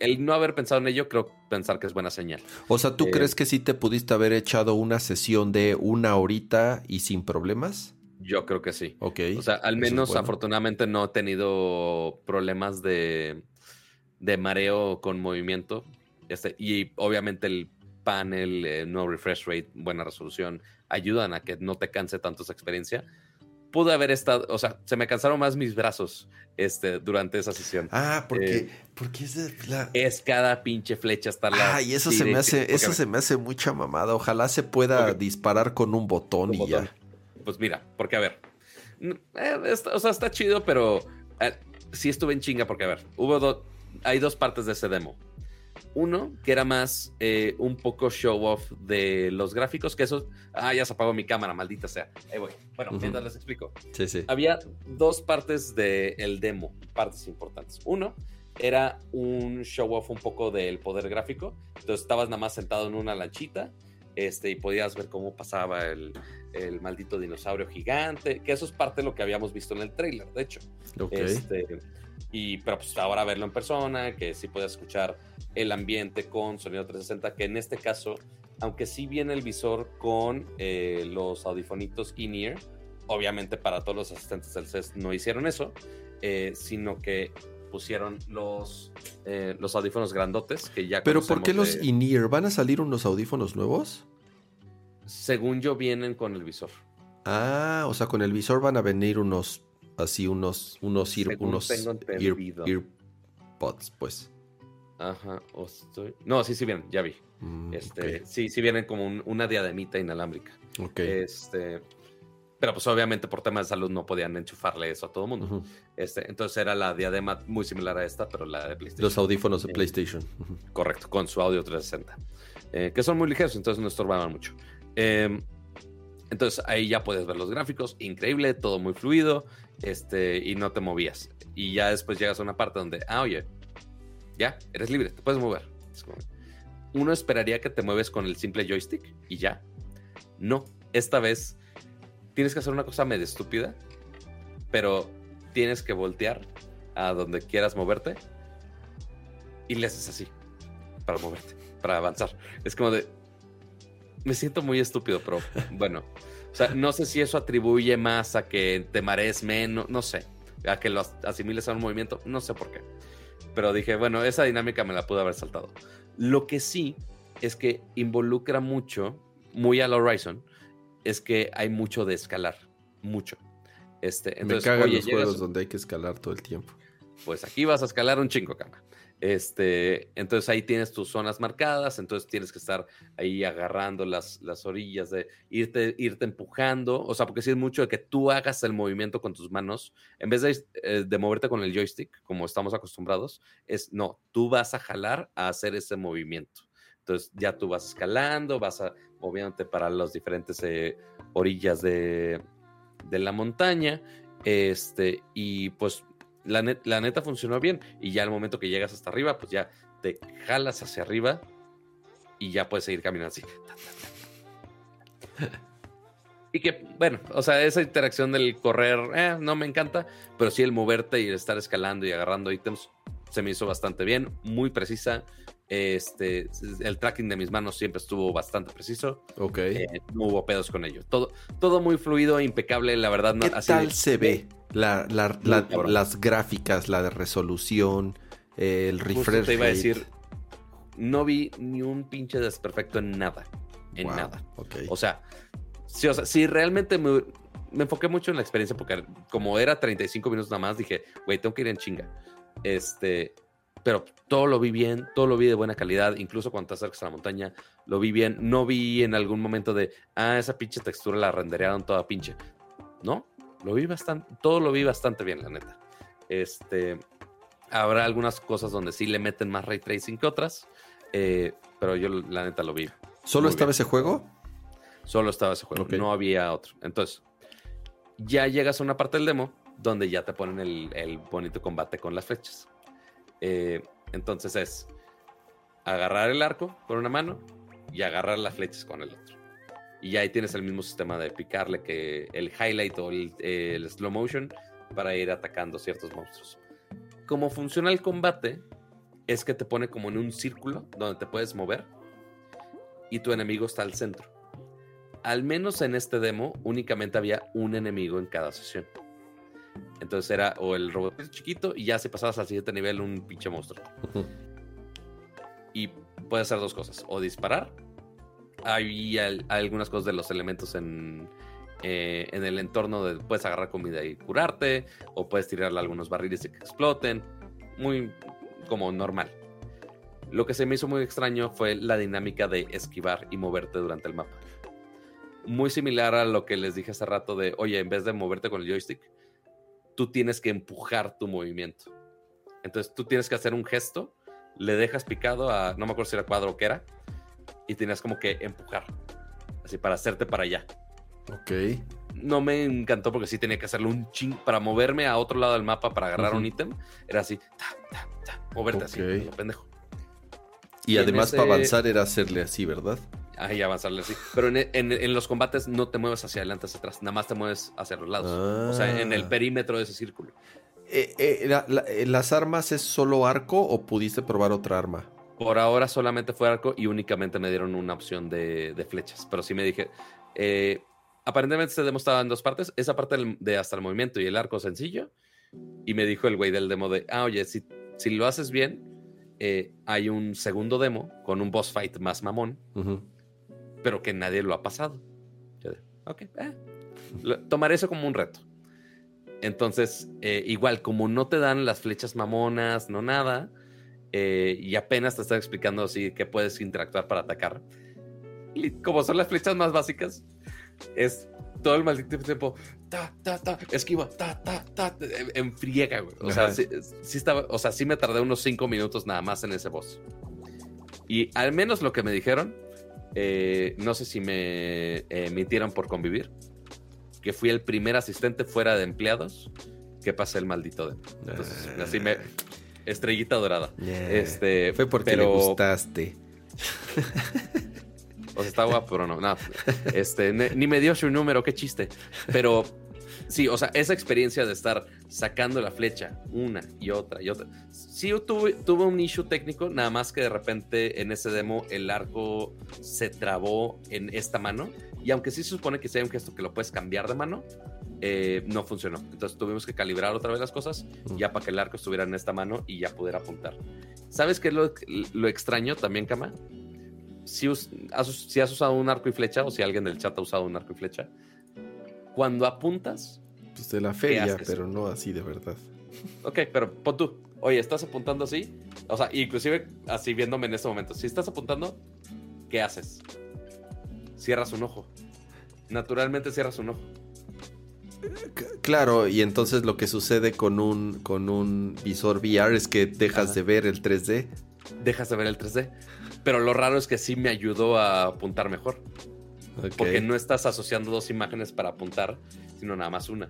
el no haber pensado en ello, creo pensar que es buena señal. O sea, ¿tú Eh, crees que sí te pudiste haber echado una sesión de una horita y sin problemas? Yo creo que sí. Ok. O sea, al menos bueno. afortunadamente no he tenido problemas de, de mareo con movimiento. Este, y obviamente el panel, eh, no refresh rate, buena resolución, ayudan a que no te canse tanto esa experiencia. Pude haber estado, o sea, se me cansaron más mis brazos este, durante esa sesión. Ah, porque, Eh, porque es la... Es cada pinche flecha estar la. Ay, eso se me hace, eso se me hace mucha mamada. Ojalá se pueda disparar con un botón Un y botón. ya. Pues mira, porque a ver, eh, está- o sea, está chido, pero eh, sí estuve en chinga porque a ver, hubo dos, hay dos partes de ese demo. Uno, que era más eh, un poco show off de los gráficos, que eso, ah, ya se apagó mi cámara, maldita sea. Ahí voy. Bueno, mientras les explico. Sí, sí. Había dos partes del demo, partes importantes. Uno era un show off un poco del poder gráfico. Entonces estabas nada más sentado en una lanchita este, y podías ver cómo pasaba el, el maldito dinosaurio gigante, que eso es parte de lo que habíamos visto en el trailer, de hecho. Ok. Este, y pero pues ahora verlo en persona, que sí puedes escuchar el ambiente con sonido 360, que en este caso, aunque sí viene el visor con eh, los audifonitos in-ear, obviamente para todos los asistentes del CES no hicieron eso, eh, sino que pusieron los, eh, los audífonos grandotes que ya Pero ¿por qué los de- in-ear? ¿Van a salir unos audífonos nuevos? según yo vienen con el visor. Ah, o sea, con el visor van a venir unos, así, unos, unos, ear- unos ear- earpods, pues. Ajá, o estoy... No, sí, sí vienen, ya vi. Mm, Este, Sí, sí vienen como un- una diademita inalámbrica. ok. Este, pero pues obviamente por temas de salud no podían enchufarle eso a todo el mundo. Ujú. Este, entonces era la diadema muy similar a esta, pero la de PlayStation. Los audífonos de. PlayStation. Correcto, con su audio 360. eh, que son muy ligeros, entonces no estorbaban mucho. Eh, entonces ahí ya puedes ver los gráficos, increíble, todo muy fluido, este, y no te movías. Y ya después llegas a una parte donde, ah, oye, ya, eres libre, te puedes mover. Es como- uno esperaría que te mueves con el simple joystick y ya. No, esta vez tienes que hacer una cosa medio estúpida, pero tienes que voltear a donde quieras moverte y le haces así para moverte, para avanzar. Es como de. Me siento muy estúpido, pero [laughs] bueno. O sea, no sé si eso atribuye más a que te marees menos, no sé. A que lo as- asimiles a un movimiento, no sé por qué. Pero dije, bueno, esa dinámica me la pude haber saltado. Lo que sí es que involucra mucho, muy al Horizon, es que hay mucho de escalar. Mucho. Este, Me cagan oye, los juegos donde hay que escalar todo el tiempo. pues aquí vas a escalar un chingo, cama. Este, entonces ahí tienes tus zonas marcadas, entonces tienes que estar ahí agarrando las, las orillas, de irte, irte empujando, o sea, porque si es mucho de que tú hagas el movimiento con tus manos, en vez de, eh, de moverte con el joystick, como estamos acostumbrados, es no, tú vas a jalar a hacer ese movimiento. Entonces ya tú vas escalando, vas a, moviéndote para las diferentes eh, orillas de, de la montaña, este, y pues la, neta funcionó bien. Y ya al momento que llegas hasta arriba, pues ya te jalas hacia arriba y ya puedes seguir caminando así. [laughs] Y que, bueno, o sea, esa interacción del correr eh, no me encanta, pero sí el moverte y el estar escalando y agarrando ítems se me hizo bastante bien, muy precisa. Este, el tracking de mis manos siempre estuvo bastante preciso. Ok. Eh, no hubo pedos con ello. Todo, todo muy fluido, impecable, la verdad. ¿Qué tal se ve? La, las gráficas, la de resolución, el refresh. te iba a decir, no vi ni un pinche desperfecto en nada. En nada. O sea, si, o sea, si realmente me, me, enfoqué mucho en la experiencia, porque como era 35 minutos nada más, dije, güey, tengo que ir en chinga. Este, pero todo lo vi bien, todo lo vi de buena calidad, incluso cuando te acercas a la montaña, lo vi bien. No vi en algún momento de, ah, esa pinche textura la renderearon toda pinche. No, lo vi bastante, todo lo vi bastante bien, la neta. Este, habrá algunas cosas donde sí le meten más ray tracing que otras, eh, pero yo la neta lo vi. ¿Solo estaba ese juego? Solo estaba ese juego, no había otro. Entonces, ya llegas a una parte del demo donde ya te ponen el, bonito combate con las flechas. Eh, entonces es agarrar el arco con una mano y agarrar las flechas con el otro y ahí tienes el mismo sistema de picarle que el highlight o el, slow motion para ir atacando ciertos monstruos. Como funciona el combate es que te pone como en un círculo donde te puedes mover y tu enemigo está al centro. Al menos en este demo únicamente había un enemigo en cada sesión. Entonces era o el robot chiquito y ya si pasabas al siguiente nivel un pinche monstruo. y puede hacer dos cosas, o disparar hay, algunas cosas de los elementos en, eh, en el entorno de puedes agarrar comida y curarte, o puedes tirarle algunos barriles y que exploten. Muy como normal. Lo que se me hizo muy extraño fue la dinámica de esquivar y moverte durante el mapa. Muy similar a lo que les dije hace rato de, oye, en vez de moverte con el joystick, tú tienes que empujar tu movimiento. Entonces tú tienes que hacer un gesto, le dejas picado a, no me acuerdo si era cuadro o qué era, y tenías como que empujar, así para hacerte para allá. Ok. No me encantó porque sí tenía que hacerlo un ching para moverme a otro lado del mapa para agarrar un ítem. Era así, moverte así, pendejo. Y, además para avanzar era hacerle así, ¿verdad? Ahí avanzarle así. Pero en, los combates no te mueves hacia adelante, hacia atrás, nada más te mueves hacia los lados. O sea, en el ah. perímetro de ese círculo. Eh, eh, ¿Las armas es solo arco o pudiste probar otra arma? Por ahora solamente fue arco y únicamente me dieron una opción de, flechas. Pero sí me dije. Eh, aparentemente se demostraba en dos partes. Esa parte de hasta el movimiento y el arco sencillo. Y me dijo el güey del demo de: Ah, oye, si, si lo haces bien, eh, hay un segundo demo con un boss fight más mamón. Pero que nadie lo ha pasado. Yo de, ok, [laughs] eh, tomaré eso como un reto. Entonces, igual, como no te dan las flechas mamonas, no nada eh, y apenas te están explicando así que puedes interactuar para atacar. Y como son las flechas más básicas, es todo el maldito tiempo, ta, ta, ta, esquiva, ta, ta, ta, en friega, güey. O sea, sí, estaba, o sea, sí me tardé unos cinco minutos nada más en ese boss. Y al menos lo que me dijeron, eh, no sé si me emitieron por convivir, que fui el primer asistente fuera de empleados que pasé el maldito de. Entonces, así me, Estrellita dorada. Este, Fue porque le gustaste. O sea, está guapo, pero no, no. Este, ni me dio su número, qué chiste. Pero sí, o sea, esa experiencia de estar sacando la flecha una y otra y otra. Sí, tuve, tuve un issue técnico, nada más que de repente en ese demo el arco se trabó en esta mano. Y aunque sí se supone que sea un gesto que lo puedes cambiar de mano, eh, no funcionó. Entonces tuvimos que calibrar otra vez las cosas ya para que el arco estuviera en esta mano y ya pudiera apuntar. ¿Sabes qué es lo, lo extraño también, Kama? Si, has, si has usado un arco y flecha o si alguien del chat ha usado un arco y flecha, cuando apuntas... Pues de la feria, pero no así de verdad. Ok, pero pon tú, oye, estás apuntando así O sea, inclusive así viéndome en este momento. Si estás apuntando, ¿qué haces? Cierras un ojo. Naturalmente cierras un ojo. Claro, y entonces lo que sucede con un, con un visor VR es que dejas de ver el 3D. Dejas de ver el 3D. Pero lo raro es que sí me ayudó a apuntar mejor. Porque no estás asociando dos imágenes para apuntar, sino nada más una.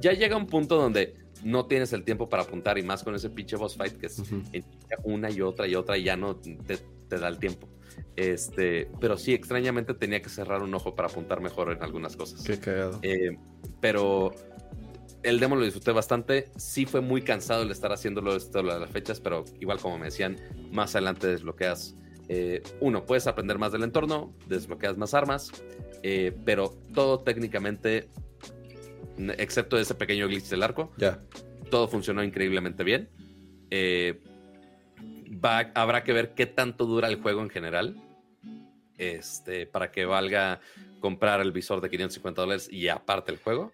Ya llega un punto donde no tienes el tiempo para apuntar y más con ese pinche boss fight que es una y otra y otra y ya no te, da el tiempo. Este, pero sí, extrañamente tenía que cerrar un ojo para apuntar mejor en algunas cosas. Qué cagado. Eh, pero el demo lo disfruté bastante. Sí fue muy cansado el estar haciéndolo esto de las fechas, pero igual como me decían, más adelante desbloqueas. Eh, uno, puedes aprender más del entorno, desbloqueas más armas, eh, pero todo técnicamente, excepto ese pequeño glitch del arco, ya todo funcionó increíblemente bien. Va, habrá que ver qué tanto dura el juego en general. Este, para que valga comprar el visor de 550 dólares y aparte el juego.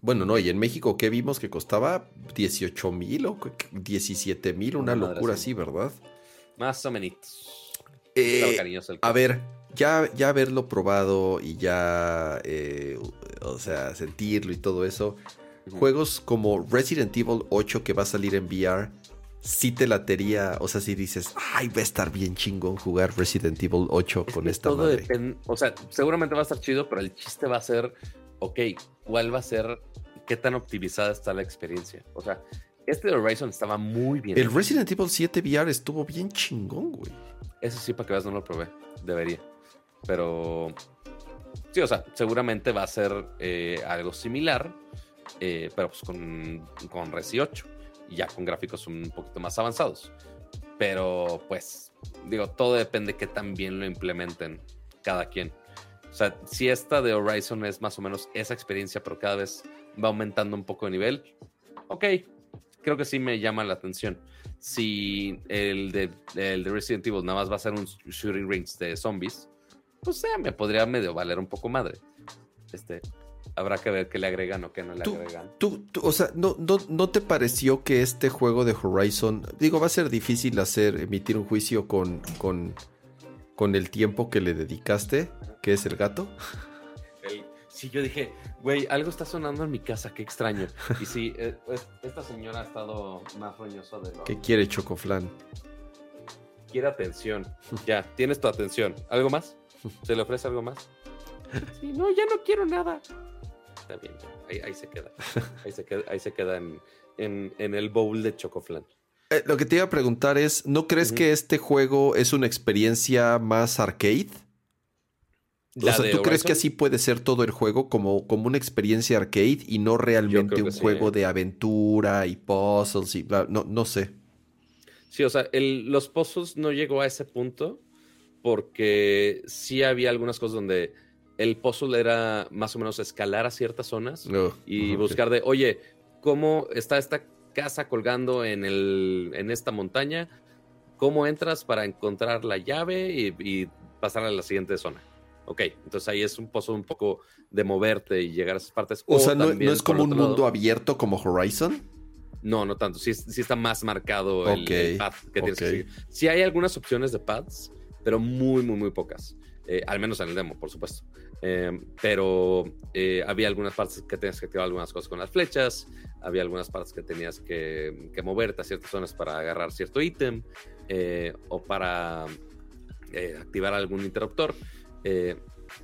Bueno, no, y en México, ¿qué vimos que costaba? 18 mil o 17 mil, una locura así, ¿verdad? Más o menos. Eh, a ver, ya, ya haberlo probado y ya, eh, o sea, sentirlo y todo eso. Juegos como Resident Evil 8 que va a salir en VR, sí te latería, o sea, si dices, ay, va a estar bien chingón jugar Resident Evil 8 con esta todo madre. o sea, seguramente va a estar chido, pero el chiste va a ser, ok, ¿cuál va a ser, qué tan optimizada está la experiencia? O sea, este de Horizon estaba muy bien. El Resident Evil 7 VR estuvo bien chingón, güey. Ese sí, para que veas, no lo probé. Debería. Pero. Sí, o sea, seguramente va a ser eh, algo similar, eh, pero pues con, con Resi 8 ya con gráficos un poquito más avanzados. Pero pues, digo, todo depende de que tan bien lo implementen cada quien. O sea, si esta de Horizon es más o menos esa experiencia, pero cada vez va aumentando un poco de nivel, ok, creo que sí me llama la atención. Si el de, el de Resident Evil nada más va a ser un shooting rings de zombies, pues sea, me podría medio valer un poco madre. Este, habrá que ver qué le agregan o qué no le agregan. Tú, o sea, ¿no, no, te pareció que este juego de Horizon, digo, va a ser difícil hacer, emitir un juicio con, con, con el tiempo que le dedicaste, que es el gato? Sí, yo dije, güey, algo está sonando en mi casa, qué extraño. Y sí, [laughs] eh, esta señora ha estado más roñosa de lo... ¿Qué quiere Chocoflan? Quiere atención. Ya, tienes tu atención. ¿Algo más? ¿Se le ofrece algo más? Sí, no, ya no quiero nada está bien. Ahí, se queda. Ahí se queda, en, el bowl de Chocoflan. Eh, lo que te iba a preguntar es, ¿no crees que este juego es una experiencia más arcade? O sea, ¿tú crees que así puede ser todo el juego como, como una experiencia arcade y no realmente un juego ¿eh? de aventura y puzzles y bla? No, no sé. Sí, o sea, los puzzles no llegó a ese punto porque sí había algunas cosas donde el puzzle era más o menos escalar a ciertas zonas oh, y buscar de, oye, ¿cómo está esta casa colgando en, el, en esta montaña? ¿Cómo entras para encontrar la llave y, pasar a la siguiente zona? Ok, entonces ahí es un puzzle un poco de moverte y llegar a esas partes. O, sea, no, es como un mundo abierto como Horizon. No, no tanto. Sí, está más marcado el, path que tienes que seguir. Sí hay algunas opciones de paths, pero muy, muy, muy pocas. Eh, al menos en el demo, por supuesto. Em, pero eh, había algunas partes que tenías que activar algunas cosas con las flechas, había algunas partes que tenías que, moverte a ciertas zonas para agarrar cierto ítem eh, o para activar algún interruptor.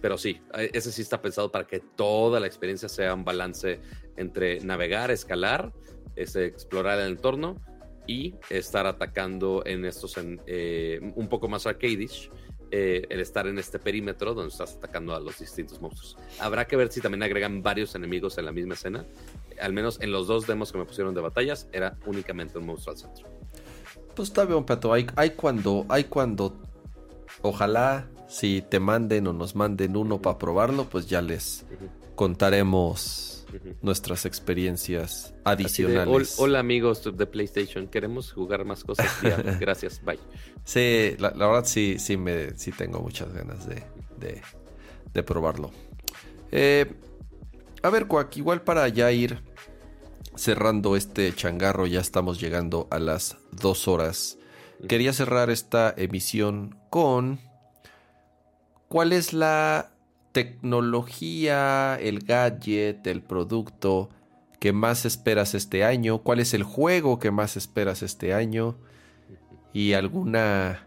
Pero sí, ese sí está pensado para que toda la experiencia sea un balance entre navegar, escalar, ese, explorar el entorno y estar atacando en estos un poco más arcadish eh, el estar en este perímetro donde estás atacando a los distintos monstruos. Habrá que ver si también agregan varios enemigos en la misma escena. Al menos en los dos demos que me pusieron de batallas, era únicamente un monstruo al centro. Pues está bien, Pato. Hay, hay cuando, hay cuando, ojalá si te manden o nos manden uno para probarlo, pues ya les contaremos nuestras experiencias adicionales. hola amigos de PlayStation, queremos jugar más cosas. [laughs] Gracias, bye. Sí, la, verdad sí, sí, me, sí tengo muchas ganas de, de, probarlo. Eh, a ver, Cuac, igual para ya ir cerrando este changarro, ya estamos llegando a las dos horas. quería cerrar esta emisión con cuál es la tecnología, el gadget, el producto que más esperas este año, cuál es el juego que más esperas este año y alguna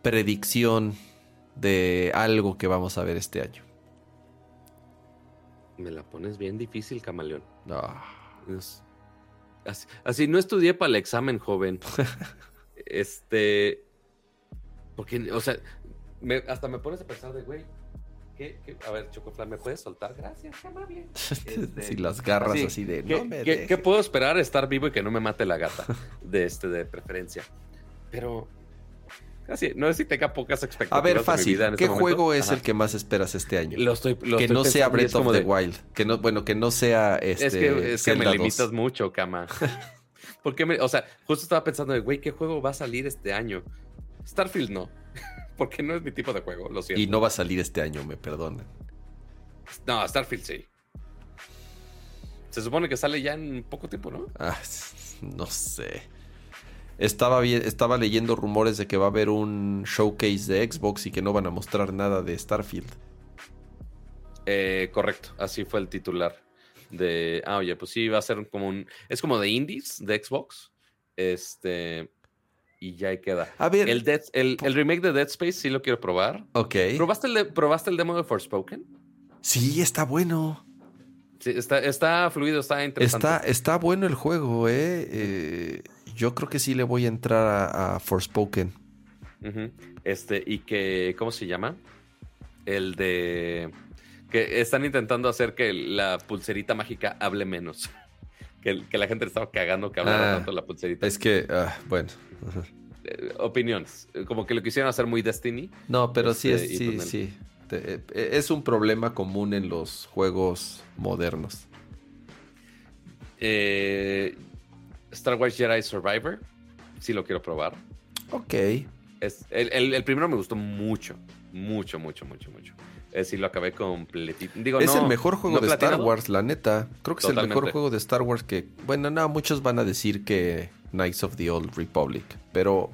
predicción de algo que vamos a ver este año. Me la pones bien difícil, camaleón. Ah. así, no estudié para el examen, joven. [laughs] este. Porque, o sea, hasta me pones a pensar de, güey, ¿qué, A ver, Chocoflan, ¿me puedes soltar? Gracias, qué amable. [laughs] Este, si las garras así, de. ¿qué, ¿qué, puedo esperar? Estar vivo y que no me mate la gata, de este, de preferencia. Pero Casi, no sé si tenga pocas expectativas. A ver, fácil. ¿Qué este juego es el que más esperas este año? Lo estoy, que no sea Breath of the Wild. Que no, bueno, que no sea este. Es que, es que me limitas mucho, Kama. [laughs] Porque, o sea, justo estaba pensando, güey, ¿qué juego va a salir este año? Starfield no. Porque no es mi tipo de juego, lo siento. Y no va a salir este año, me perdonen. No, Starfield sí. Se supone que sale ya en poco tiempo, ¿no? Ah, no sé. Estaba, estaba leyendo rumores de que va a haber un showcase de Xbox y que no van a mostrar nada de Starfield. Eh, correcto, así fue el titular. De, ah, oye, pues sí, va a ser como un. Es como de indies de Xbox. Este. Y ya ahí queda. A ver. El, el, remake de Dead Space sí lo quiero probar. Ok. ¿Probaste el, ¿probaste el demo de Forspoken? Sí, está bueno. Sí, está, está fluido, está interesante. Está, está bueno el juego, ¿eh? eh yo creo que sí le voy a entrar a, Forspoken. Este, y que, ¿cómo se llama? El de. Que están intentando hacer que la pulserita mágica hable menos. [laughs] que, la gente le estaba cagando que hablara ah, tanto la pulserita. Es que, ah, bueno. Eh, opiniones. Como que lo quisieron hacer muy Destiny. No, pero sí este, es, sí, pues sí. Eh, es un problema común en los juegos modernos. Eh, Star Wars Jedi Survivor. Sí lo quiero probar. Ok. Es, el, primero me gustó mucho. Mucho, mucho, mucho, mucho. Es decir, lo acabé completito. Digo, es el mejor juego de Star Wars, la neta. Creo que es el mejor juego de Star Wars que. Bueno, no, muchos van a decir que Knights of the Old Republic. Pero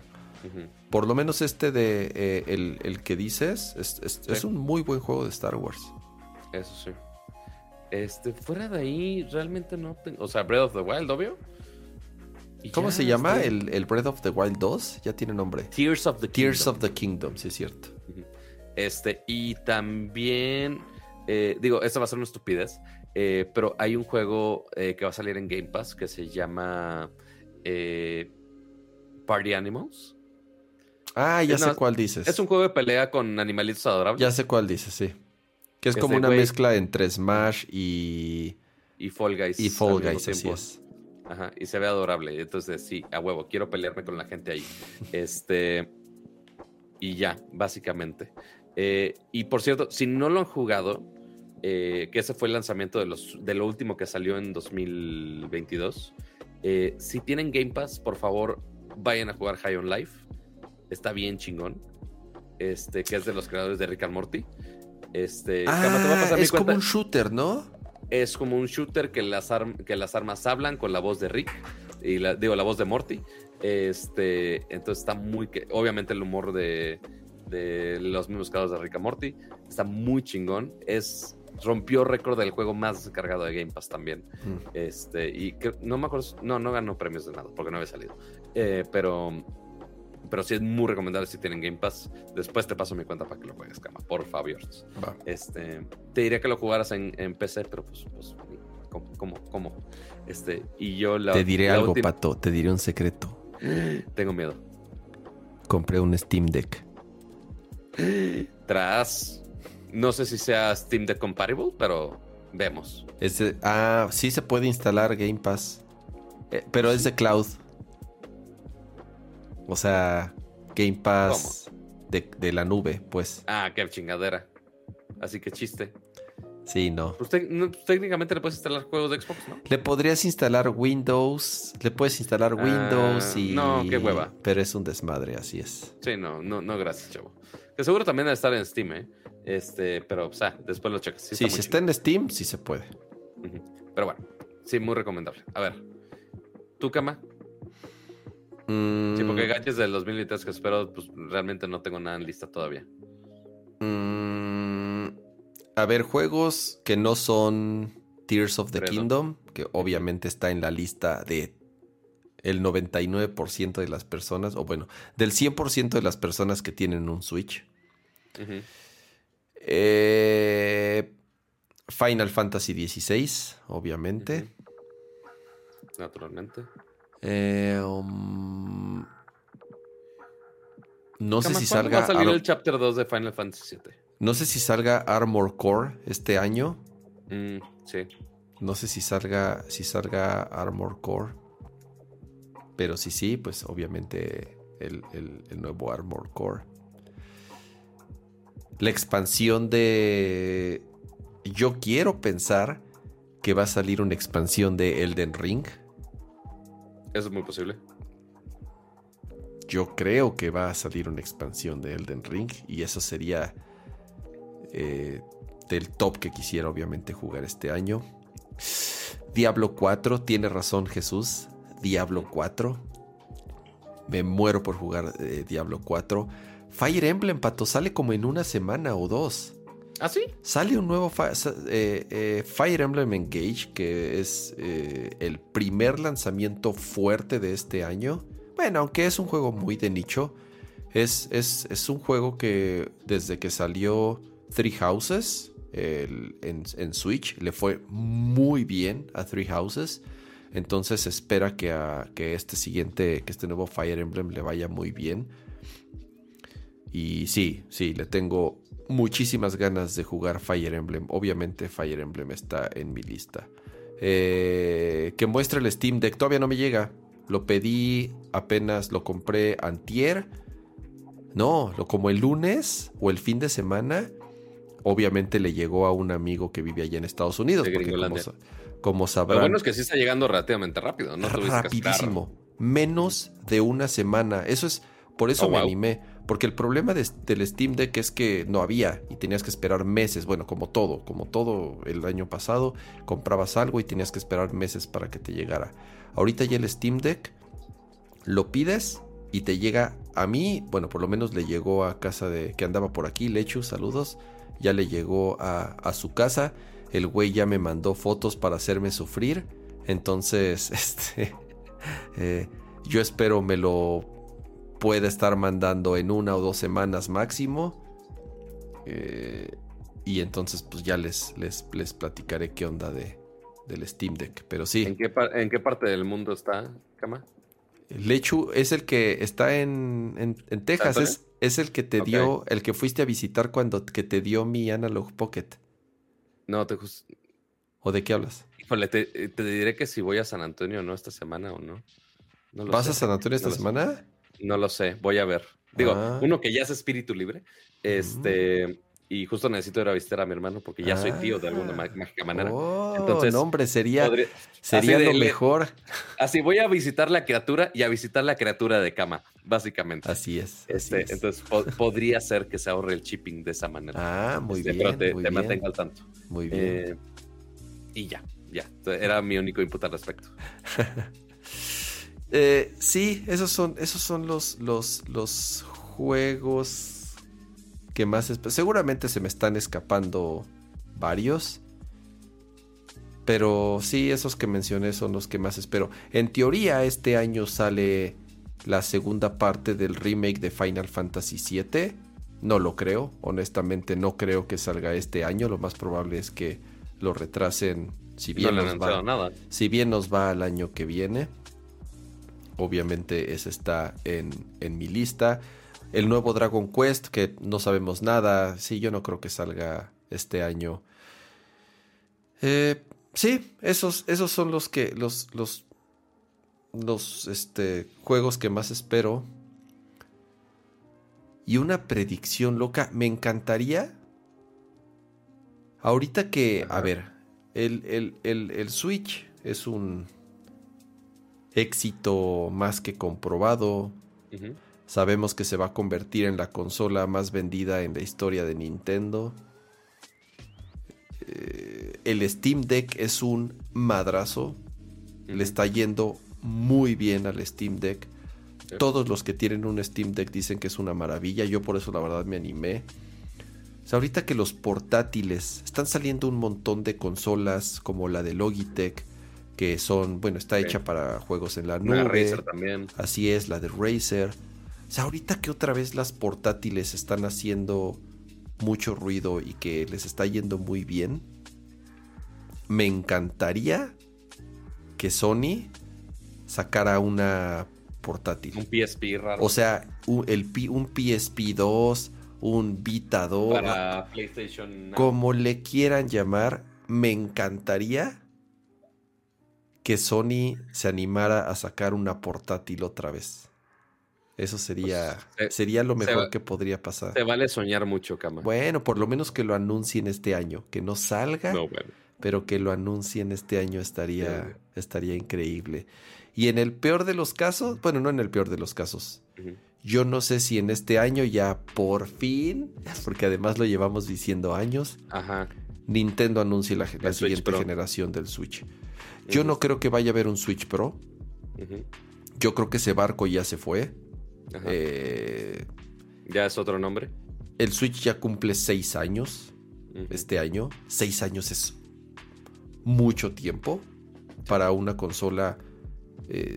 por lo menos este de eh, el, que dices es, es, un muy buen juego de Star Wars. Eso sí. Este, fuera de ahí, realmente no tengo. O sea, Breath of the Wild, obvio. ¿Cómo se llama? ¿El, ¿El, Breath of the Wild 2? Ya tiene nombre. Tears of the Kingdom. Tears of the Kingdom, sí es cierto. Este, y también, eh, digo, esta va a ser una estupidez, eh, pero hay un juego eh, que va a salir en Game Pass que se llama Party Animals. Ah, ya sé cuál dices. Es un juego de pelea con animalitos adorables. Ya sé cuál dices, sí. Que es como una mezcla entre Smash y... Y Fall Guys. Y Fall Guys, así es. Ajá, y se ve adorable. Entonces, sí, a huevo, quiero pelearme con la gente ahí. Este. Y ya, básicamente. Eh, y por cierto, si no lo han jugado, eh, que ese fue el lanzamiento de, los, de lo último que salió en 2022. Eh, si tienen Game Pass, por favor, vayan a jugar High on Life. Está bien chingón. Este, que es de los creadores de Rick and Morty. Este, ah, es como un shooter, ¿no? es como un shooter que las, que las armas hablan con la voz de Rick y la, digo la voz de Morty. Este, entonces está muy que obviamente el humor de, los mismos casos de Rick y Morty está muy chingón. Es rompió récord del juego más descargado de Game Pass también. Mm. Este, y no me acuerdo, no, no ganó premios de nada porque no había salido. Eh, pero pero sí es muy recomendable si tienen Game Pass. Después te paso mi cuenta para que lo juegues, cama, por favor. Este, te diría que lo jugaras en, PC, pero pues, pues ¿cómo, cómo, Este, y yo la, Te diré algo, Pato, te diré un secreto. [gasps] Tengo miedo. Compré un Steam Deck. [gasps] Tras, no sé si sea Steam Deck compatible, pero vemos. ah, sí se puede instalar Game Pass, eh, pero es de cloud. O sea, Game Pass de, la nube, pues. Ah, qué chingadera. Así que chiste. Sí, no. Pues, técnicamente le puedes instalar juegos de Xbox, ¿no? Le podrías instalar Windows, le puedes instalar ah, Windows y... No, qué hueva. Pero es un desmadre, así es. Sí, no, no, no, gracias, chavo. Que seguro también debe estar en Steam, ¿eh? Este, pero, o sea, después lo checas. Sí, si está en Steam, sí se puede. Pero bueno, sí, muy recomendable. A ver, ¿tú, Cama? Sí, porque gadgets del 2023 que espero, pues realmente no tengo nada en lista todavía. Mm, a ver, juegos que no son Tears of the Kingdom, que obviamente está en la lista de el 99% de las personas, o bueno, del 100% de las personas que tienen un Switch. Eh, Final Fantasy XVI, obviamente. Naturalmente. Eh, um, no sé si salga. Va a salir el Chapter 2 de Final Fantasy VII? No sé si salga Armor Core este año. Mm, sí. No sé si salga, si salga Armor Core. Pero si sí, pues obviamente el, nuevo Armor Core. La expansión de. Yo quiero pensar que va a salir una expansión de Elden Ring. Eso es muy posible. Yo creo que va a salir una expansión de Elden Ring y eso sería eh, del top que quisiera obviamente jugar este año. Diablo 4, tiene razón Jesús. Diablo 4. Me muero por jugar eh, Diablo 4. Fire Emblem, Pato, sale como en una semana o dos. ¿Ah, sí? Sale un nuevo eh, eh, Fire Emblem Engage, que es el primer lanzamiento fuerte de este año. Bueno, aunque es un juego muy de nicho, es, es, es un juego que desde que salió Three Houses en, en, Switch le fue muy bien a Three Houses. Entonces espera que, a, que este siguiente, que este nuevo Fire Emblem le vaya muy bien. Y sí, sí, le tengo muchísimas ganas de jugar Fire Emblem. Obviamente Fire Emblem está en mi lista. Eh, que muestre el Steam Deck. Todavía no me llega. Lo pedí apenas, lo compré antier. No, lo como el lunes o el fin de semana. Obviamente le llegó a un amigo que vive allá en Estados Unidos. Porque como sabrán. Lo bueno es que sí está llegando relativamente rápido, ¿no? Rapidísimo. Menos de una semana. Eso es. Por eso oh, me animé. Porque el problema del Steam Deck es que no había y tenías que esperar meses. Bueno, como todo, como todo el año pasado, comprabas algo y tenías que esperar meses para que te llegara. Ahorita ya el Steam Deck lo pides y te llega a mí. Bueno, por lo menos le llegó a casa de que andaba por aquí, Lechu, saludos. Ya le llegó a, su casa el güey ya me mandó fotos para hacerme sufrir. Entonces, [laughs] este, eh, yo espero me lo pueda estar mandando en una o dos semanas máximo. Eh, y entonces, pues ya les, les, les platicaré qué onda de, del Steam Deck. Pero sí. ¿En qué, ¿En qué parte del mundo está, Cama? Lechu es el que está en, en, Texas. Es, es, el que te dio, el que fuiste a visitar cuando que te dio mi Analog Pocket. No, te ¿O de qué hablas? Híjole, te, te, diré que si voy a San Antonio no esta semana o no. ¿Vas a San Antonio esta semana? No lo sé, voy a ver. Digo, ah. uno que ya es espíritu libre, este, y justo necesito ir a visitar a mi hermano porque ya soy tío de alguna ah. mágica manera. Oh, Entonces, no, hombre, sería, sería lo mejor. Así voy a visitar la criatura y a visitar la criatura de cama, básicamente. Así es. Este, Entonces, podría ser que se ahorre el shipping de esa manera. Ah, muy este, bien. Pero te, mantenga al tanto. Muy bien. Eh, y ya, ya. Era mi único input al respecto. [laughs] Eh, sí, esos son, esos son los, los, los juegos que más... Seguramente se me están escapando varios. Pero sí, esos que mencioné son los que más espero. En teoría, este año sale la segunda parte del remake de Final Fantasy VII. No lo creo, honestamente no creo que salga este año. Lo más probable es que lo retrasen si bien, nos va, nada. si bien nos va al año que viene. Obviamente ese está en, en, mi lista. El nuevo Dragon Quest, que no sabemos nada. Sí, yo no creo que salga este año. Eh, sí, esos, esos son los que. los. los. los este, juegos que más espero. Y una predicción loca. Me encantaría Ahorita que, a ver, el, Switch es un éxito más que comprobado. Sabemos que se va a convertir en la consola más vendida en la historia de Nintendo. Eh, el Steam Deck es un madrazo. Le está yendo muy bien al Steam Deck. Todos los que tienen un Steam Deck dicen que es una maravilla. Yo por eso la verdad me animé. O sea, ahorita que los portátiles están saliendo un montón de consolas como la de Logitech, que son, bueno, está hecha para juegos en la nube. Razer también. Así es, la de Razer. O sea, ahorita que otra vez las portátiles están haciendo mucho ruido y que les está yendo muy bien, me encantaría que Sony sacara una portátil. Un PSP raro. O sea, un, el, un PSP 2, un Vita 2. Para PlayStation. Como le quieran llamar, me encantaría que Sony se animara a sacar una portátil otra vez. Eso sería, Pues, sería lo mejor va- que podría pasar. Te vale soñar mucho, Cama. Bueno, por lo menos que lo anuncien este año. Que no salga, No, bueno. pero que lo anuncien este año estaría, Sí. estaría increíble. Y en el peor de los casos, bueno, no en el peor de los casos. Yo no sé si en este año ya por fin, [laughs] porque además lo llevamos diciendo años, Ajá. Nintendo anuncie la, siguiente Pro. generación del Switch. Yo no creo que vaya a haber un Switch Pro. Yo creo que ese barco ya se fue. Eh, ¿Ya es otro nombre? el Switch ya cumple seis años este año. Seis años es mucho tiempo para una consola eh,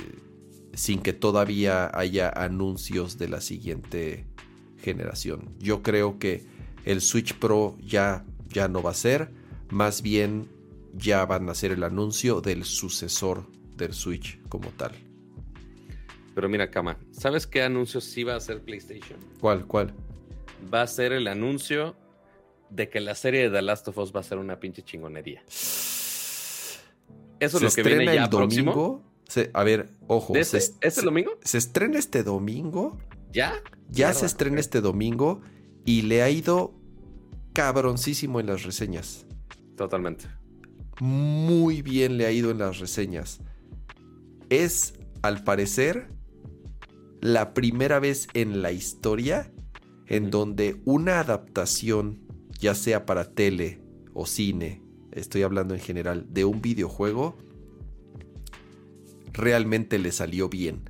sin que todavía haya anuncios de la siguiente generación. Yo creo que el Switch Pro ya, ya no va a ser. Más bien ya van a hacer el anuncio del sucesor del Switch como tal. Pero mira, Cama, ¿sabes qué anuncio sí va a hacer PlayStation? ¿Cuál? ¿Cuál? Va a ser el anuncio de que la serie de The Last of Us va a ser una pinche chingonería. Eso es lo que viene ya el próximo. domingo. Se- a ver, ojo. ¿De este, se, este se- domingo? se estrena este domingo. ¿Ya? Ya se estrena este domingo y le ha ido cabroncísimo en las reseñas. Totalmente. Muy bien le ha ido en las reseñas. Es, al parecer, la primera vez en la historia en donde una adaptación, ya sea para tele o cine, estoy hablando en general, de un videojuego, realmente le salió bien.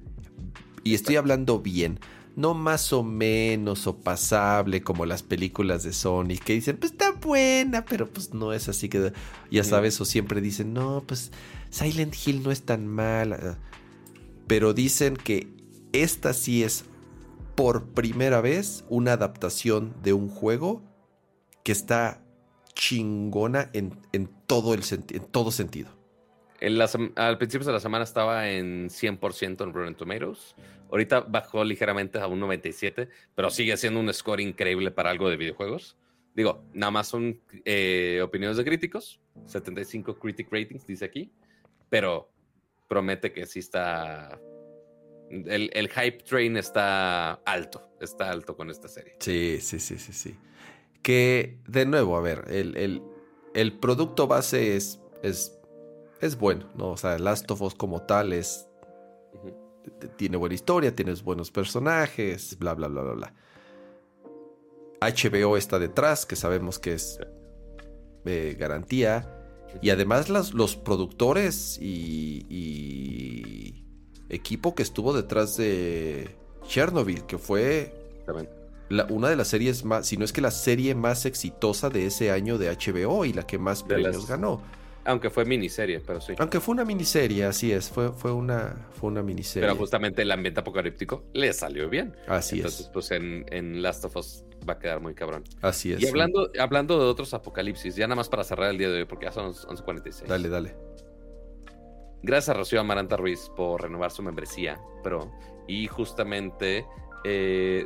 Y estoy hablando bien, no más o menos o pasable como las películas de Sony que dicen, pues está buena, pero pues no es así que, ya sabes, o siempre dicen, no, pues Silent Hill no es tan mala. Pero dicen que esta sí es por primera vez una adaptación de un juego que está chingona en, en todo, el senti- en todo sentido. En la al principio de la semana estaba en 100% en Rotten Tomatoes. Ahorita bajó ligeramente a un 97, pero sigue siendo un score increíble para algo de videojuegos. Digo, nada más son eh, opiniones de críticos. 75 critic ratings, dice aquí. Pero promete que sí está... El, el hype train está alto. Está alto con esta serie. Sí, sí, sí, sí, sí. Que, de nuevo, a ver, el, el- el producto base es, es, es bueno, ¿no? O sea, Last of Us como tal es, tiene buena historia, tienes buenos personajes, bla, bla, bla, bla, bla. HBO está detrás, que sabemos que es eh, garantía. Y además las- los productores y, y equipo que estuvo detrás de Chernobyl, que fue la- una de las series más, si no es que la serie más exitosa de ese año de HBO y la que más De premios las- ganó. Aunque fue miniserie, pero sí. Aunque fue una miniserie, así es, fue, fue, una, fue una miniserie. Pero justamente el ambiente apocalíptico le salió bien. así Entonces, es, pues en, en Last of Us va a quedar muy cabrón. así es. Y hablando, hablando de otros apocalipsis, ya nada más para cerrar el día de hoy, porque ya son 11.46. Dale, dale. Gracias a Rocío Amaranta Ruiz por renovar su membresía Pro. Y justamente, eh,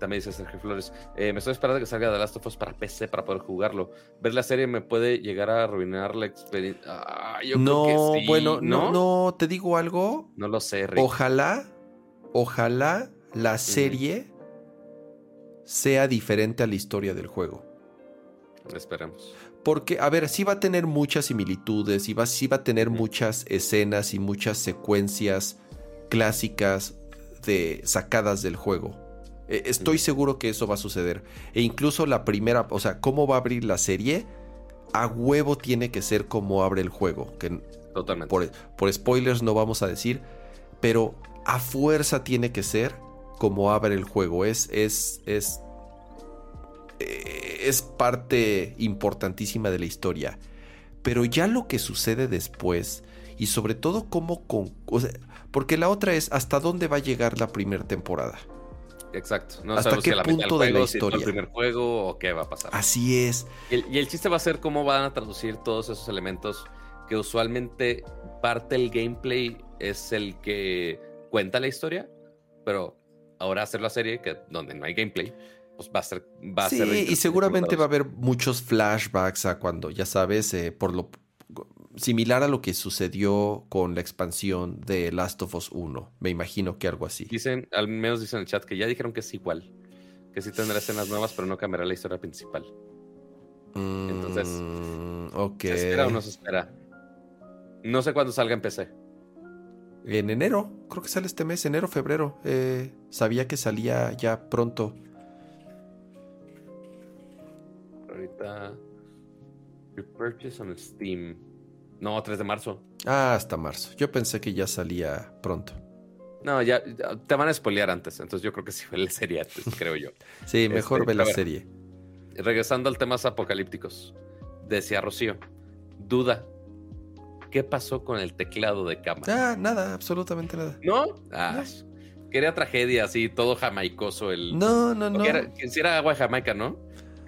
también dice Sergio Flores, eh, me estoy esperando que salga The Last of Us para PC para poder jugarlo. Ver la serie me puede llegar a arruinar la experiencia. Ah, yo no, creo que sí, bueno, no, no, te digo algo. No lo sé, Rick. Ojalá, ojalá la serie sea diferente a la historia del juego. Esperemos. Porque, a ver, sí va a tener muchas similitudes, y va, sí va a tener muchas escenas y muchas secuencias clásicas de sacadas del juego. Eh, estoy seguro que eso va a suceder. E incluso la primera, o sea, cómo va a abrir la serie, a huevo tiene que ser como abre el juego. Que Totalmente. por, por spoilers no vamos a decir, pero a fuerza tiene que ser como abre el juego. Es, es, es, eh, es parte importantísima de la historia. Pero ya lo que sucede después, y sobre todo cómo con... porque la otra es hasta dónde va a llegar la primera temporada. Exacto. No ¿Hasta qué punto de la historia? el primer juego o qué va a pasar. Así es. Y el, chiste va a ser cómo van a traducir todos esos elementos que usualmente parte del gameplay es el que cuenta la historia, pero ahora hacer la serie que donde no hay gameplay, pues va a ser va sí, y seguramente va a haber muchos flashbacks a cuando ya sabes eh, por lo similar a lo que sucedió con la expansión de Last of Us 1. Me imagino que algo así. Dicen, al menos dicen en el chat que ya dijeron que es igual. Que sí tendrá escenas nuevas, pero no cambiará la historia principal. Entonces, mm, ok. ¿se espera o no se espera? No sé cuándo salga en PC. En enero, creo que sale este mes, enero, febrero. Eh, sabía que salía ya pronto. Ahorita. Repurchase on Steam. No, 3 de marzo. Ah, hasta marzo. Yo pensé que ya salía pronto. No, ya, te van a spoilear antes, entonces yo creo que sí ve la serie antes, [laughs] creo yo. sí, mejor este, ve la serie. Regresando al temas apocalípticos, decía Rocío, duda, ¿qué pasó con el teclado de cámara? Ah, nada, absolutamente nada. ¿No? Ah, quería tragedia así, todo jamaicoso el... No, no, no. Era, si era agua de Jamaica, ¿no?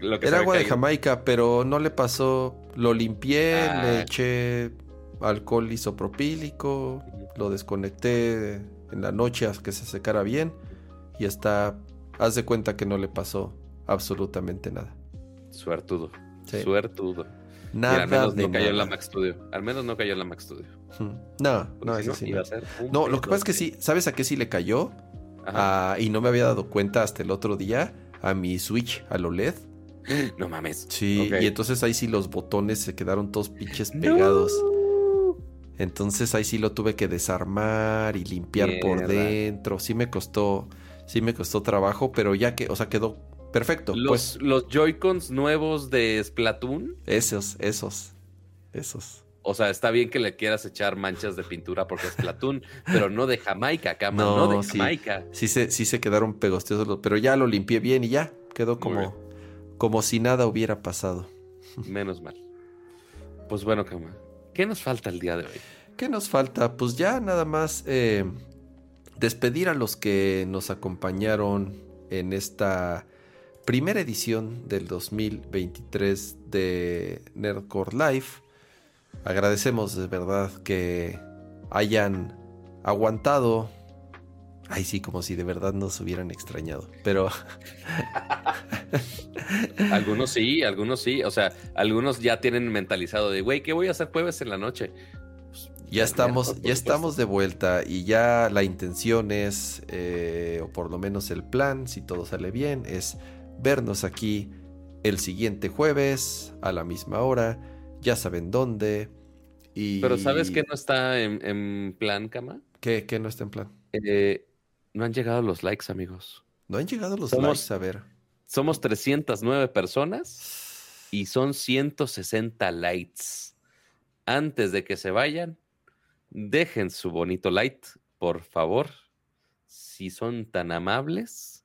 Era agua de Jamaica, pero no le pasó. Lo limpié, le ah. eché alcohol isopropílico, lo desconecté en la noche hasta que se secara bien y está. Haz de cuenta que no le pasó absolutamente nada. Suertudo. Suertudo. Nada al menos no cayó en la Mac Studio. Al menos no cayó en la Mac Studio. No, no, eso sí. No, lo que pasa es que sí, ¿sabes a qué sí le cayó? Ah, y no me había dado cuenta hasta el otro día a mi Switch, al OLED. [laughs] No mames. Sí, y entonces ahí sí los botones se quedaron todos pinches pegados. Entonces ahí sí lo tuve que desarmar y limpiar por dentro. Sí me costó, sí me costó trabajo, pero ya que, o sea, quedó perfecto. Los, pues. los Joy-Cons nuevos de Splatoon. Esos, esos, esos. O sea, está bien que le quieras echar manchas de pintura porque es Splatoon, pero no de Jamaica, cama, [laughs] no, de Jamaica. Sí, se, sí se quedaron pegostiosos, pero ya lo limpié bien y ya quedó como, como si nada hubiera pasado. Menos mal. Pues bueno, Cama, ¿qué nos falta el día de hoy? ¿Qué nos falta? Pues ya nada más eh, despedir a los que nos acompañaron en esta primera edición del 2023 de Nerdcore Live. Agradecemos de verdad que hayan aguantado Ay, sí, como si de verdad nos hubieran extrañado. Pero. [laughs] algunos sí, algunos sí. O sea, algunos ya tienen mentalizado de, güey, ¿qué voy a hacer jueves en la noche? Pues, ya estamos, ya estamos de vuelta y ya la intención es, eh, o por lo menos el plan, si todo sale bien, es vernos aquí el siguiente jueves a la misma hora. Ya saben dónde. Y... Pero ¿sabes qué no está en, plan, Cama? ¿Qué, ¿Qué no está en plan? Eh, no han llegado los likes, amigos. No han llegado los likes, a ver. Somos 309 personas y son 160 likes. Antes de que se vayan, dejen su bonito like, por favor. Si son tan amables,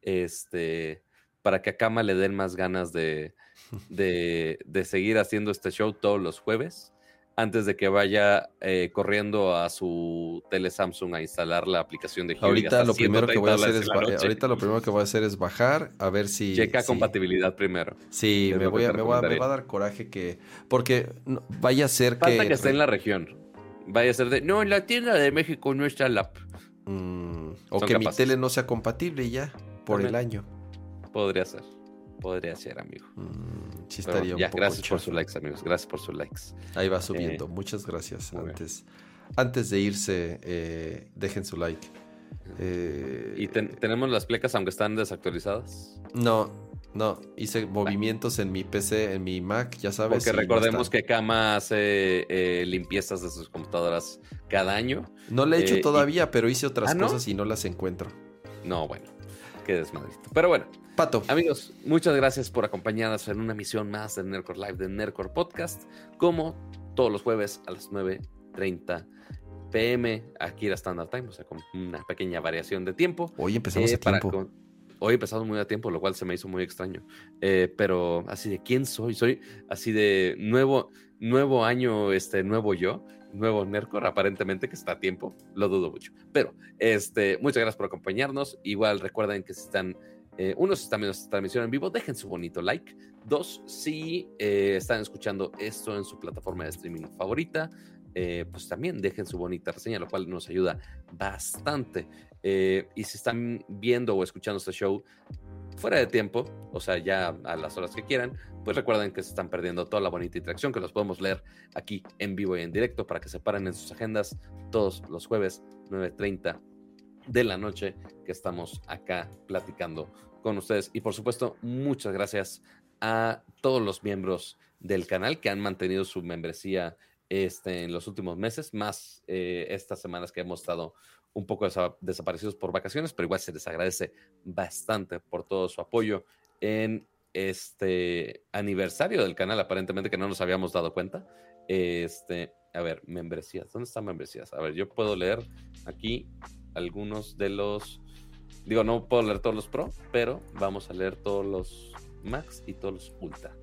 este, para que a Kama le den más ganas de, de, de seguir haciendo este show todos los jueves antes de que vaya eh, corriendo a su tele Samsung a instalar la aplicación de Ahorita lo primero que voy a hacer es ahorita lo primero que voy a hacer es bajar a ver si checa compatibilidad primero. Sí, me voy, a, me, va a dar coraje que porque vaya a ser Falta que esté en la región. Vaya a ser de no, en la tienda de México no está la app. Mm, o que mi tele no sea compatible ya por el año. Podría ser podría ser, amigo. Mm, sí estaría ya, gracias por sus likes, amigos. Gracias por sus likes. Ahí va subiendo. Eh, Muchas gracias. Antes, antes de irse, eh, dejen su like. Eh, ¿Y tenemos las plecas aunque están desactualizadas? No, no. Hice movimientos en mi PC, en mi Mac, ya sabes. Porque recordemos que Kama hace limpiezas de sus computadoras cada año. No le he hecho todavía, pero hice otras ¿Ah, cosas y no las encuentro. No, bueno. Qué desmadrito. Pero bueno, Pato. Amigos, muchas gracias por acompañarnos en una misión más de Nerdcore Live de Nerdcore Podcast, como todos los jueves a las 9.30 pm aquí era Standard Time, o sea, con una pequeña variación de tiempo. Hoy empezamos Eh, a tiempo. con- Hoy empezamos muy a tiempo, lo cual se me hizo muy extraño. Eh, pero así de quién soy, soy así de nuevo, nuevo año, este, nuevo yo, nuevo Nercor, aparentemente que está a tiempo, lo dudo mucho. Pero este, muchas gracias por acompañarnos. Igual recuerden que si están, eh, uno, si están esta transmisión en vivo, dejen su bonito like. Dos, si eh, están escuchando esto en su plataforma de streaming favorita, eh, pues también dejen su bonita reseña, lo cual nos ayuda bastante. Eh, y si están viendo o escuchando este show fuera de tiempo, o sea, ya a las horas que quieran, pues recuerden que se están perdiendo toda la bonita interacción que los podemos leer aquí en vivo y en directo para que se paren en sus agendas todos los jueves 9.30 de la noche que estamos acá platicando con ustedes. Y por supuesto, muchas gracias a todos los miembros del canal que han mantenido su membresía este, en los últimos meses, más eh, estas semanas que hemos estado un poco desa- desaparecidos por vacaciones, pero igual se les agradece bastante por todo su apoyo en este aniversario del canal, aparentemente que no nos habíamos dado cuenta. Este, a ver, membresías, ¿dónde están membresías? A ver, yo puedo leer aquí algunos de los, digo, no puedo leer todos los pro, pero vamos a leer todos los max y todos los ultra.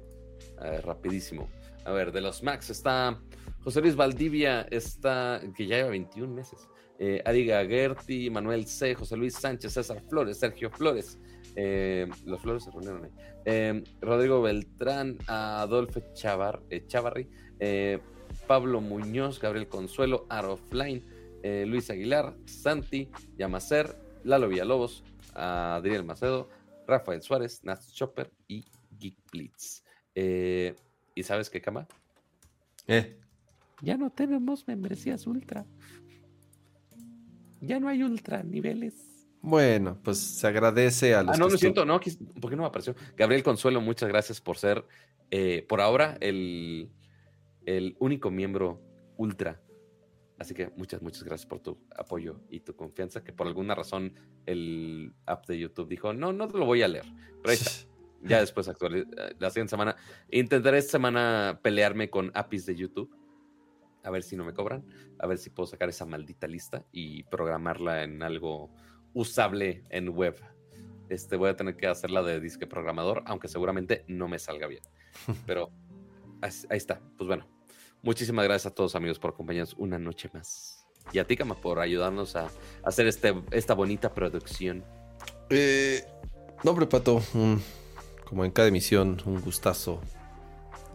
A ver, rapidísimo. A ver, de los max está José Luis Valdivia, está, que ya lleva 21 meses. Eh, Ari Manuel C., José Luis Sánchez, César Flores, Sergio Flores. eh, los Flores se reunieron ahí. Eh, Rodrigo Beltrán, Adolfo Chavar, eh, Chavarri, Pablo Muñoz, Gabriel Consuelo, Arofline, eh, Luis Aguilar, Santi, Yamacer, Lalo Villalobos, Adriel Macedo, Rafael Suárez, Nats Chopper y Geek Blitz. Eh, ¿Y sabes qué, Cama? Eh, Ya no tenemos membresías ultra. Ya no hay ultra niveles. bueno, pues se agradece a los Ah, no, lo estu- siento, no, ¿por qué no me apareció? Gabriel Consuelo, muchas gracias por ser, eh, por ahora, el, el único miembro ultra. Así que muchas, muchas gracias por tu apoyo y tu confianza, que por alguna razón el app de YouTube dijo, no, no te lo voy a leer. Pero ahí está. [laughs] Ya después actualiz- eh, la siguiente semana. Intentaré esta semana pelearme con APIs de YouTube. A ver si no me cobran. A ver si puedo sacar esa maldita lista y programarla en algo usable en web. Este, voy a tener que hacerla de disque programador, aunque seguramente no me salga bien. [laughs] Pero ahí está. Pues bueno, muchísimas gracias a todos amigos por acompañarnos una noche más. Y a ti, Kama, por ayudarnos a hacer este, esta bonita producción. Eh, no, hombre, Pato, como en cada emisión, un gustazo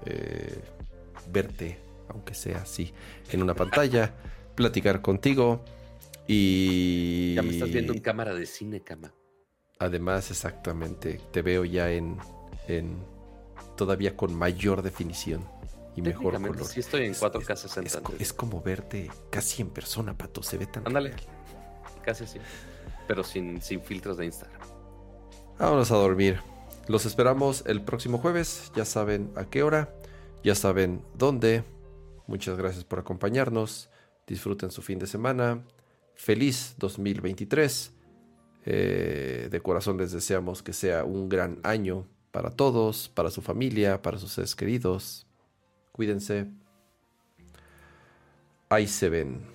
eh, verte, aunque sea así, en una pantalla, [laughs] platicar contigo y... Ya me estás viendo en cámara de cine, Kama. Además, exactamente, te veo ya en, en todavía con mayor definición y mejor color. Sí, estoy en Es- 4K es- 60. Es, como verte casi en persona, Pato, se ve tan Ándale. Casi así. Pero sin, sin filtros de Instagram. Vámonos a dormir. Los esperamos el próximo jueves. Ya saben a qué hora. Ya saben dónde. Muchas gracias por acompañarnos. Disfruten su fin de semana. Feliz 2023. Eh, de corazón les deseamos que sea un gran año para todos, para su familia, para sus seres queridos. Cuídense. Ahí se ven.